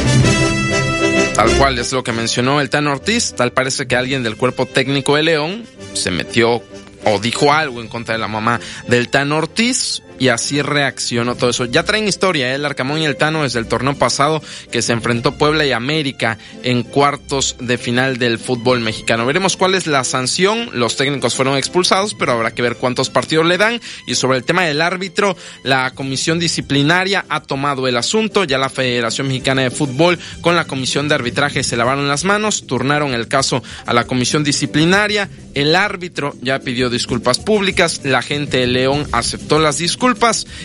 Tal cual es lo que mencionó el Tan Ortiz, tal parece que alguien del cuerpo técnico de León se metió o dijo algo en contra de la mamá del Tan Ortiz y así reaccionó todo eso. Ya traen historia, ¿eh? el Arcamón y el Tano desde el torneo pasado que se enfrentó Puebla y América en cuartos de final del fútbol mexicano. Veremos cuál es la sanción. Los técnicos fueron expulsados, pero habrá que ver cuántos partidos le dan. Y sobre el tema del árbitro, la comisión disciplinaria ha tomado el asunto. Ya la Federación Mexicana de Fútbol con la comisión de arbitraje se lavaron las manos, turnaron el caso a la comisión disciplinaria. El árbitro ya pidió disculpas públicas. La gente de León aceptó las disculpas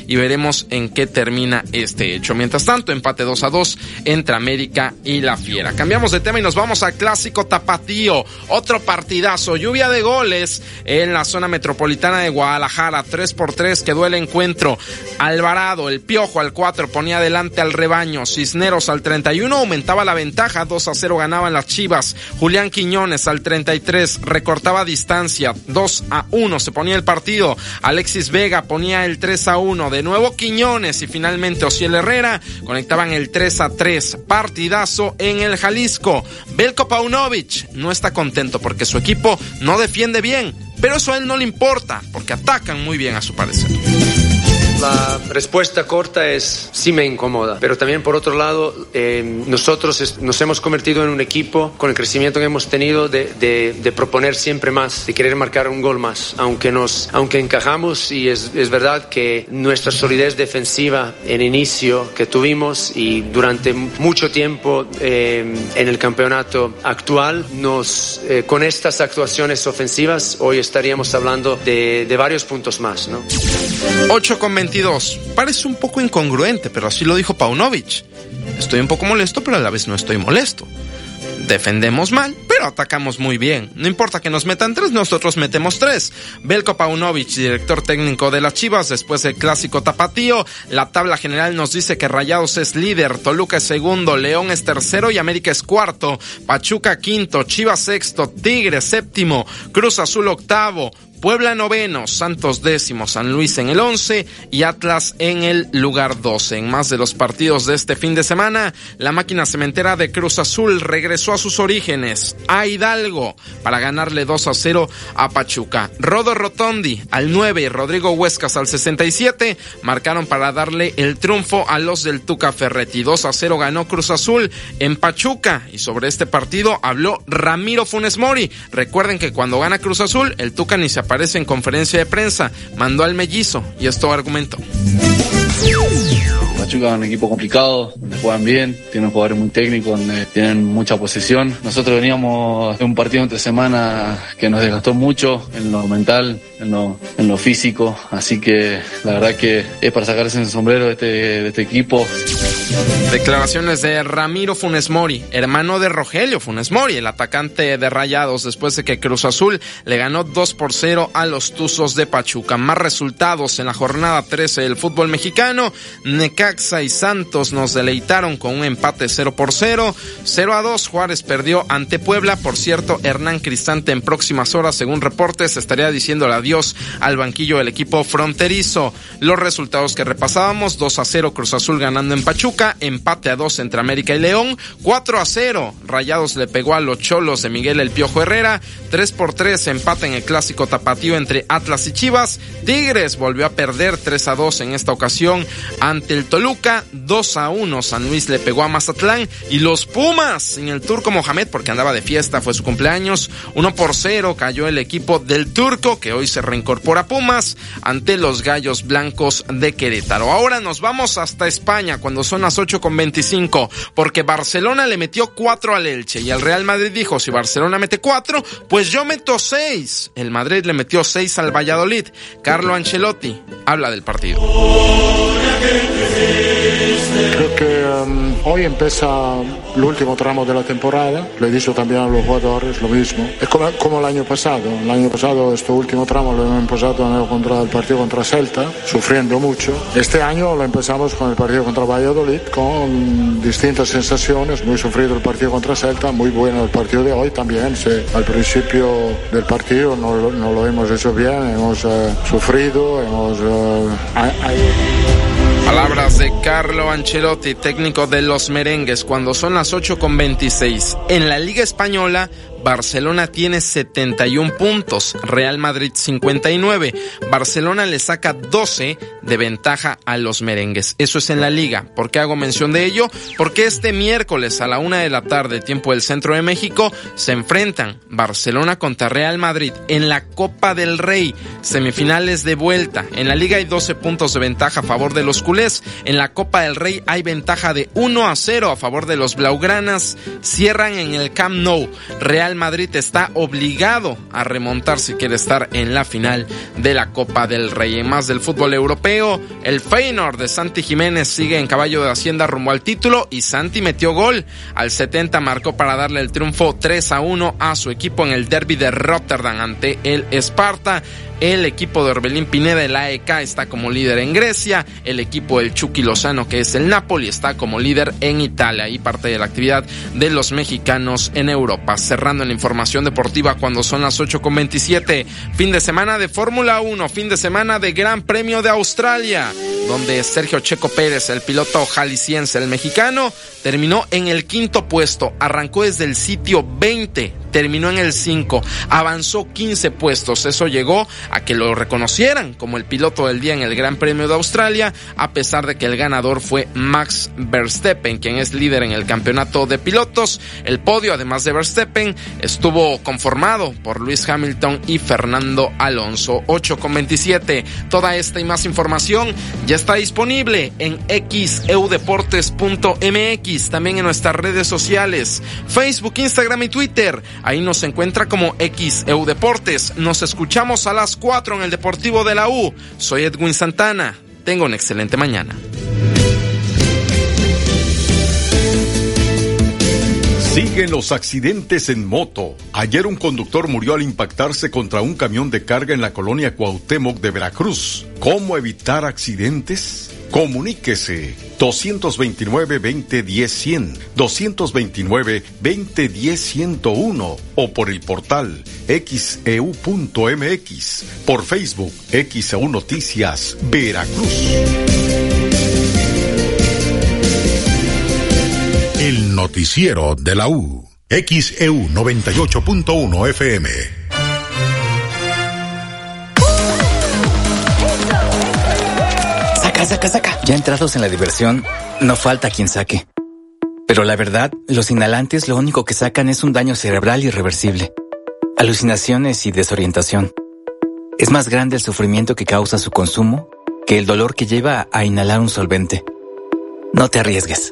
y veremos en qué termina este hecho. Mientras tanto, empate 2 a 2 entre América y la Fiera. Cambiamos de tema y nos vamos al clásico tapatío. Otro partidazo, lluvia de goles en la zona metropolitana de Guadalajara. 3 por 3 quedó el encuentro. Alvarado, el piojo al 4 ponía adelante al rebaño. Cisneros al 31 aumentaba la ventaja. 2 a 0 ganaban las Chivas. Julián Quiñones al 33 recortaba distancia. 2 a 1 se ponía el partido. Alexis Vega ponía el 3 a 1. De nuevo Quiñones y finalmente Ociel Herrera conectaban el 3 a 3. Partidazo en el Jalisco. Belko Paunovic no está contento porque su equipo no defiende bien, pero eso a él no le importa porque atacan muy bien a su parecer. La respuesta corta es sí me incomoda, pero también por otro lado eh, nosotros nos hemos convertido en un equipo con el crecimiento que hemos tenido de, de, de, proponer siempre más, de querer marcar un gol más, aunque nos aunque encajamos y es, es verdad que nuestra solidez defensiva en inicio que tuvimos y durante mucho tiempo eh, en el campeonato actual nos eh, con estas actuaciones ofensivas hoy estaríamos hablando de, de varios puntos más, ¿no? 8 con 22. Parece un poco incongruente, pero así lo dijo Paunovic. Estoy un poco molesto, pero a la vez no estoy molesto. Defendemos mal, pero atacamos muy bien. No importa que nos metan tres, nosotros metemos tres. Belko Paunovic, director técnico de las Chivas, después del clásico tapatío. La tabla general nos dice que Rayados es líder, Toluca es segundo, León es tercero y América es cuarto. Pachuca quinto, Chivas sexto, Tigre séptimo, Cruz Azul octavo. Puebla noveno, Santos décimo, San Luis en el once y Atlas en el lugar doce. En más de los partidos de este fin de semana, la máquina cementera de Cruz Azul regresó a sus orígenes, a Hidalgo, para ganarle 2 a 0 a Pachuca. Rodo Rotondi al 9 y Rodrigo Huescas al 67 marcaron para darle el triunfo a los del Tuca Ferretti. 2 a 0 ganó Cruz Azul en Pachuca y sobre este partido habló Ramiro Funes Mori. Recuerden que cuando gana Cruz Azul, el Tuca ni se aparece en conferencia de prensa, mandó al mellizo y esto argumentó. Pachuca es un equipo complicado, donde juegan bien, tienen jugadores muy técnicos, donde tienen mucha posesión. Nosotros veníamos un partido entre semana que nos desgastó mucho en lo mental, en lo, en lo físico, así que la verdad que es para sacarse el sombrero de este, de este equipo. Declaraciones de Ramiro Funes Mori, hermano de Rogelio Funes Mori, el atacante de Rayados, después de que Cruz Azul le ganó 2 por 0 a los Tuzos de Pachuca. Más resultados en la jornada 13 del fútbol mexicano. Necaxa y Santos nos deleitaron con un empate 0 por 0. 0 a 2 Juárez perdió ante Puebla. Por cierto, Hernán Cristante en próximas horas, según reportes, estaría diciéndole adiós al banquillo del equipo fronterizo. Los resultados que repasábamos, 2 a 0 Cruz Azul ganando en Pachuca, empate a 2 entre América y León, 4 a 0 Rayados le pegó a los Cholos de Miguel El Piojo Herrera, 3 por 3 empate en el clásico tapatío entre Atlas y Chivas, Tigres volvió a perder 3 a 2 en esta ocasión ante el Toluca, 2 a 1 San Luis le pegó a Mazatlán y los Pumas en el Turco Mohamed porque andaba de fiesta, fue su cumpleaños, 1 por 0 cayó el equipo del Turco que hoy se reincorpora a Pumas ante los Gallos Blancos de Querétaro. Ahora nos vamos hasta España cuando son las 8 con 25 porque Barcelona le metió 4 al Elche y el Real Madrid dijo si Barcelona mete 4 pues yo meto 6. El Madrid le metió 6 al Valladolid. Carlo Ancelotti habla del partido. Creo que um, hoy empieza el último tramo de la temporada. Le he dicho también a los jugadores lo mismo. Es como, como el año pasado. El año pasado este último tramo lo hemos empezado en el, contra, el partido contra Celta, sufriendo mucho. Este año lo empezamos con el partido contra Valladolid, con distintas sensaciones. Muy sufrido el partido contra Celta, muy bueno el partido de hoy también. Sí, al principio del partido no, no lo hemos hecho bien, hemos uh, sufrido, hemos... Uh, Palabras de Carlo Ancelotti, técnico de los merengues, cuando son las 8 con 26. En la Liga Española, Barcelona tiene 71 puntos, Real Madrid 59. Barcelona le saca 12 de ventaja a los merengues. Eso es en la liga. ¿Por qué hago mención de ello? Porque este miércoles a la una de la tarde, tiempo del centro de México, se enfrentan Barcelona contra Real Madrid en la Copa del Rey, semifinales de vuelta. En la liga hay 12 puntos de ventaja a favor de los culés. En la Copa del Rey hay ventaja de 1 a 0 a favor de los blaugranas. Cierran en el Camp Nou. Real Madrid está obligado a remontar si quiere estar en la final de la Copa del Rey. En más del fútbol europeo, el Feyenoord de Santi Jiménez sigue en caballo de Hacienda rumbo al título y Santi metió gol. Al 70 marcó para darle el triunfo 3 a 1 a su equipo en el derby de Rotterdam ante el Esparta. El equipo de Orbelín Pineda, el AEK, está como líder en Grecia. El equipo del Chucky Lozano, que es el Napoli, está como líder en Italia. Y parte de la actividad de los mexicanos en Europa. Cerrando la información deportiva cuando son las 8.27. Fin de semana de Fórmula 1, fin de semana de Gran Premio de Australia, donde Sergio Checo Pérez, el piloto jalisciense, el mexicano, terminó en el quinto puesto. Arrancó desde el sitio 20 terminó en el 5, avanzó 15 puestos. Eso llegó a que lo reconocieran como el piloto del día en el Gran Premio de Australia, a pesar de que el ganador fue Max Verstappen, quien es líder en el campeonato de pilotos. El podio, además de Verstappen, estuvo conformado por Luis Hamilton y Fernando Alonso. 8 con 27. Toda esta y más información ya está disponible en xeudeportes.mx, también en nuestras redes sociales, Facebook, Instagram y Twitter. Ahí nos encuentra como XEU Deportes. Nos escuchamos a las 4 en el Deportivo de la U. Soy Edwin Santana. Tengo una excelente mañana. Siguen los accidentes en moto. Ayer un conductor murió al impactarse contra un camión de carga en la colonia Cuauhtémoc de Veracruz. ¿Cómo evitar accidentes? Comuníquese 229-2010-100, 229-2010-101 o por el portal xeu.mx, e por Facebook XEU Noticias Veracruz. El noticiero de la U. XEU 98.1 FM. Saca, saca, saca. Ya entrados en la diversión, no falta quien saque. Pero la verdad, los inhalantes lo único que sacan es un daño cerebral irreversible. Alucinaciones y desorientación. Es más grande el sufrimiento que causa su consumo que el dolor que lleva a inhalar un solvente. No te arriesgues.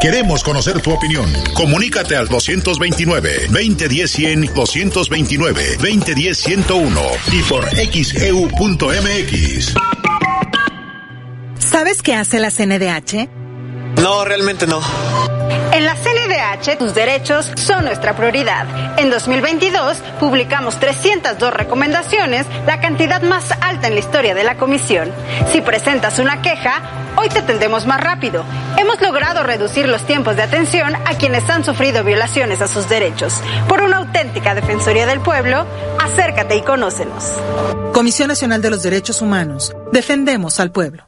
Queremos conocer tu opinión. Comunícate al 229-2010-100, 229-2010-101 y por xeu.mx. ¿Sabes qué hace la CNDH? No, realmente no. En la CNDH, tus derechos son nuestra prioridad. En 2022, publicamos 302 recomendaciones, la cantidad más alta en la historia de la Comisión. Si presentas una queja, hoy te atendemos más rápido. Hemos logrado reducir los tiempos de atención a quienes han sufrido violaciones a sus derechos. Por una auténtica Defensoría del Pueblo, acércate y conócenos. Comisión Nacional de los Derechos Humanos. Defendemos al pueblo.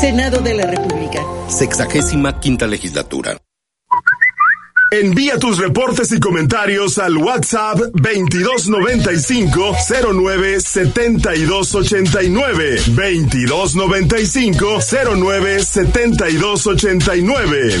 Senado de la República. Sexagésima quinta legislatura. Envía tus reportes y comentarios al WhatsApp 2295 09 7289 2295 09 7289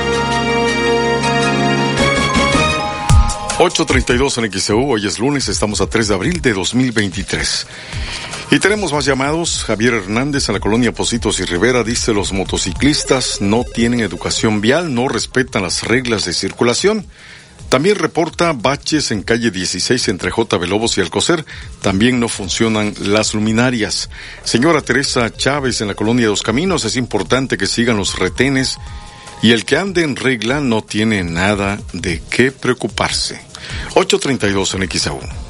8.32 en XEU, hoy es lunes, estamos a 3 de abril de 2023. Y tenemos más llamados. Javier Hernández en la colonia Positos y Rivera dice los motociclistas no tienen educación vial, no respetan las reglas de circulación. También reporta baches en calle 16 entre J. Lobos y Alcocer. También no funcionan las luminarias. Señora Teresa Chávez en la colonia Dos Caminos, es importante que sigan los retenes y el que ande en regla no tiene nada de qué preocuparse. 832 en XAU.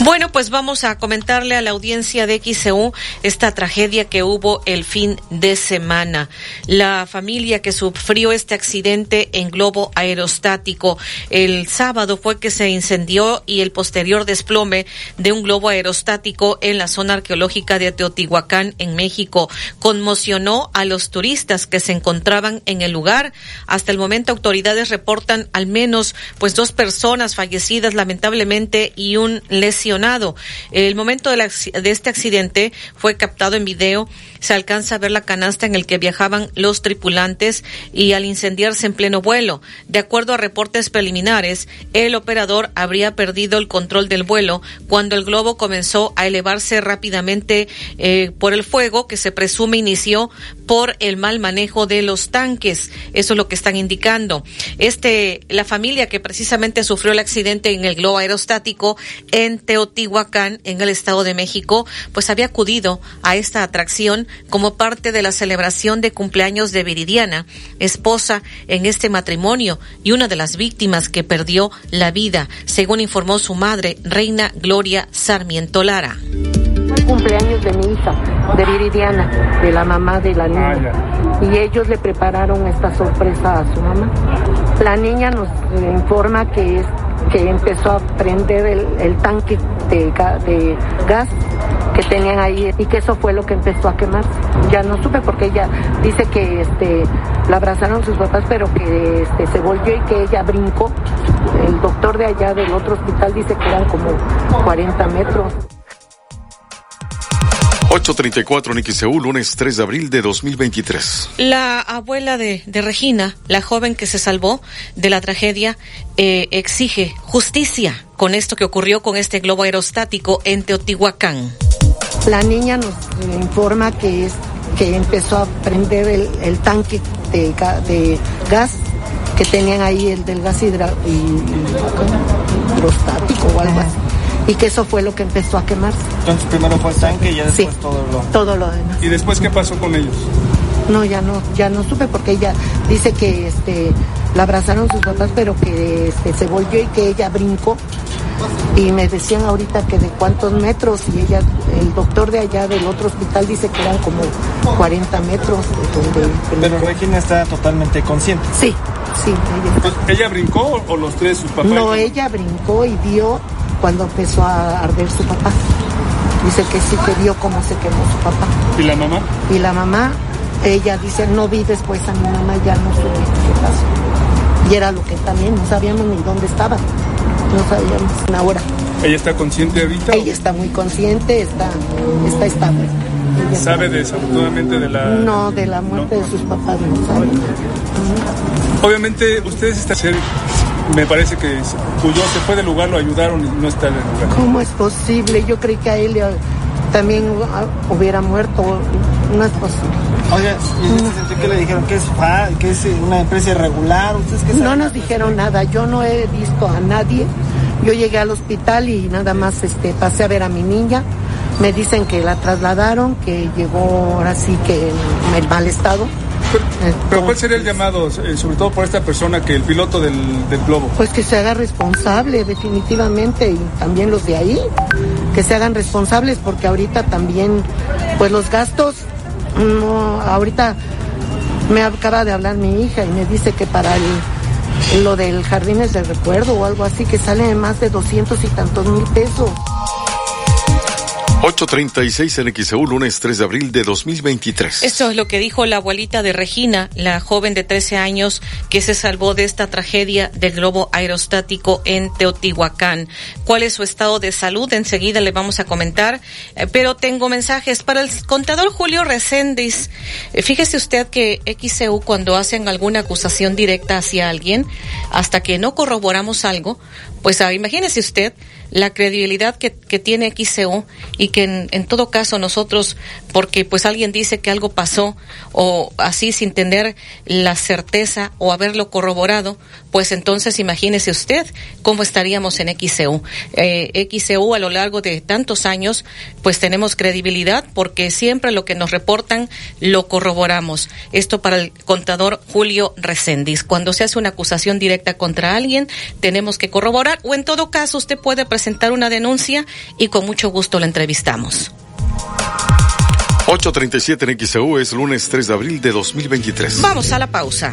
Bueno, pues vamos a comentarle a la audiencia de XEU esta tragedia que hubo el fin de semana. La familia que sufrió este accidente en globo aerostático el sábado fue que se incendió y el posterior desplome de un globo aerostático en la zona arqueológica de Teotihuacán en México conmocionó a los turistas que se encontraban en el lugar. Hasta el momento autoridades reportan al menos pues dos personas fallecidas lamentablemente y un lesionado. El momento de, este accidente fue captado en video. Se alcanza a ver la canasta en el que viajaban los tripulantes y al incendiarse en pleno vuelo. De acuerdo a reportes preliminares, el operador habría perdido el control del vuelo cuando el globo comenzó a elevarse rápidamente eh, por el fuego que se presume inició por el mal manejo de los tanques. Eso es lo que están indicando. Este, la familia que precisamente sufrió el accidente en el globo aerostático en Teotihuacán, en el Estado de México, pues había acudido a esta atracción como parte de la celebración de cumpleaños de Viridiana, esposa en este matrimonio y una de las víctimas que perdió la vida, según informó su madre, Reina Gloria Sarmiento Lara cumpleaños de mi hija, de Viridiana, de la mamá de la niña. Y ellos le prepararon esta sorpresa a su mamá. La niña nos informa que, es, que empezó a prender el, tanque de, gas que tenían ahí y que eso fue lo que empezó a quemarse. Ya no supe porque ella dice que este la abrazaron sus papás pero que este, se volvió y que ella brincó. El doctor de allá del otro hospital dice que eran como 40 metros. 834 en XEU, lunes 3 de abril de 2023. La abuela de, de Regina, la joven que se salvó de la tragedia, eh, exige justicia con esto que ocurrió con este globo aerostático en Teotihuacán. La niña nos informa que, es, que empezó a prender el, el tanque de, de, gas que tenían ahí, el del gas hidra, hidrostático o algo así y que eso fue lo que empezó a quemarse. Entonces primero fue el tanque y ya después todo lo... Todo lo demás. ¿Y después qué pasó con ellos? No, ya no, ya no supe porque ella dice que este la abrazaron sus papás, pero que este, se volvió y que ella brincó. Y me decían ahorita que de cuántos metros, y ella, el doctor de allá del otro hospital dice que eran como 40 metros. Pero Regina está totalmente consciente. Sí, sí. Ella, ¿Ella brincó o los tres sus papás? No, ella brincó y vio cuando empezó a arder su papá. Dice que sí que vio cómo se quemó su papá. ¿Y la mamá? Y la mamá, ella dice, no vi después a mi mamá, ya no supe qué pasó. Y era lo que también no sabíamos ni dónde estaba. No sabíamos una hora. ¿Ella está consciente ahorita? Ella está muy consciente, está, está estable. ¿Sabe desafortunadamente de la...? No, de la muerte de sus papás no sabe. Obviamente ustedes están me parece que huyó, se fue del lugar, lo ayudaron y no está en el lugar. ¿Cómo es posible? Yo creí que a él también hubiera muerto. No es posible. Oye, ¿y qué le dijeron? ¿Que es, que es una empresa irregular? ¿Ustedes qué no nos dijeron nada. Yo no he visto a nadie. Yo llegué al hospital y nada más este, pasé a ver a mi niña. Me dicen que la trasladaron, que llegó ahora sí que en mal estado pero, ¿cuál sería el llamado, eh, sobre todo por esta persona que el piloto del, globo? Pues que se haga responsable, definitivamente, y también los de ahí, que se hagan responsables, porque ahorita también, pues los gastos, no, ahorita me acaba de hablar mi hija y me dice que para el, lo del jardines de recuerdo o algo así, que sale más de doscientos y tantos mil pesos. 836 en XEU, lunes 3 de abril de 2023. Esto es lo que dijo la abuelita de Regina, la joven de 13 años que se salvó de esta tragedia del globo aerostático en Teotihuacán. ¿Cuál es su estado de salud? Enseguida le vamos a comentar, eh, pero tengo mensajes para el contador Julio Reséndiz. Eh, fíjese usted que XEU cuando hacen alguna acusación directa hacia alguien, hasta que no corroboramos algo, pues ah, imagínese usted la credibilidad que, tiene XCO y que en, todo caso nosotros, porque pues alguien dice que algo pasó o así sin tener la certeza o haberlo corroborado, pues entonces imagínese usted cómo estaríamos en XCU. Eh, a lo largo de tantos años, pues tenemos credibilidad porque siempre lo que nos reportan lo corroboramos. Esto para el contador Julio Reséndiz. Cuando se hace una acusación directa contra alguien, tenemos que corroborar o en todo caso usted puede presentar una denuncia y con mucho gusto la entrevistamos. 8.37 en XEU es lunes 3 de abril de 2023. Vamos a la pausa.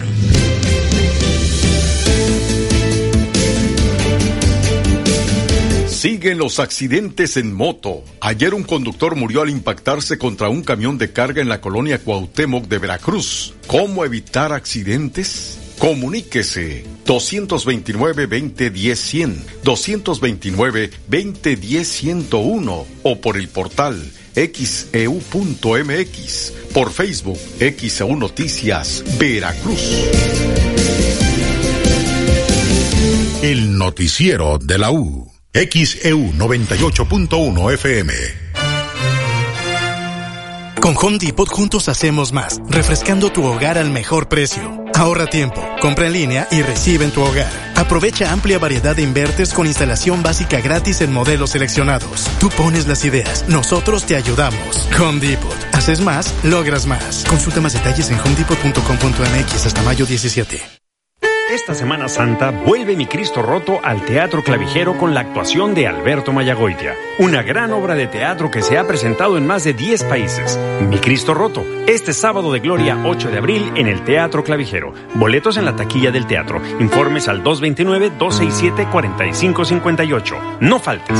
Siguen los accidentes en moto. Ayer un conductor murió al impactarse contra un camión de carga en la colonia Cuauhtémoc de Veracruz. ¿Cómo evitar accidentes? Comuníquese 229-2010-100, 229-2010-101 o por el portal xeu.mx, e por Facebook XEU Noticias Veracruz. El noticiero de la U. XEU 98.1 FM. Con Home Depot juntos hacemos más, refrescando tu hogar al mejor precio. Ahorra tiempo, compra en línea y recibe en tu hogar. Aprovecha amplia variedad de invertes con instalación básica gratis en modelos seleccionados. Tú pones las ideas, nosotros te ayudamos. Home Depot. Haces más, logras más. Consulta más detalles en homedepot.com.mx hasta mayo 17. Esta Semana Santa vuelve Mi Cristo Roto al Teatro Clavijero con la actuación de Alberto Mayagoitia, una gran obra de teatro que se ha presentado en más de 10 países. Mi Cristo Roto, este sábado de gloria 8 de abril en el Teatro Clavijero. Boletos en la taquilla del teatro. Informes al 229-267-4558. No faltes.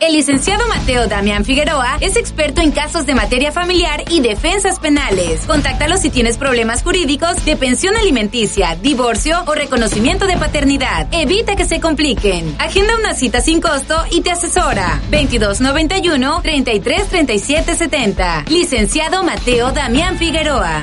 El licenciado Mateo Damián Figueroa es experto en casos de materia familiar y defensas penales. Contáctalo si tienes problemas jurídicos de pensión alimenticia, divorcio o reconocimiento de paternidad. Evita que se compliquen. Agenda una cita sin costo y te asesora. 2291 333770. Licenciado Mateo Damián Figueroa.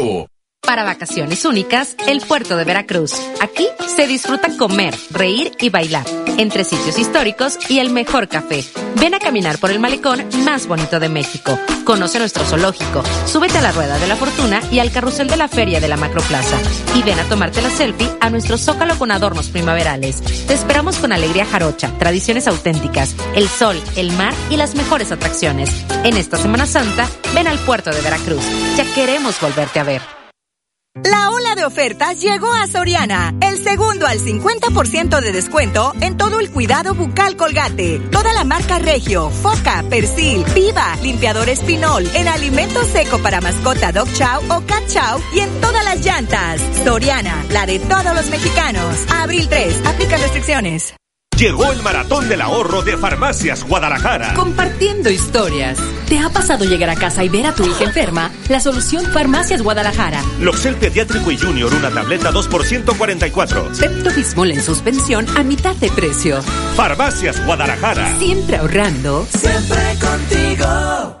Ribeiro. Para vacaciones únicas, el puerto de Veracruz. Aquí se disfruta comer, reír y bailar entre sitios históricos y el mejor café. Ven a caminar por el malecón más bonito de México. Conoce nuestro zoológico, súbete a la rueda de la fortuna y al carrusel de la feria de la Macroplaza. Y ven a tomarte la selfie a nuestro zócalo con adornos primaverales. Te esperamos con alegría jarocha, tradiciones auténticas, el sol, el mar y las mejores atracciones. En esta Semana Santa, ven al puerto de Veracruz. Ya queremos volverte a ver. La ola de ofertas llegó a Soriana. El segundo al 50% de descuento en todo el cuidado bucal colgate. Toda la marca Regio, Foca, Persil, Viva, Limpiador Espinol, en alimento seco para mascota Dog Chow o Cat Chow y en todas las llantas. Soriana, la de todos los mexicanos. Abril 3, aplica restricciones. Llegó el maratón del ahorro de Farmacias Guadalajara. Compartiendo historias. ¿Te ha pasado llegar a casa y ver a tu hija enferma? La solución Farmacias Guadalajara. Loxel Pediátrico y Junior, una tableta 2 por 144. Pepto Bismol en suspensión a mitad de precio. Farmacias Guadalajara. Siempre ahorrando. Siempre contigo.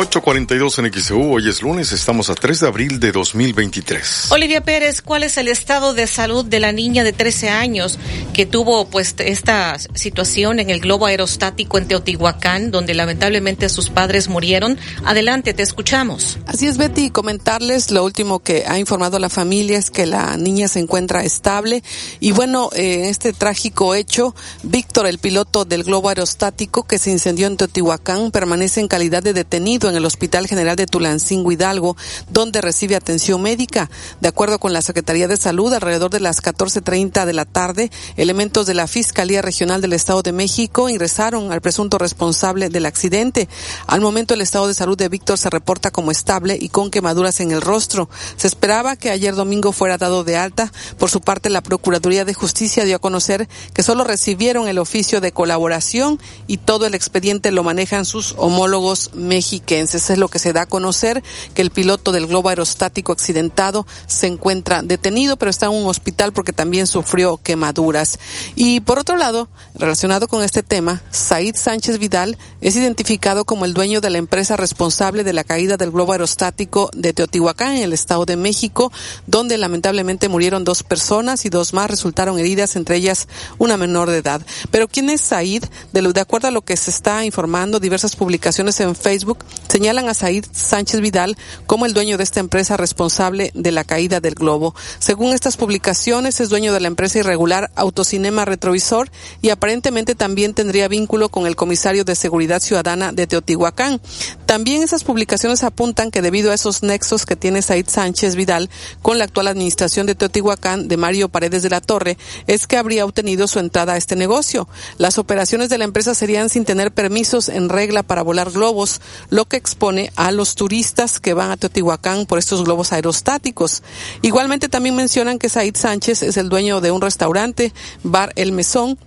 842 en XEU, hoy es lunes, estamos a 3 de abril de 2023. Olivia Pérez, ¿cuál es el estado de salud de la niña de 13 años que tuvo pues esta situación en el globo aerostático en Teotihuacán, donde lamentablemente sus padres murieron? Adelante, te escuchamos. Así es, Betty, comentarles lo último que ha informado la familia es que la niña se encuentra estable y bueno, en eh, este trágico hecho, Víctor, el piloto del globo aerostático que se incendió en Teotihuacán, permanece en calidad de detenido en el Hospital General de Tulancingo Hidalgo, donde recibe atención médica. De acuerdo con la Secretaría de Salud, alrededor de las 14.30 de la tarde, elementos de la Fiscalía Regional del Estado de México ingresaron al presunto responsable del accidente. Al momento, el estado de salud de Víctor se reporta como estable y con quemaduras en el rostro. Se esperaba que ayer domingo fuera dado de alta. Por su parte, la Procuraduría de Justicia dio a conocer que solo recibieron el oficio de colaboración y todo el expediente lo manejan sus homólogos mexicanos. Es lo que se da a conocer, que el piloto del globo aerostático accidentado se encuentra detenido, pero está en un hospital porque también sufrió quemaduras. Y por otro lado, relacionado con este tema, Said Sánchez Vidal es identificado como el dueño de la empresa responsable de la caída del globo aerostático de Teotihuacán en el Estado de México, donde lamentablemente murieron dos personas y dos más resultaron heridas, entre ellas una menor de edad. Pero ¿quién es Said? De, lo, de acuerdo a lo que se está informando, diversas publicaciones en Facebook señalan a Said Sánchez Vidal como el dueño de esta empresa responsable de la caída del globo. Según estas publicaciones, es dueño de la empresa irregular Autocinema Retrovisor y aparentemente también tendría vínculo con el comisario de Seguridad Ciudadana de Teotihuacán. También esas publicaciones apuntan que debido a esos nexos que tiene Said Sánchez Vidal con la actual administración de Teotihuacán de Mario Paredes de la Torre, es que habría obtenido su entrada a este negocio. Las operaciones de la empresa serían sin tener permisos en regla para volar globos, lo que expone a los turistas que van a Teotihuacán por estos globos aerostáticos. Igualmente también mencionan que Said Sánchez es el dueño de un restaurante, Bar El Mesón,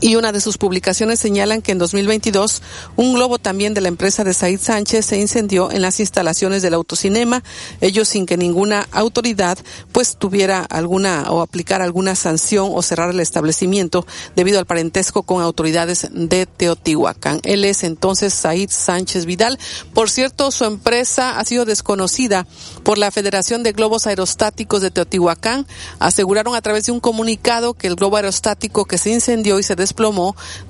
y una de sus publicaciones señalan que en 2022 un globo también de la empresa de Said Sánchez se incendió en las instalaciones del autocinema, ellos sin que ninguna autoridad pues tuviera alguna o aplicar alguna sanción o cerrar el establecimiento debido al parentesco con autoridades de Teotihuacán. Él es entonces Said Sánchez Vidal. Por cierto, su empresa ha sido desconocida por la Federación de Globos Aerostáticos de Teotihuacán. Aseguraron a través de un comunicado que el globo aerostático que se incendió y se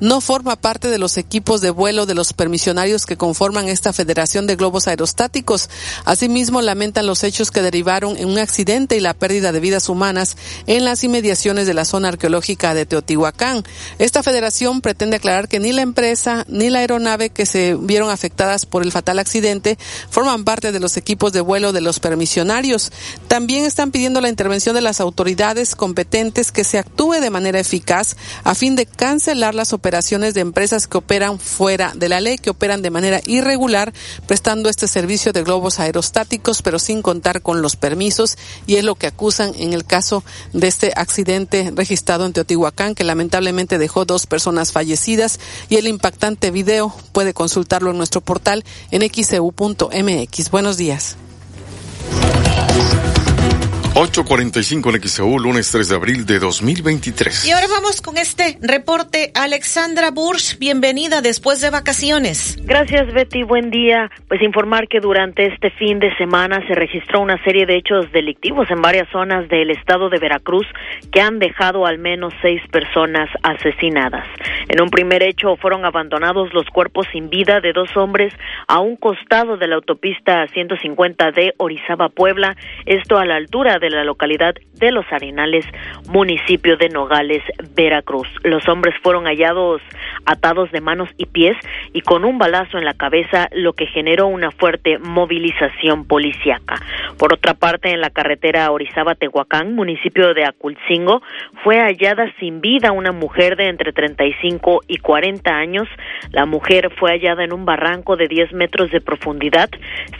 no forma parte de los equipos de vuelo de los permisionarios que conforman esta Federación de Globos Aerostáticos. Asimismo, lamentan los hechos que derivaron en un accidente y la pérdida de vidas humanas en las inmediaciones de la zona arqueológica de Teotihuacán. Esta federación pretende aclarar que ni la empresa ni la aeronave que se vieron afectadas por el fatal accidente forman parte de los equipos de vuelo de los permisionarios. También están pidiendo la intervención de las autoridades competentes que se actúe de manera eficaz a fin de cancelar las operaciones de empresas que operan fuera de la ley, que operan de manera irregular, prestando este servicio de globos aerostáticos, pero sin contar con los permisos, y es lo que acusan en el caso de este accidente registrado en Teotihuacán, que lamentablemente dejó dos personas fallecidas, y el impactante video puede consultarlo en nuestro portal en xeu.mx. Buenos días. 8.45 en XEU, lunes 3 de abril de 2023. Y ahora vamos con este reporte. Alexandra Bursch, bienvenida después de vacaciones. Gracias, Betty. Buen día. Pues informar que durante este fin de semana se registró una serie de hechos delictivos en varias zonas del estado de Veracruz que han dejado al menos seis personas asesinadas. En un primer hecho fueron abandonados los cuerpos sin vida de dos hombres a un costado de la autopista 150 de Orizaba, Puebla, esto a la altura de la localidad de Los Arenales, municipio de Nogales, Veracruz. Los hombres fueron hallados atados de manos y pies y con un balazo en la cabeza, lo que generó una fuerte movilización policiaca. Por otra parte, en la carretera Orizaba-Tehuacán, municipio de Aculcingo, fue hallada sin vida una mujer de entre 35 y 40 años. La mujer fue hallada en un barranco de 10 metros de profundidad.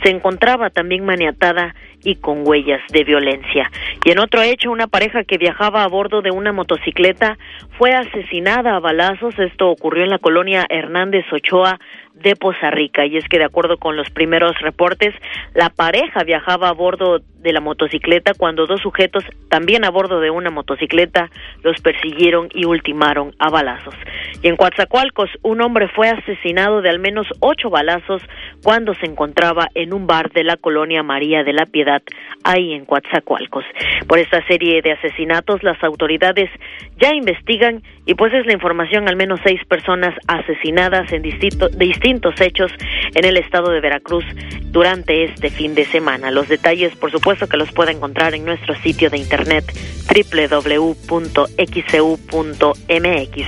Se encontraba también maniatada y con huellas de violencia. Y en otro hecho, una pareja que viajaba a bordo de una motocicleta fue asesinada a balazos. Esto ocurrió en la colonia Hernández Ochoa de Poza Rica. Y es que de acuerdo con los primeros reportes, la pareja viajaba a bordo de la motocicleta cuando dos sujetos, también a bordo de una motocicleta, los persiguieron y ultimaron a balazos. Y en Coatzacoalcos, un hombre fue asesinado de al menos ocho balazos cuando se encontraba en un bar de la colonia María de la Piedad, ahí en Coatzacoalcos. Por esta serie de asesinatos, las autoridades ya investigan y pues es la información, al menos seis personas asesinadas en distinto, distintos hechos en el estado de Veracruz durante este fin de semana. Los detalles, por supuesto, que los puede encontrar en nuestro sitio de internet www.xcu.mx.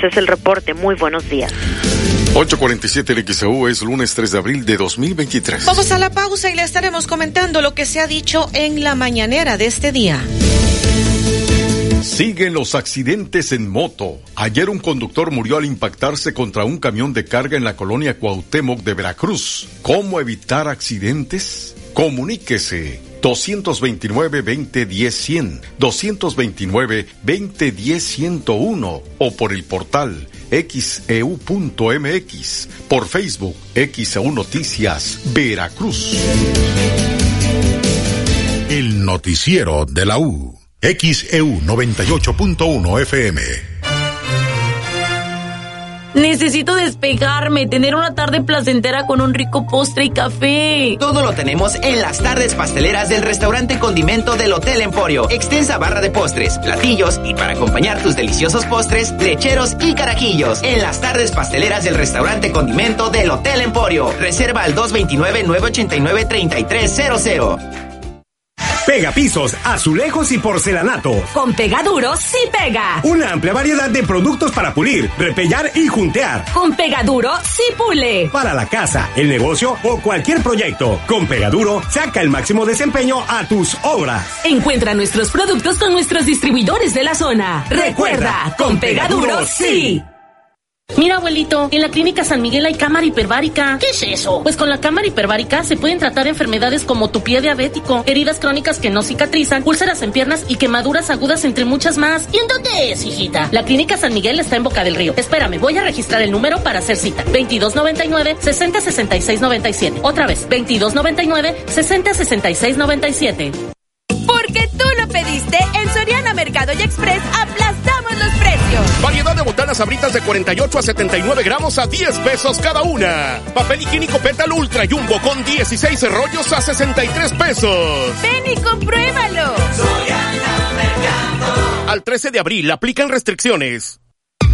Es el reporte. Muy buenos días. 847 el XEU es lunes 3 de abril de 2023. Vamos a la pausa y le estaremos comentando lo que se ha dicho en la mañanera de este día. Siguen los accidentes en moto. Ayer un conductor murió al impactarse contra un camión de carga en la colonia Cuauhtémoc de Veracruz. ¿Cómo evitar accidentes? Comuníquese 229-2010-100, 229-2010-101 o por el portal xeu.mx, e por Facebook XEU Noticias Veracruz. El noticiero de la U. XEU 98.1 FM. Necesito despejarme, tener una tarde placentera con un rico postre y café. Todo lo tenemos en las tardes pasteleras del restaurante Condimento del Hotel Emporio. Extensa barra de postres, platillos y para acompañar tus deliciosos postres, lecheros y carajillos. En las tardes pasteleras del restaurante Condimento del Hotel Emporio. Reserva al 229-989-3300. Pega pisos, azulejos y porcelanato. Con Pegaduro sí pega. Una amplia variedad de productos para pulir, repellar y juntear. Con Pegaduro sí pule. Para la casa, el negocio o cualquier proyecto. Con Pegaduro saca el máximo desempeño a tus obras. Encuentra nuestros productos con nuestros distribuidores de la zona. Recuerda, con Pegaduro sí. Mira, abuelito, en la clínica San Miguel hay cámara hiperbárica. ¿Qué es eso? Pues con la cámara hiperbárica se pueden tratar enfermedades como tu pie diabético, heridas crónicas que no cicatrizan, úlceras en piernas y quemaduras agudas entre muchas más. ¿Y en dónde es, hijita? La clínica San Miguel está en Boca del Río. Espérame, voy a registrar el número para hacer cita. 2299 606697. Otra vez, 2299 606697. Porque tú lo pediste, en Soriana Mercado y Express los Variedad de botanas abritas de 48 a 79 gramos a 10 pesos cada una. Papel higiénico Pétalo Ultra Jumbo con 16 rollos a 63 pesos. Ven y compruébalo. Soriana Mercado. Al 13 de abril aplican restricciones.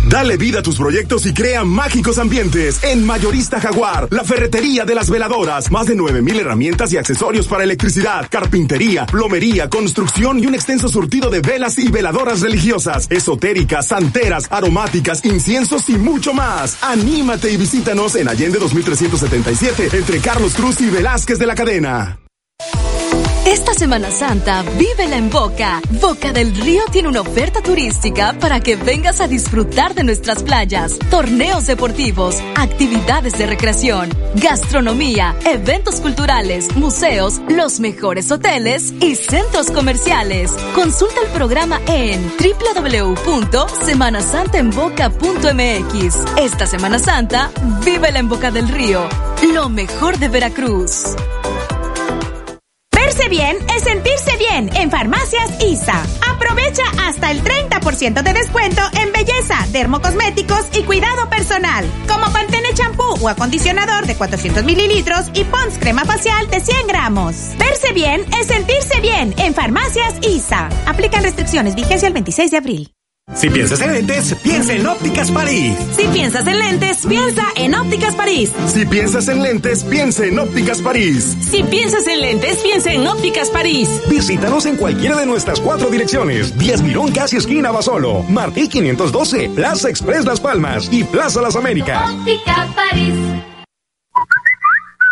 Dale vida a tus proyectos y crea mágicos ambientes en Mayorista Jaguar, la ferretería de las veladoras. Más de 9000 herramientas y accesorios para electricidad, carpintería, plomería, construcción y un extenso surtido de velas y veladoras religiosas, esotéricas, santeras, aromáticas, inciensos y mucho más. Anímate y visítanos en Allende 2377 entre Carlos Cruz y Velázquez de la Cadena. Esta Semana Santa, vívela en Boca. Boca del Río tiene una oferta turística para que vengas a disfrutar de nuestras playas, torneos deportivos, actividades de recreación, gastronomía, eventos culturales, museos, los mejores hoteles y centros comerciales. Consulta el programa en www.semanasantaenboca.mx. Esta Semana Santa, vívela en Boca del Río, lo mejor de Veracruz. Bien es sentirse bien en Farmacias ISA. Aprovecha hasta el 30% de descuento en belleza, dermocosméticos y cuidado personal, como Pantene champú o acondicionador de 400 mililitros y Pons crema facial de 100 gramos. Verse bien es sentirse bien en Farmacias ISA. Aplican restricciones, vigencia el 26 de abril. Si piensas en lentes, piensa en Ópticas París. Si piensas en lentes, piensa en Ópticas París. Si piensas en lentes, piensa en Ópticas París. Si piensas en lentes, piensa en Ópticas París. Visítanos en cualquiera de nuestras cuatro direcciones. 10 Mirón, casi esquina Basolo. Martí 512, Plaza Express Las Palmas y Plaza Las Américas. Óptica París.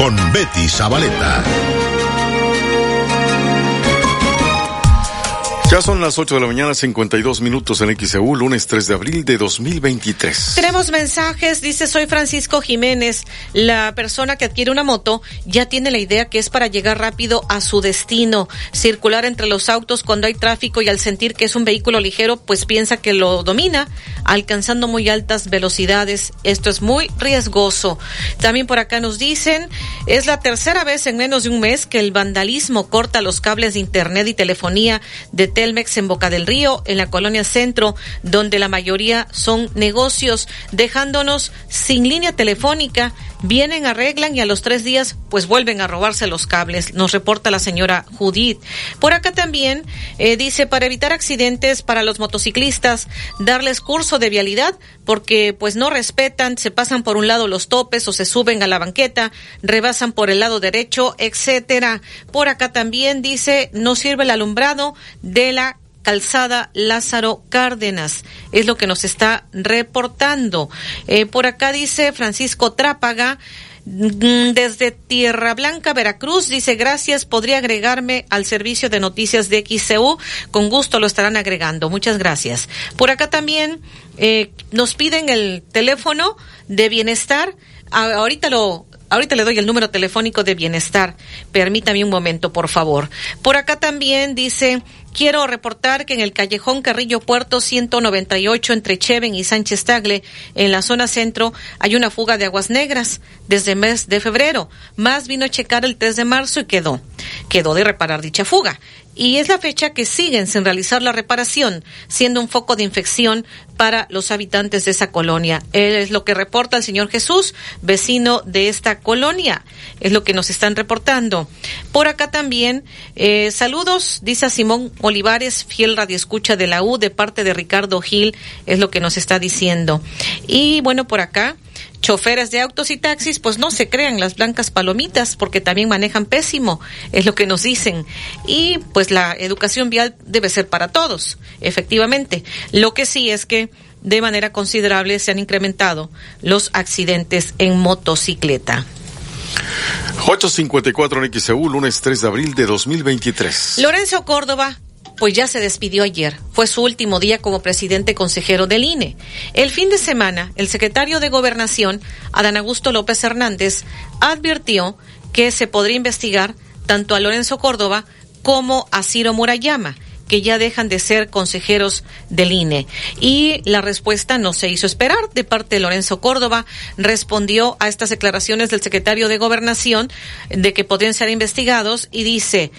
con Betty Zabaleta. Ya son las 8 de la mañana, 52 minutos en XEU, lunes 3 de abril de 2023. Tenemos mensajes, dice soy Francisco Jiménez, la persona que adquiere una moto ya tiene la idea que es para llegar rápido a su destino, circular entre los autos cuando hay tráfico y al sentir que es un vehículo ligero, pues piensa que lo domina, alcanzando muy altas velocidades. Esto es muy riesgoso. También por acá nos dicen, es la tercera vez en menos de un mes que el vandalismo corta los cables de internet y telefonía de Telmex en Boca del Río, en la colonia Centro, donde la mayoría son negocios, dejándonos sin línea telefónica. Vienen, arreglan y a los tres días pues vuelven a robarse los cables, nos reporta la señora Judith. Por acá también eh, dice, para evitar accidentes para los motociclistas, darles curso de vialidad, porque pues no respetan, se pasan por un lado los topes o se suben a la banqueta, rebasan por el lado derecho, etcétera. Por acá también dice, no sirve el alumbrado de la calzada Lázaro Cárdenas. Es lo que nos está reportando. Eh, por acá dice Francisco Trápaga. mm, Desde Tierra Blanca, Veracruz, dice gracias, podría agregarme al servicio de noticias de XCU, con gusto lo estarán agregando, muchas gracias. Por acá también eh, nos piden el teléfono de bienestar, ahorita lo, Ahorita le doy el número telefónico de bienestar. Permítame un momento, por favor. Por acá también dice, quiero reportar que en el callejón Carrillo Puerto 198 entre Cheven y Sánchez Tagle, en la zona centro, hay una fuga de aguas negras desde el mes de febrero. Más vino a checar el 3 de marzo y quedó. Quedó de reparar dicha fuga. Y es la fecha que siguen sin realizar la reparación, siendo un foco de infección para los habitantes de esa colonia. Es lo que reporta el señor Jesús, vecino de esta colonia. Es lo que nos están reportando. Por acá también, eh, saludos, dice Simón Olivares, fiel radioescucha de la U, de parte de Ricardo Gil, es lo que nos está diciendo. Y bueno, por acá, choferes de autos y taxis, pues no se crean las blancas palomitas porque también manejan pésimo, es lo que nos dicen. Y pues la educación vial debe ser para todos, efectivamente. Lo que sí es que de manera considerable se han incrementado los accidentes en motocicleta. 854 en XEU, lunes 3 de abril de 2023. Lorenzo Córdoba, pues ya se despidió ayer. Fue su último día como presidente consejero del INE. El fin de semana, el secretario de Gobernación, Adán Augusto López Hernández, advirtió que se podría investigar tanto a Lorenzo Córdoba como a Ciro Murayama que ya dejan de ser consejeros del INE. Y la respuesta no se hizo esperar de parte de Lorenzo Córdoba. Respondió a estas declaraciones del secretario de Gobernación de que podrían ser investigados y dice,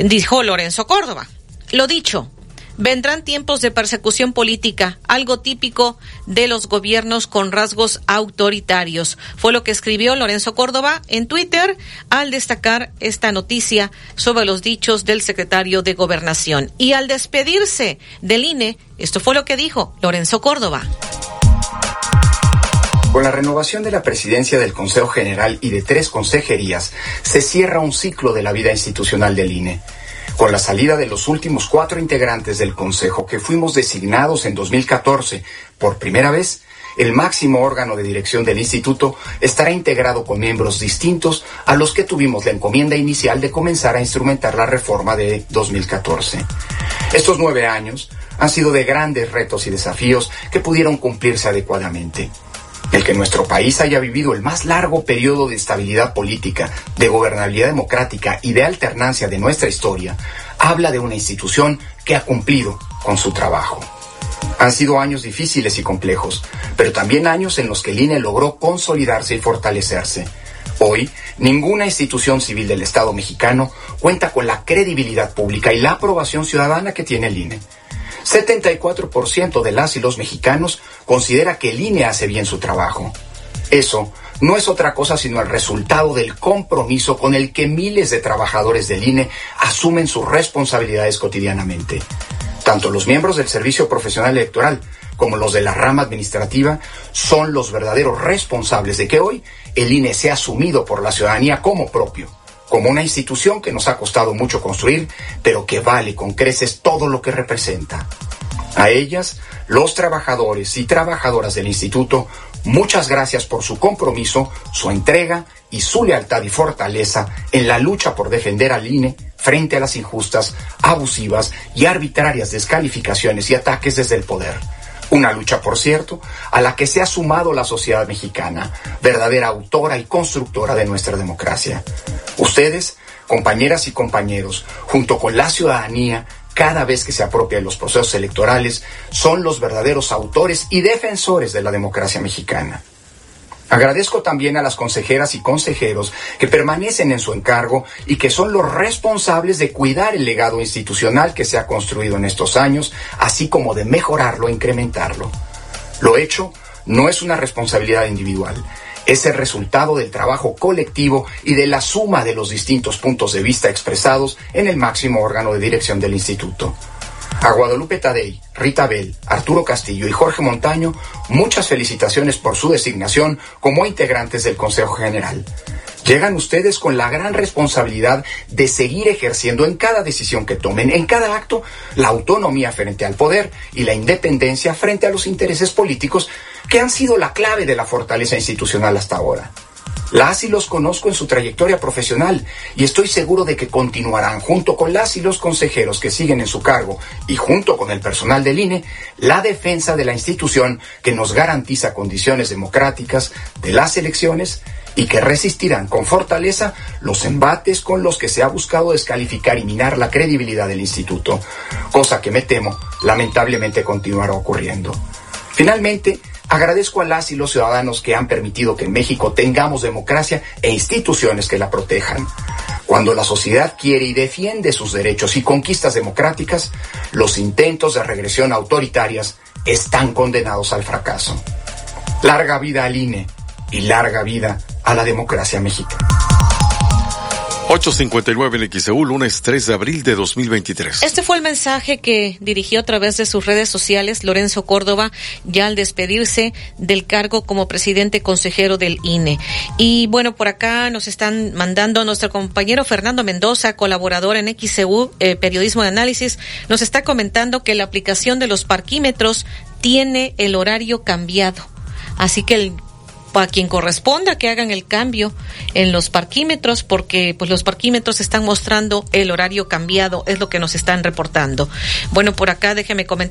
dijo Lorenzo Córdoba, lo dicho, vendrán tiempos de persecución política, algo típico de los gobiernos con rasgos autoritarios. Fue lo que escribió Lorenzo Córdoba en Twitter al destacar esta noticia sobre los dichos del secretario de Gobernación. Y al despedirse del INE, esto fue lo que dijo Lorenzo Córdoba. Con la renovación de la presidencia del Consejo General y de tres consejerías, se cierra un ciclo de la vida institucional del INE. Con la salida de los últimos cuatro integrantes del Consejo que fuimos designados en 2014 por primera vez, el máximo órgano de dirección del instituto estará integrado con miembros distintos a los que tuvimos la encomienda inicial de comenzar a instrumentar la reforma de 2014. Estos nueve años han sido de grandes retos y desafíos que pudieron cumplirse adecuadamente. El que nuestro país haya vivido el más largo periodo de estabilidad política, de gobernabilidad democrática y de alternancia de nuestra historia, habla de una institución que ha cumplido con su trabajo. Han sido años difíciles y complejos, pero también años en los que el INE logró consolidarse y fortalecerse. Hoy, ninguna institución civil del Estado mexicano cuenta con la credibilidad pública y la aprobación ciudadana que tiene el INE. 74% de las y los mexicanos considera que el INE hace bien su trabajo. Eso no es otra cosa sino el resultado del compromiso con el que miles de trabajadores del INE asumen sus responsabilidades cotidianamente. Tanto los miembros del Servicio Profesional Electoral como los de la rama administrativa son los verdaderos responsables de que hoy el INE sea asumido por la ciudadanía como propio como una institución que nos ha costado mucho construir, pero que vale con creces todo lo que representa. A ellas, los trabajadores y trabajadoras del instituto, muchas gracias por su compromiso, su entrega y su lealtad y fortaleza en la lucha por defender al INE frente a las injustas, abusivas y arbitrarias descalificaciones y ataques desde el poder. Una lucha, por cierto, a la que se ha sumado la sociedad mexicana, verdadera autora y constructora de nuestra democracia. Ustedes, compañeras y compañeros, junto con la ciudadanía, cada vez que se apropia de los procesos electorales, son los verdaderos autores y defensores de la democracia mexicana. Agradezco también a las consejeras y consejeros que permanecen en su encargo y que son los responsables de cuidar el legado institucional que se ha construido en estos años, así como de mejorarlo e incrementarlo. Lo hecho no es una responsabilidad individual, es el resultado del trabajo colectivo y de la suma de los distintos puntos de vista expresados en el máximo órgano de dirección del instituto. A Guadalupe Tadei, Rita Bell, Arturo Castillo y Jorge Montaño, muchas felicitaciones por su designación como integrantes del Consejo General. Llegan ustedes con la gran responsabilidad de seguir ejerciendo en cada decisión que tomen, en cada acto, la autonomía frente al poder y la independencia frente a los intereses políticos que han sido la clave de la fortaleza institucional hasta ahora. Las y los conozco en su trayectoria profesional y estoy seguro de que continuarán junto con las y los consejeros que siguen en su cargo y junto con el personal del INE la defensa de la institución que nos garantiza condiciones democráticas de las elecciones y que resistirán con fortaleza los embates con los que se ha buscado descalificar y minar la credibilidad del instituto, cosa que me temo lamentablemente continuará ocurriendo. Finalmente, Agradezco a las y los ciudadanos que han permitido que en México tengamos democracia e instituciones que la protejan. Cuando la sociedad quiere y defiende sus derechos y conquistas democráticas, los intentos de regresión autoritarias están condenados al fracaso. Larga vida al INE y larga vida a la democracia mexicana. 859 en XEU, lunes 3 de abril de 2023. Este fue el mensaje que dirigió a través de sus redes sociales Lorenzo Córdoba ya al despedirse del cargo como presidente consejero del INE. Y bueno, por acá nos están mandando nuestro compañero Fernando Mendoza, colaborador en XEU, eh, Periodismo de Análisis, nos está comentando que la aplicación de los parquímetros tiene el horario cambiado. Así que el a quien corresponda que hagan el cambio en los parquímetros porque pues los parquímetros están mostrando el horario cambiado, es lo que nos están reportando. Bueno, por acá déjeme comentar